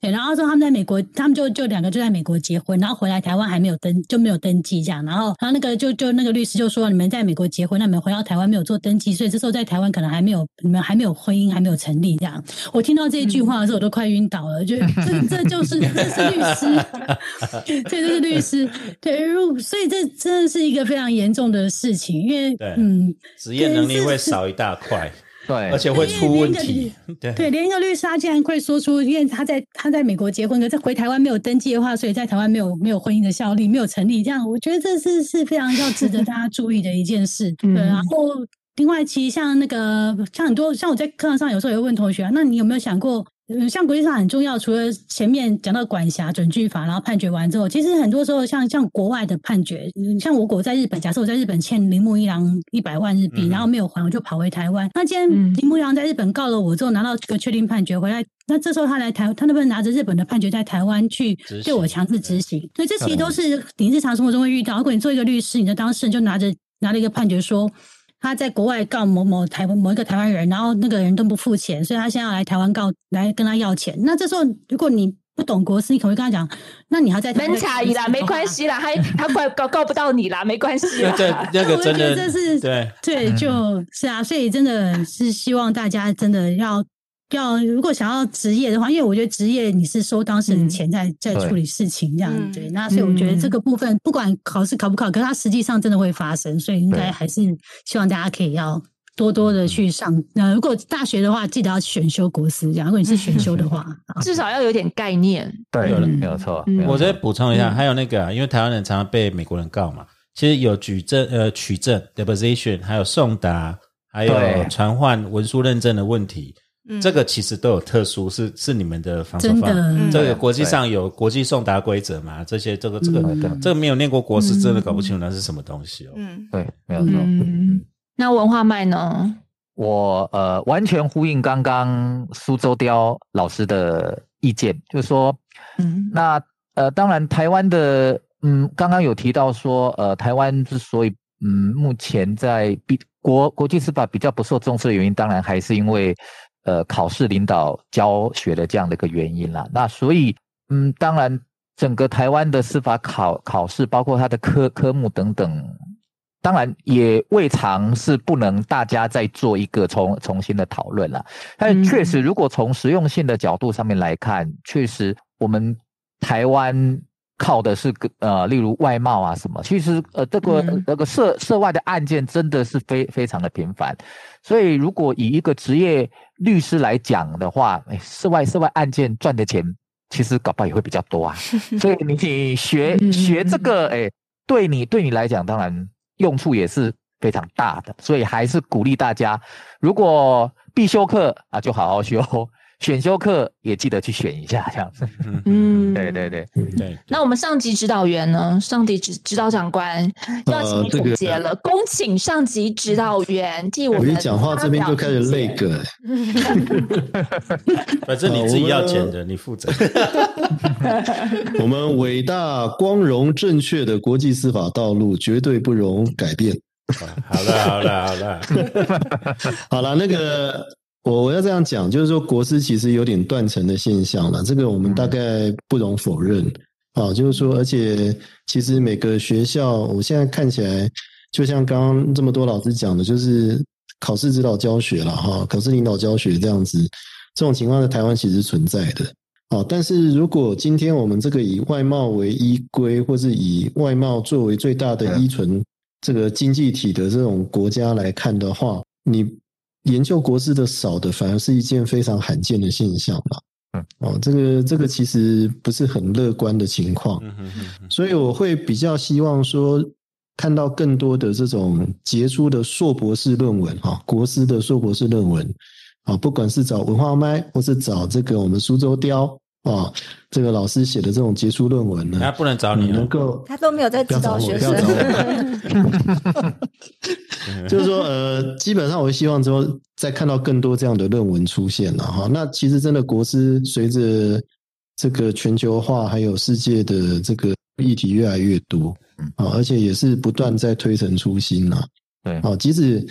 Speaker 5: 对，然后说他们在美国，他们就就两个就在美国结婚，然后回来台湾还没有登就没有登记这样，然后然后那个就就那个律师就说你们在美国结婚，那你们回到台湾没有做登记，所以这时候在台湾可能还没有你们还没有婚姻还没有成立这样。我听到这一句话的时候，我都快晕倒了，就 [LAUGHS] 这这就是这是律师，这就是律师，对，如所以这真的是一个非常严重的事情，因为嗯，
Speaker 2: 职业能力会少一大块。
Speaker 6: 对，
Speaker 2: 而且会出问题。
Speaker 5: 对，对，连一个律师他竟然会说出，因为他在他在美国结婚，可是回台湾没有登记的话，所以在台湾没有没有婚姻的效力，没有成立。这样，我觉得这是是非常要值得大家注意的一件事。对，然后另外，其实像那个像很多像我在课堂上有时候也会问同学，那你有没有想过？嗯，像国际上很重要，除了前面讲到管辖准据法，然后判决完之后，其实很多时候像像国外的判决，像我国在日本，假设我在日本欠铃木一郎一百万日币，然后没有还，我就跑回台湾。那既然铃木一郎在日本告了我之后，拿到这个确定判决回来，那这时候他来台，他能不能拿着日本的判决在台湾去对我强制执行？所以这其实都是你日常生活中会遇到。如果你做一个律师，你的当事人就拿着拿了一个判决说。他在国外告某某台湾某一个台湾人，然后那个人都不付钱，所以他现在要来台湾告，来跟他要钱。那这时候，如果你不懂国事，你可能会跟他讲，那你还在
Speaker 1: 门差异啦，没关系啦，他他告告告不到你啦，没关系啦。
Speaker 2: 对，那个真的，[LAUGHS]
Speaker 5: 这是
Speaker 2: 对
Speaker 5: 对，就是啊，所以真的是希望大家真的要。要如果想要职业的话，因为我觉得职业你是收当事人钱在在处理事情这样对，那所以我觉得这个部分不管考试考不考，可是它实际上真的会发生，所以应该还是希望大家可以要多多的去上。那如果大学的话，记得要选修国师，这样如果你是选修的话，[LAUGHS]
Speaker 1: 至少要有点概念。
Speaker 6: 对，没有错。
Speaker 2: 我再补充一下，还有那个，因为台湾人常常被美国人告嘛，其实有举证呃取证 deposition，还有送达，还有传唤文书认证的问题。这个其实都有特殊，是是你们的防守法。这个国际上有国际送达规则嘛？这些这个这个这个没有念过国史，真的搞不清楚那是什么东西哦。
Speaker 6: 嗯，对，没有错。
Speaker 1: 那文化脉呢？
Speaker 6: 我呃完全呼应刚刚苏州雕老师的意见，就是说，嗯，那呃当然台湾的嗯刚刚有提到说，呃台湾之所以嗯目前在比国国际司法比较不受重视的原因，当然还是因为。呃，考试领导教学的这样的一个原因啦。那所以，嗯，当然，整个台湾的司法考考试，包括它的科科目等等，当然也未尝是不能大家再做一个重重新的讨论了。但确实，如果从实用性的角度上面来看，确实我们台湾。靠的是个呃，例如外貌啊什么，其实呃，这个那个涉涉外的案件真的是非非常的频繁，所以如果以一个职业律师来讲的话，哎，涉外涉外案件赚的钱其实搞不好也会比较多啊，[LAUGHS] 所以你学学这个，哎，对你对你来讲当然用处也是非常大的，所以还是鼓励大家，如果必修课啊，就好好修。选修课也记得去选一下，[LAUGHS] 这样子。嗯，对对对
Speaker 2: 对。
Speaker 1: 那我们上级指导员呢？上级指指导长官要请你总结了，恭请上级指导员替我们。
Speaker 4: 我一讲话这边就开始累个。[LAUGHS]
Speaker 2: 反正你自己要钱的，你负责。[LAUGHS]
Speaker 4: 我们伟大、光荣、正确的国际司法道路绝对不容改变。
Speaker 2: 好了，好了，好了，
Speaker 4: 好了，那个。我我要这样讲，就是说国师其实有点断层的现象了，这个我们大概不容否认啊。就是说，而且其实每个学校，我现在看起来，就像刚刚这么多老师讲的，就是考试指导教学了哈，考试领导教学这样子，这种情况在台湾其实存在的啊。但是如果今天我们这个以外贸为依归，或是以外贸作为最大的依存这个经济体的这种国家来看的话，你。研究国师的少的，反而是一件非常罕见的现象嘛。嗯，哦，这个这个其实不是很乐观的情况。所以我会比较希望说，看到更多的这种杰出的硕博士论文，哈，国师的硕博士论文，啊，不管是找文化麦，或是找这个我们苏州雕。啊，这个老师写的这种杰出论文呢，
Speaker 2: 他不能找你，
Speaker 4: 能够
Speaker 3: 他都没有在指导学生。[LAUGHS]
Speaker 4: 就是说，呃，基本上我希望说，再看到更多这样的论文出现了哈。那其实真的国师随着这个全球化还有世界的这个议题越来越多啊，而且也是不断在推陈出新呐。
Speaker 6: 对，啊，
Speaker 4: 即使。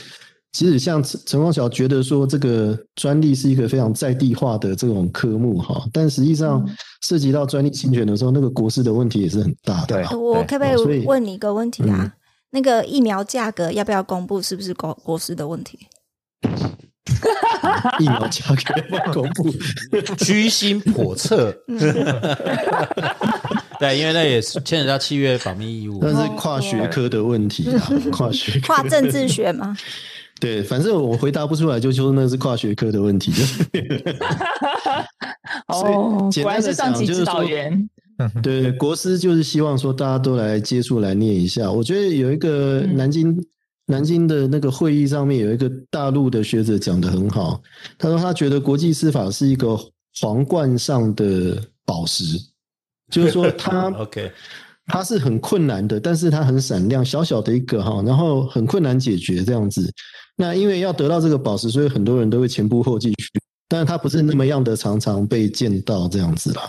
Speaker 4: 其实像陈陈光晓觉得说这个专利是一个非常在地化的这种科目哈，但实际上涉及到专利侵权的时候，那个国师的问题也是很大的。
Speaker 3: 我可不可以问你一个问题啊？那个疫苗价格要不要公布？是不是国国师的问题？[LAUGHS]
Speaker 4: 疫苗价格不要公布？[LAUGHS]
Speaker 2: 居心叵测。[LAUGHS] 对，因为那也是牵扯到契约保密义务，
Speaker 4: 那是跨学科的问题啊，跨学
Speaker 3: 跨政治学吗？
Speaker 4: 对，反正我回答不出来，就说那是跨学科的问题。[LAUGHS]
Speaker 1: 哦，果然是上级指导员。[LAUGHS]
Speaker 4: 对，国师就是希望说大家都来接触来念一下。我觉得有一个南京南京的那个会议上面有一个大陆的学者讲的很好，他说他觉得国际司法是一个皇冠上的宝石，就是说他 [LAUGHS]
Speaker 2: OK。
Speaker 4: 它是很困难的，但是它很闪亮，小小的一个哈，然后很困难解决这样子。那因为要得到这个宝石，所以很多人都会前仆后继去，但是它不是那么样的常常被见到这样子啦。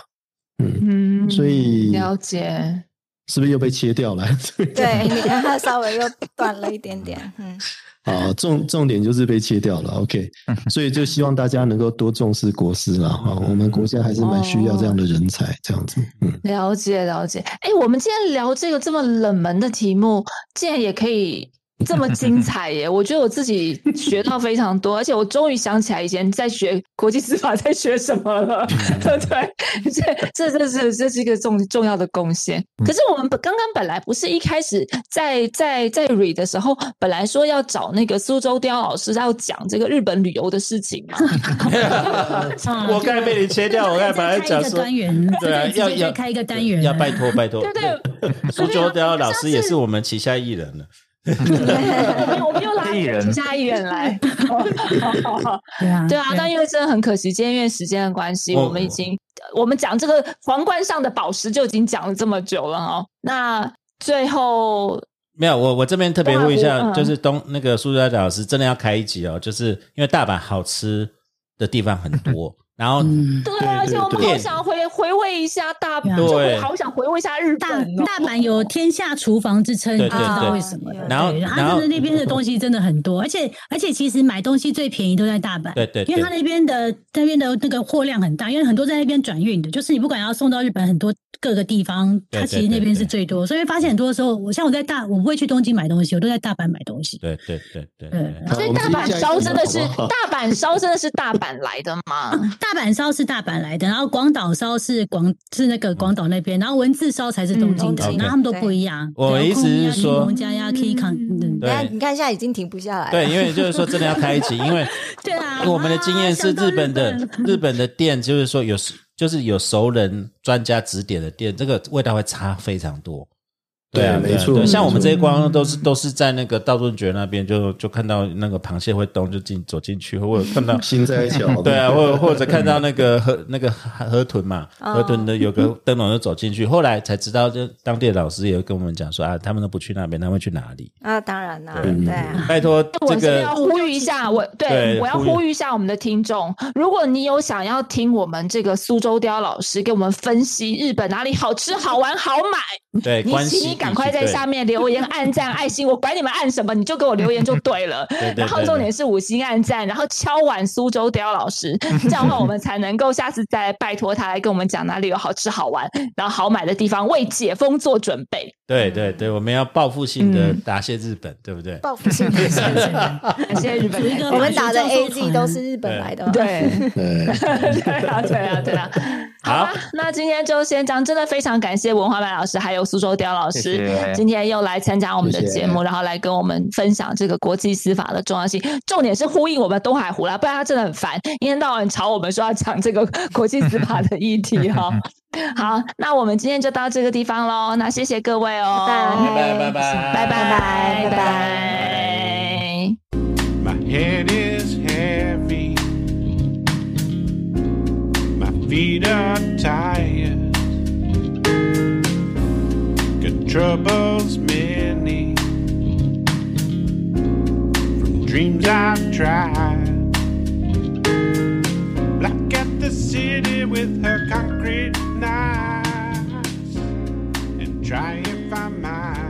Speaker 4: 嗯嗯，所以
Speaker 1: 了解，
Speaker 4: 是不是又被切掉了？[LAUGHS]
Speaker 3: 对，你看它稍微又短了一点点，嗯。
Speaker 4: 啊，重重点就是被切掉了，OK，所以就希望大家能够多重视国师了啊，[LAUGHS] 我们国家还是蛮需要这样的人才，这样子。
Speaker 1: 嗯，了解了解。哎，我们今天聊这个这么冷门的题目，竟然也可以。这么精彩耶！我觉得我自己学到非常多，[LAUGHS] 而且我终于想起来以前在学国际司法在学什么了。对不 [LAUGHS] 对，这这这是这是一个重重要的贡献。可是我们刚刚本来不是一开始在在在 read 的时候，本来说要找那个苏州雕老师要讲这个日本旅游的事情嘛？[LAUGHS]
Speaker 2: 我刚才被你切掉，我刚才本来讲说，
Speaker 5: 对，要要开一个单元，
Speaker 2: 要拜托拜托。
Speaker 1: 对对，
Speaker 2: 苏州雕老师也是我们旗下艺人了。[LAUGHS]
Speaker 1: 我们又拉其他艺人来，对啊，对啊，但因为真的很可惜，今天因为时间的关系，我们已经我们讲这个皇冠上的宝石就已经讲了这么久了哦。那最后
Speaker 2: 没有，我我这边特别问一下，就是东那个苏家老师真的要开一集哦，就是因为大阪好吃的地方很多。然后，
Speaker 1: 对，而且我们好想回回味一下大阪，好想回味一下日
Speaker 5: 大大阪有天下厨房之称，你知道为什么？
Speaker 2: 然后，
Speaker 5: 然后那边的东西真的很多，而且而且其实买东西最便宜都在大阪，
Speaker 2: 对对，
Speaker 5: 因为他那边的那边的那个货量很大，因为很多在那边转运的，就是你不管要送到日本很多各个地方，他其实那边是最多，所以发现很多的时候，我像我在大，我不会去东京买东西，我都在大阪买东西。
Speaker 2: 对对对对，
Speaker 1: 所以大阪烧真的是大阪烧真的是大阪来的吗？[LAUGHS]
Speaker 5: 大阪烧是大阪来的，然后广岛烧是广是那个广岛那边，然后文字烧才是东京的，然后他们都不一样。
Speaker 2: 我的意思是说，
Speaker 5: 家呀可以看，
Speaker 3: 对，你看现在已经停不下来。
Speaker 2: 对，因为就是说真的要开一集，因为 [LAUGHS]
Speaker 5: 对啊，
Speaker 2: 我们的经验是日本的日本的店，就是说有就是有熟人专家指点的店，这个味道会差非常多。对啊，
Speaker 4: 没错。
Speaker 2: 像我们这些观光都是都是在那个道顿崛那边，就就看到那个螃蟹会动，就进走进去，或者看到
Speaker 4: 新在桥，[LAUGHS]
Speaker 2: 对啊，或或者看到那个河那个河豚嘛，河豚的有个灯笼就走进去，后来才知道，就当地的老师也跟我们讲说啊，他们都不去那边，他们去哪里？
Speaker 3: 啊，当然啦，对啊。
Speaker 2: 拜托，
Speaker 1: 我
Speaker 2: 个
Speaker 1: 要呼吁一下，我对我要呼吁一下我们的听众，如果你有想要听我们这个苏州雕老师给我们分析日本哪里好吃、好玩、好买，
Speaker 2: 对，
Speaker 1: 你请你赶快在下面。留言、按赞、爱心，我管你们按什么，你就给我留言就对了。[LAUGHS] 然后重点是五星按赞，然后敲碗苏州雕老师，这样的话我们才能够下次再拜托他来跟我们讲哪里有好吃好玩，[LAUGHS] 然后好买的地方，为解封做准备。
Speaker 2: 对对对，我们要报复性的答谢日本，对不对？
Speaker 3: 报复性的
Speaker 1: 答谢日本，[LAUGHS]
Speaker 3: 我们打的 A G 都是日本来的。
Speaker 1: 对对啊对啊对啊。好，那今天就先讲，真的非常感谢文化曼老师还有苏州雕老师，今天。又来参加我们的节目，然后来跟我们分享这个国际司法的重要性。重点是呼应我们东海湖啦，不然他真的很烦，一天到晚吵我们说要讲这个国际司法的议题哈。[LAUGHS] 好，那我们今天就到这个地方喽。那谢谢各位
Speaker 2: 哦，拜拜拜拜
Speaker 1: 拜拜拜拜拜。Troubles many from dreams I've tried. Black at the city with her concrete knives and try if I might.